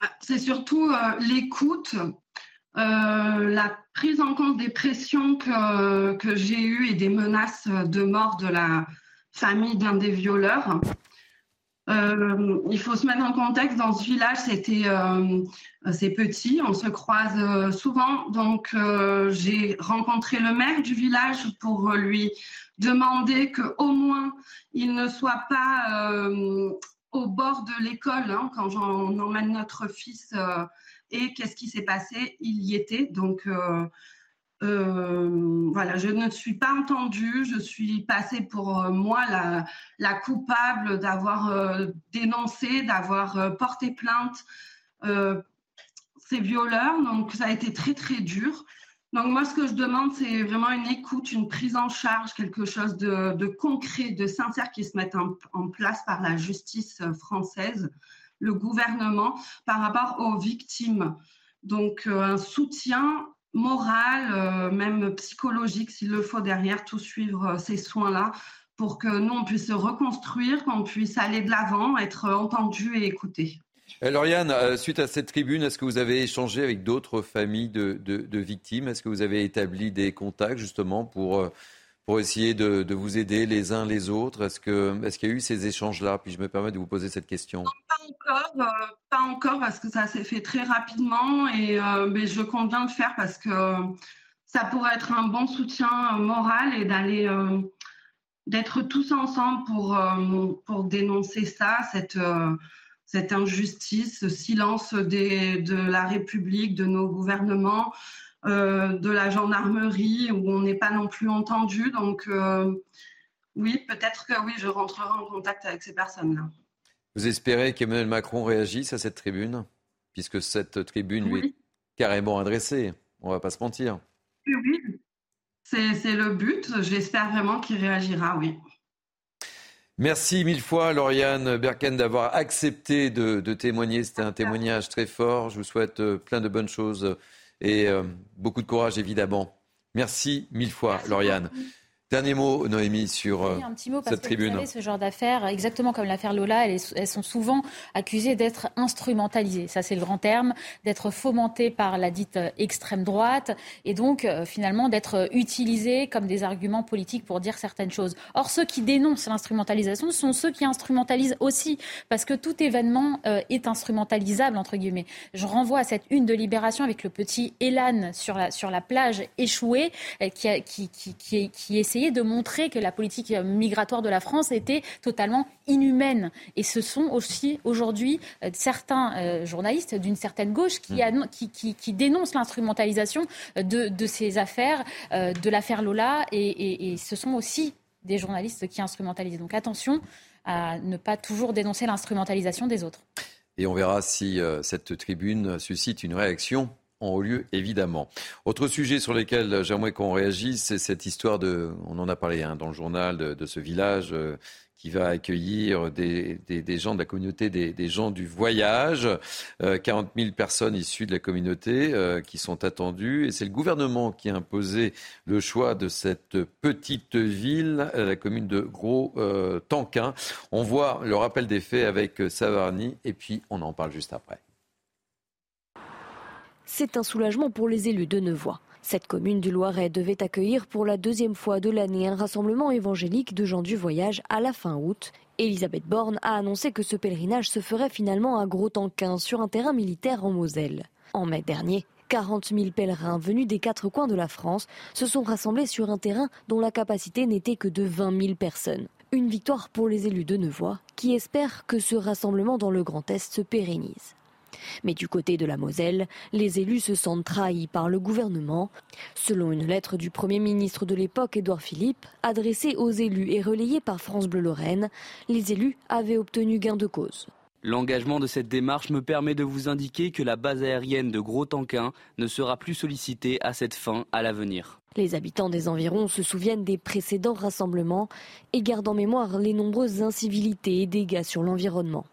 ah, C'est surtout euh, l'écoute, euh, la prise en compte des pressions que, que j'ai eues et des menaces de mort de la famille d'un des violeurs. Euh, il faut se mettre en contexte. Dans ce village, c'était euh, c'est petit, on se croise euh, souvent. Donc, j'ai rencontré le maire du village pour lui demander que au moins il ne soit pas au bord de l'école hein, quand on emmène notre fils. et qu'est-ce qui s'est passé? Il y était. Donc Euh, voilà, je ne suis pas entendue. Je suis passée pour euh, moi la, la coupable d'avoir euh, dénoncé, d'avoir porté plainte ces violeurs. Donc, ça a été très, très dur. Donc, moi, ce que je demande, c'est vraiment une écoute, une prise en charge, quelque chose de, de concret, de sincère qui se mette en, en, place par la justice française, le gouvernement, par rapport aux victimes. Donc, un soutien morale, euh, même psychologique, s'il le faut derrière, tout suivre euh, ces soins-là pour que nous, on puisse se reconstruire, qu'on puisse aller de l'avant, être entendu et écouté. Euh, suite à cette tribune, est-ce que vous avez échangé avec d'autres familles de, de victimes? Est-ce que vous avez établi des contacts justement pour pour essayer de, vous aider les uns les autres Est-ce qu'il est qu'il y a eu ces échanges-là? Puis je me permets de vous poser cette question. pas encore, euh, pas encore parce que ça s'est fait très rapidement et euh, mais je compte bien le faire parce que ça pourrait être un bon soutien moral et d'aller euh, d'être tous ensemble pour, pour dénoncer ça, cette, cette injustice, ce silence de la République, de nos gouvernements. Euh, de la gendarmerie où on n'est pas non plus entendu. Donc euh, oui, peut-être que oui, je rentrerai en contact avec ces personnes-là. Vous espérez qu'Emmanuel Macron réagisse à cette tribune, puisque cette tribune lui est carrément adressée. On ne va pas se mentir. Oui, oui. c'est le but. J'espère vraiment qu'il réagira, oui. Merci mille fois, Lauriane Berken, d'avoir accepté de, de témoigner. C'était un témoignage très fort. Je vous souhaite euh, plein de bonnes choses et euh, beaucoup de courage évidemment. Merci mille fois, Lauriane. Dernier mot, Noémie, sur oui, un petit mot, parce cette que tribune. Vous savez, ce genre d'affaires, exactement comme l'affaire Lola, elles, elles, sont souvent accusées d'être instrumentalisées. Ça, c'est le grand terme, d'être fomentées par la dite euh, extrême droite et donc euh, finalement d'être utilisées comme des arguments politiques pour dire certaines choses. Or, ceux qui dénoncent l'instrumentalisation sont ceux qui instrumentalisent aussi, parce que tout événement euh, est instrumentalisable entre guillemets. Je renvoie à cette une de Libération avec le petit Elan sur la sur la plage échouée, euh, qui, a, qui, qui, qui, qui essaie de montrer que la politique migratoire de la France était totalement inhumaine. Et ce sont aussi aujourd'hui euh, certains euh, journalistes d'une certaine gauche qui, mm. qui, dénoncent l'instrumentalisation de, ces affaires, euh, de l'affaire Lola, et, ce sont aussi des journalistes qui instrumentalisent. Donc attention à ne pas toujours dénoncer l'instrumentalisation des autres. Et on verra si cette tribune suscite une réaction en haut lieu, évidemment. Autre sujet sur lequel j'aimerais qu'on réagisse, c'est cette histoire de, on en a parlé hein, dans le journal, de, ce village euh, qui va accueillir des, gens de la communauté des, gens du voyage. 40 euh, 000 personnes issues de la communauté euh, qui sont attendues. Et c'est le gouvernement qui a imposé le choix de cette petite ville, la commune de Gros-Tanquin. on voit le rappel des faits avec Savarny et puis on en parle juste après. C'est un soulagement pour les élus de Nevoix. Cette commune du Loiret devait accueillir pour la deuxième fois de l'année un rassemblement évangélique de gens du voyage à la fin août. Elisabeth Borne a annoncé que ce pèlerinage se ferait finalement à Gros-Tanquin sur un terrain militaire en Moselle. En mai dernier, 40 000 pèlerins venus des quatre coins de la France se sont rassemblés sur un terrain dont la capacité n'était que de 20 000 personnes. Une victoire pour les élus de Nevoix qui espèrent que ce rassemblement dans le Grand Est se pérennise. Mais du côté de la Moselle, les élus se sentent trahis par le gouvernement. Selon une lettre du Premier ministre de l'époque, Édouard Philippe, adressée aux élus et relayée par France Bleu Lorraine, les élus avaient obtenu gain de cause. L'engagement de cette démarche me permet de vous indiquer que la base aérienne de Gros-Tanquin ne sera plus sollicitée à cette fin à l'avenir. Les habitants des environs se souviennent des précédents rassemblements et gardent en mémoire les nombreuses incivilités et dégâts sur l'environnement.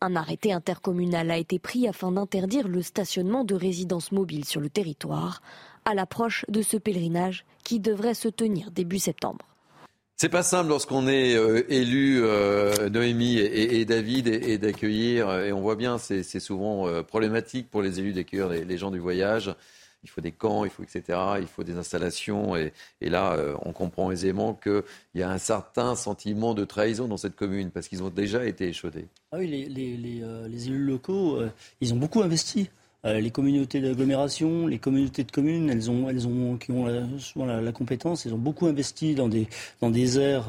Un arrêté intercommunal a été pris afin d'interdire le stationnement de résidences mobiles sur le territoire à l'approche de ce pèlerinage qui devrait se tenir début septembre. C'est pas simple lorsqu'on est euh, élu, euh, Noémie et, David, et, d'accueillir, et on voit bien, c'est souvent euh, problématique pour les élus d'accueillir les, gens du voyage il faut des camps, il faut etc. Il faut des installations. Et, là, euh, on comprend aisément qu'il y a un certain sentiment de trahison dans cette commune parce qu'ils ont déjà été échaudés. Ah oui, les, euh, élus locaux, euh, ils ont beaucoup investi. les communautés d'agglomération, les communautés de communes, elles ont, elles ont, qui ont la, souvent la, compétence, elles ont beaucoup investi dans des, dans des aires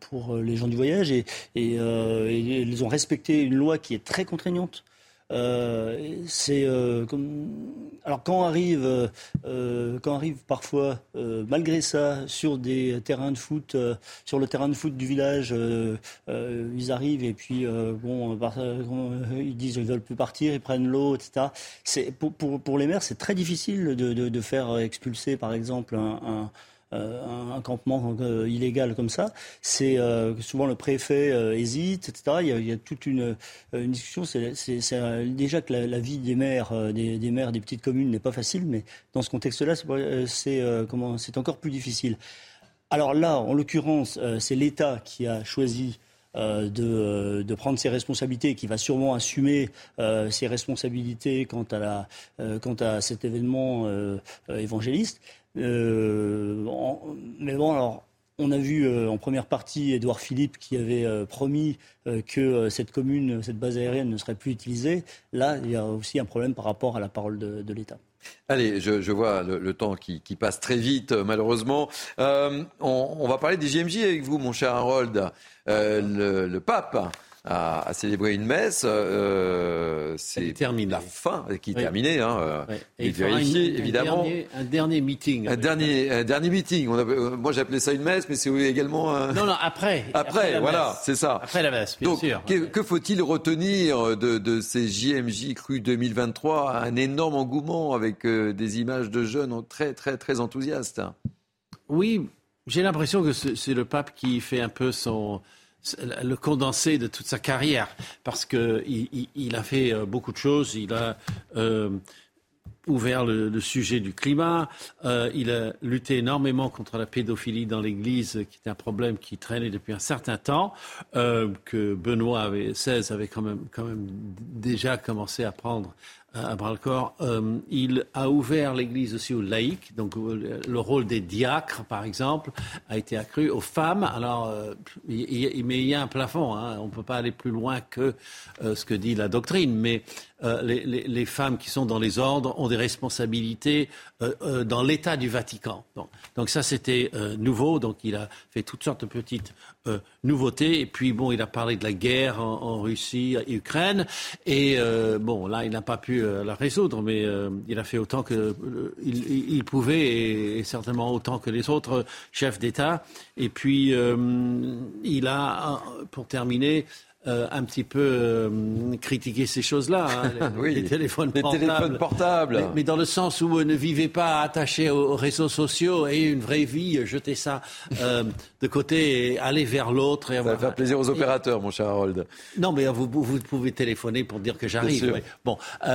pour les gens du voyage et, et, et, elles ont respecté une loi qui est très contraignante. Euh, c'est euh, alors quand arrive, euh, quand arrive parfois, malgré ça, sur des terrains de foot, sur le terrain de foot du village, ils arrivent et puis bon, ils disent ils veulent plus partir, ils prennent l'eau, etc. C'est pour, pour, pour, les maires, c'est très difficile de, de, de, faire expulser, par exemple, un, un euh, un, campement euh, illégal comme ça, c'est euh, souvent le préfet hésite, etc. Il y, a, toute une, discussion. C'est déjà que la, vie des maires, des, maires des petites communes n'est pas facile, mais dans ce contexte-là, c'est encore plus difficile. Alors là, en l'occurrence, c'est l'État qui a choisi de, prendre ses responsabilités, qui va sûrement assumer ses responsabilités quant à cet événement évangéliste. Euh, mais bon, alors, on a vu euh, en première partie Édouard Philippe qui avait euh, promis que cette commune, cette base aérienne ne serait plus utilisée. Là, il y a aussi un problème par rapport à la parole de, l'État. Allez, je, vois le, temps qui, passe très vite, malheureusement. On, va parler des JMJ avec vous, mon cher Harold. le, pape à, célébrer une messe. Euh, c'est la fin qui est terminée. Hein, euh, Et, vérifier, évidemment. Un dernier, meeting. Un dernier, un dernier meeting. On euh, moi, j'appelais ça une messe, mais c'est également un... Non, non, après. <laughs> Après, voilà, c'est ça. Après la messe, bien Donc, sûr. Que, que faut-il retenir de, de, ces JMJ cru 2023 Un énorme engouement avec des images de jeunes très, très, très enthousiastes. Oui, j'ai l'impression que c'est le pape qui fait un peu son le condensé de toute sa carrière, parce qu'il il, a fait euh, beaucoup de choses. Il a euh, ouvert le, sujet du climat. Euh, il a lutté énormément contre la pédophilie dans l'Église, qui était un problème qui traînait depuis un certain temps, que Benoît XVI avait quand même, quand même déjà commencé à prendre à bras le corps. Euh, il a ouvert l'Église aussi aux laïcs, donc euh, le rôle des diacres, par exemple, a été accru aux femmes. Alors, euh, il, mais il y a un plafond, hein. on ne peut pas aller plus loin que ce que dit la doctrine, mais les, les, les, femmes qui sont dans les ordres ont des responsabilités dans l'État du Vatican. Donc, ça, c'était nouveau, donc il a fait toutes sortes de petites euh, nouveauté. Et puis, bon, il a parlé de la guerre en, Russie, en Ukraine. Et euh, bon, là, il n'a pas pu euh, la résoudre, mais il a fait autant que il, pouvait et, certainement autant que les autres chefs d'État. Et puis, il a, pour terminer, euh, un petit peu euh, critiquer ces choses-là, hein, <laughs> les, téléphones portables. Mais, dans le sens où ne vivez pas attaché aux, réseaux sociaux et une vraie vie, jetez ça euh, de côté et allez vers l'autre. Ça va faire plaisir aux opérateurs, mon cher Harold. Non, mais vous, vous pouvez téléphoner pour dire que j'arrive. Bon, <laughs>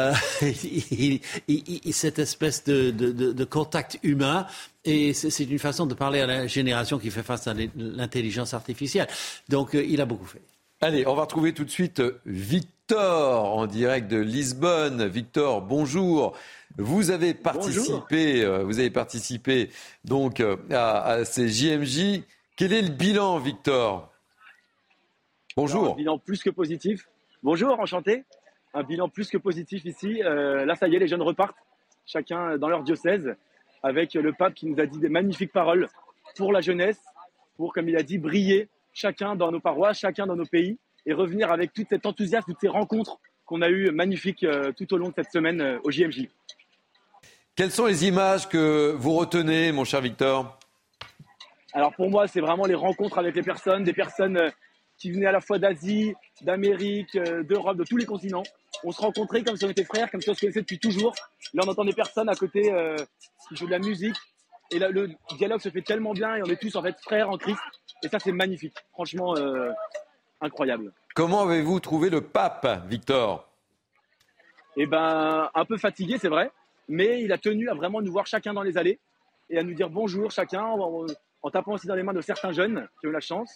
cette espèce de, de contact humain et c'est une façon de parler à la génération qui fait face à l'intelligence artificielle. Donc, il a beaucoup fait. Allez, on va retrouver tout de suite Victor en direct de Lisbonne. Victor, bonjour. Vous avez participé, euh, vous avez participé donc euh, à, ces JMJ. Quel est le bilan, Victor? Bonjour. un bilan plus que positif. Bonjour, enchanté. Un bilan plus que positif ici. Euh, là, ça y est, les jeunes repartent, chacun dans leur diocèse, avec le pape qui nous a dit des magnifiques paroles pour la jeunesse, pour, comme il a dit, briller chacun dans nos paroisses, chacun dans nos pays, et revenir avec tout cet enthousiasme, toutes ces rencontres qu'on a eues magnifiques euh, tout au long de cette semaine euh, au JMJ. Quelles sont les images que vous retenez, mon cher Victor? Alors pour moi, c'est vraiment les rencontres avec les personnes, des personnes euh, qui venaient à la fois d'Asie, d'Amérique, d'Europe, de tous les continents. On se rencontrait comme si on était frères, comme si on se connaissait depuis toujours. Là, on entend des personnes à côté qui jouent de la musique. Et là, le dialogue se fait tellement bien et on est tous en fait frères en Christ. Et ça, c'est magnifique. Franchement, euh, incroyable. Comment avez-vous trouvé le pape, Victor? Eh ben, un peu fatigué, c'est vrai. Mais il a tenu à vraiment nous voir chacun dans les allées et à nous dire bonjour chacun en, tapant aussi dans les mains de certains jeunes qui ont eu la chance.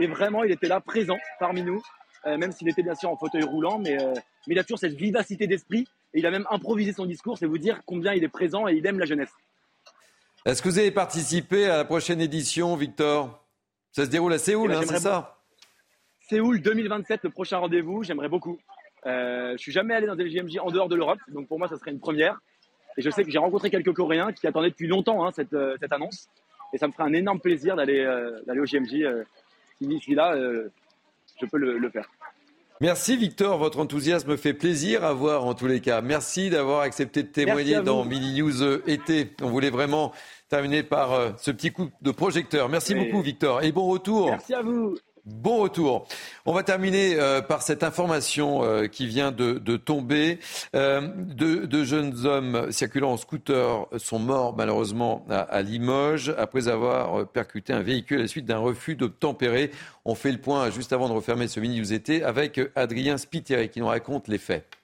Et vraiment, il était là, présent parmi nous, euh, même s'il était bien sûr en fauteuil roulant, mais, euh, mais il a toujours cette vivacité d'esprit et il a même improvisé son discours, c'est vous dire combien il est présent et il aime la jeunesse. Est-ce que vous avez participé à la prochaine édition, Victor? Ça se déroule à Séoul, eh ben, hein, c'est ça? Séoul 2027, le prochain rendez-vous, j'aimerais beaucoup. Euh, je suis jamais allé dans des JMJ en dehors de l'Europe, donc pour moi, ça serait une première. Et je sais que j'ai rencontré quelques Coréens qui attendaient depuis longtemps hein, cette, euh, cette, annonce. Et ça me ferait un énorme plaisir d'aller euh, au JMJ. Euh, si là, je peux le, le, faire. Merci Victor, votre enthousiasme me fait plaisir à voir en tous les cas. Merci d'avoir accepté de témoigner dans Mini News euh, été. On voulait vraiment terminer par euh, ce petit coup de projecteur. Merci beaucoup Victor et bon retour. Merci à vous. Bon retour. On va terminer euh, par cette information euh, qui vient de, tomber. Euh, deux, jeunes hommes circulant en scooter sont morts malheureusement à, Limoges après avoir percuté un véhicule à la suite d'un refus d'obtempérer. On fait le point juste avant de refermer ce mini-news été avec Adrien Spiteri qui nous raconte les faits.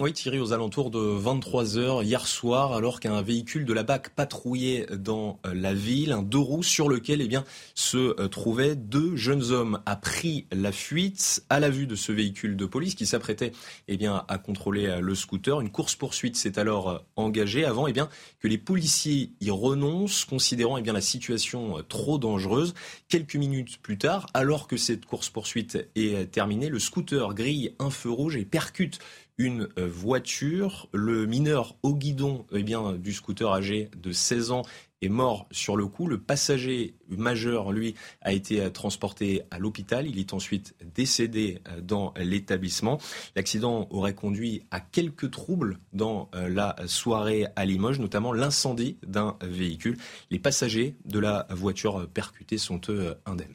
Oui, Thierry, aux alentours de 23 heures hier soir, alors qu'un véhicule de la BAC patrouillait dans euh, la ville, un deux roues sur lequel eh bien, se euh, trouvaient deux jeunes hommes, a pris la fuite à la vue de ce véhicule de police qui s'apprêtait eh à contrôler euh, le scooter. Une course-poursuite s'est alors engagée avant eh bien, que les policiers y renoncent, considérant eh bien, la situation trop dangereuse. Quelques minutes plus tard, alors que cette course-poursuite est terminée, le scooter grille un feu rouge et percute une euh, voiture. Le mineur au guidon eh bien, du scooter âgé de 16 ans est mort sur le coup. Le passager majeur, lui, a été euh, transporté à l'hôpital. Il est ensuite décédé euh, dans l'établissement. L'accident aurait conduit à quelques troubles dans la soirée à Limoges, notamment l'incendie d'un véhicule. Les passagers de la voiture percutée sont eux indemnes.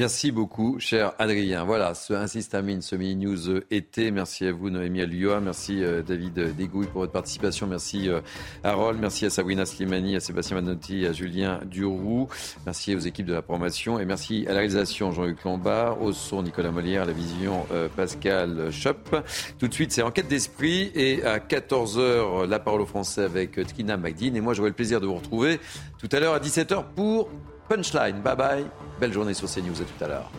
Merci beaucoup, cher Adrien. Voilà, ce, ainsi se termine ce mini-news euh, été. Merci à vous, Noémie Alioua. Merci, euh, David Degouille, pour votre participation. Merci, euh, Harold. Merci à Sabrina Slimani, à Sébastien Manotti, à Julien Duroux. Merci aux équipes de la promotion. Et merci à la réalisation, Jean-Luc Lombard, au son, Nicolas Molière, à la vision, Pascal Chop. Tout de suite, c'est Enquête d'esprit. Et à 14h, la parole au français avec Tkina Magdine. Et moi, j'aurai le plaisir de vous retrouver tout à l'heure à 17h pour Punchline. Bye bye. Belle journée sur CNews. À tout à l'heure.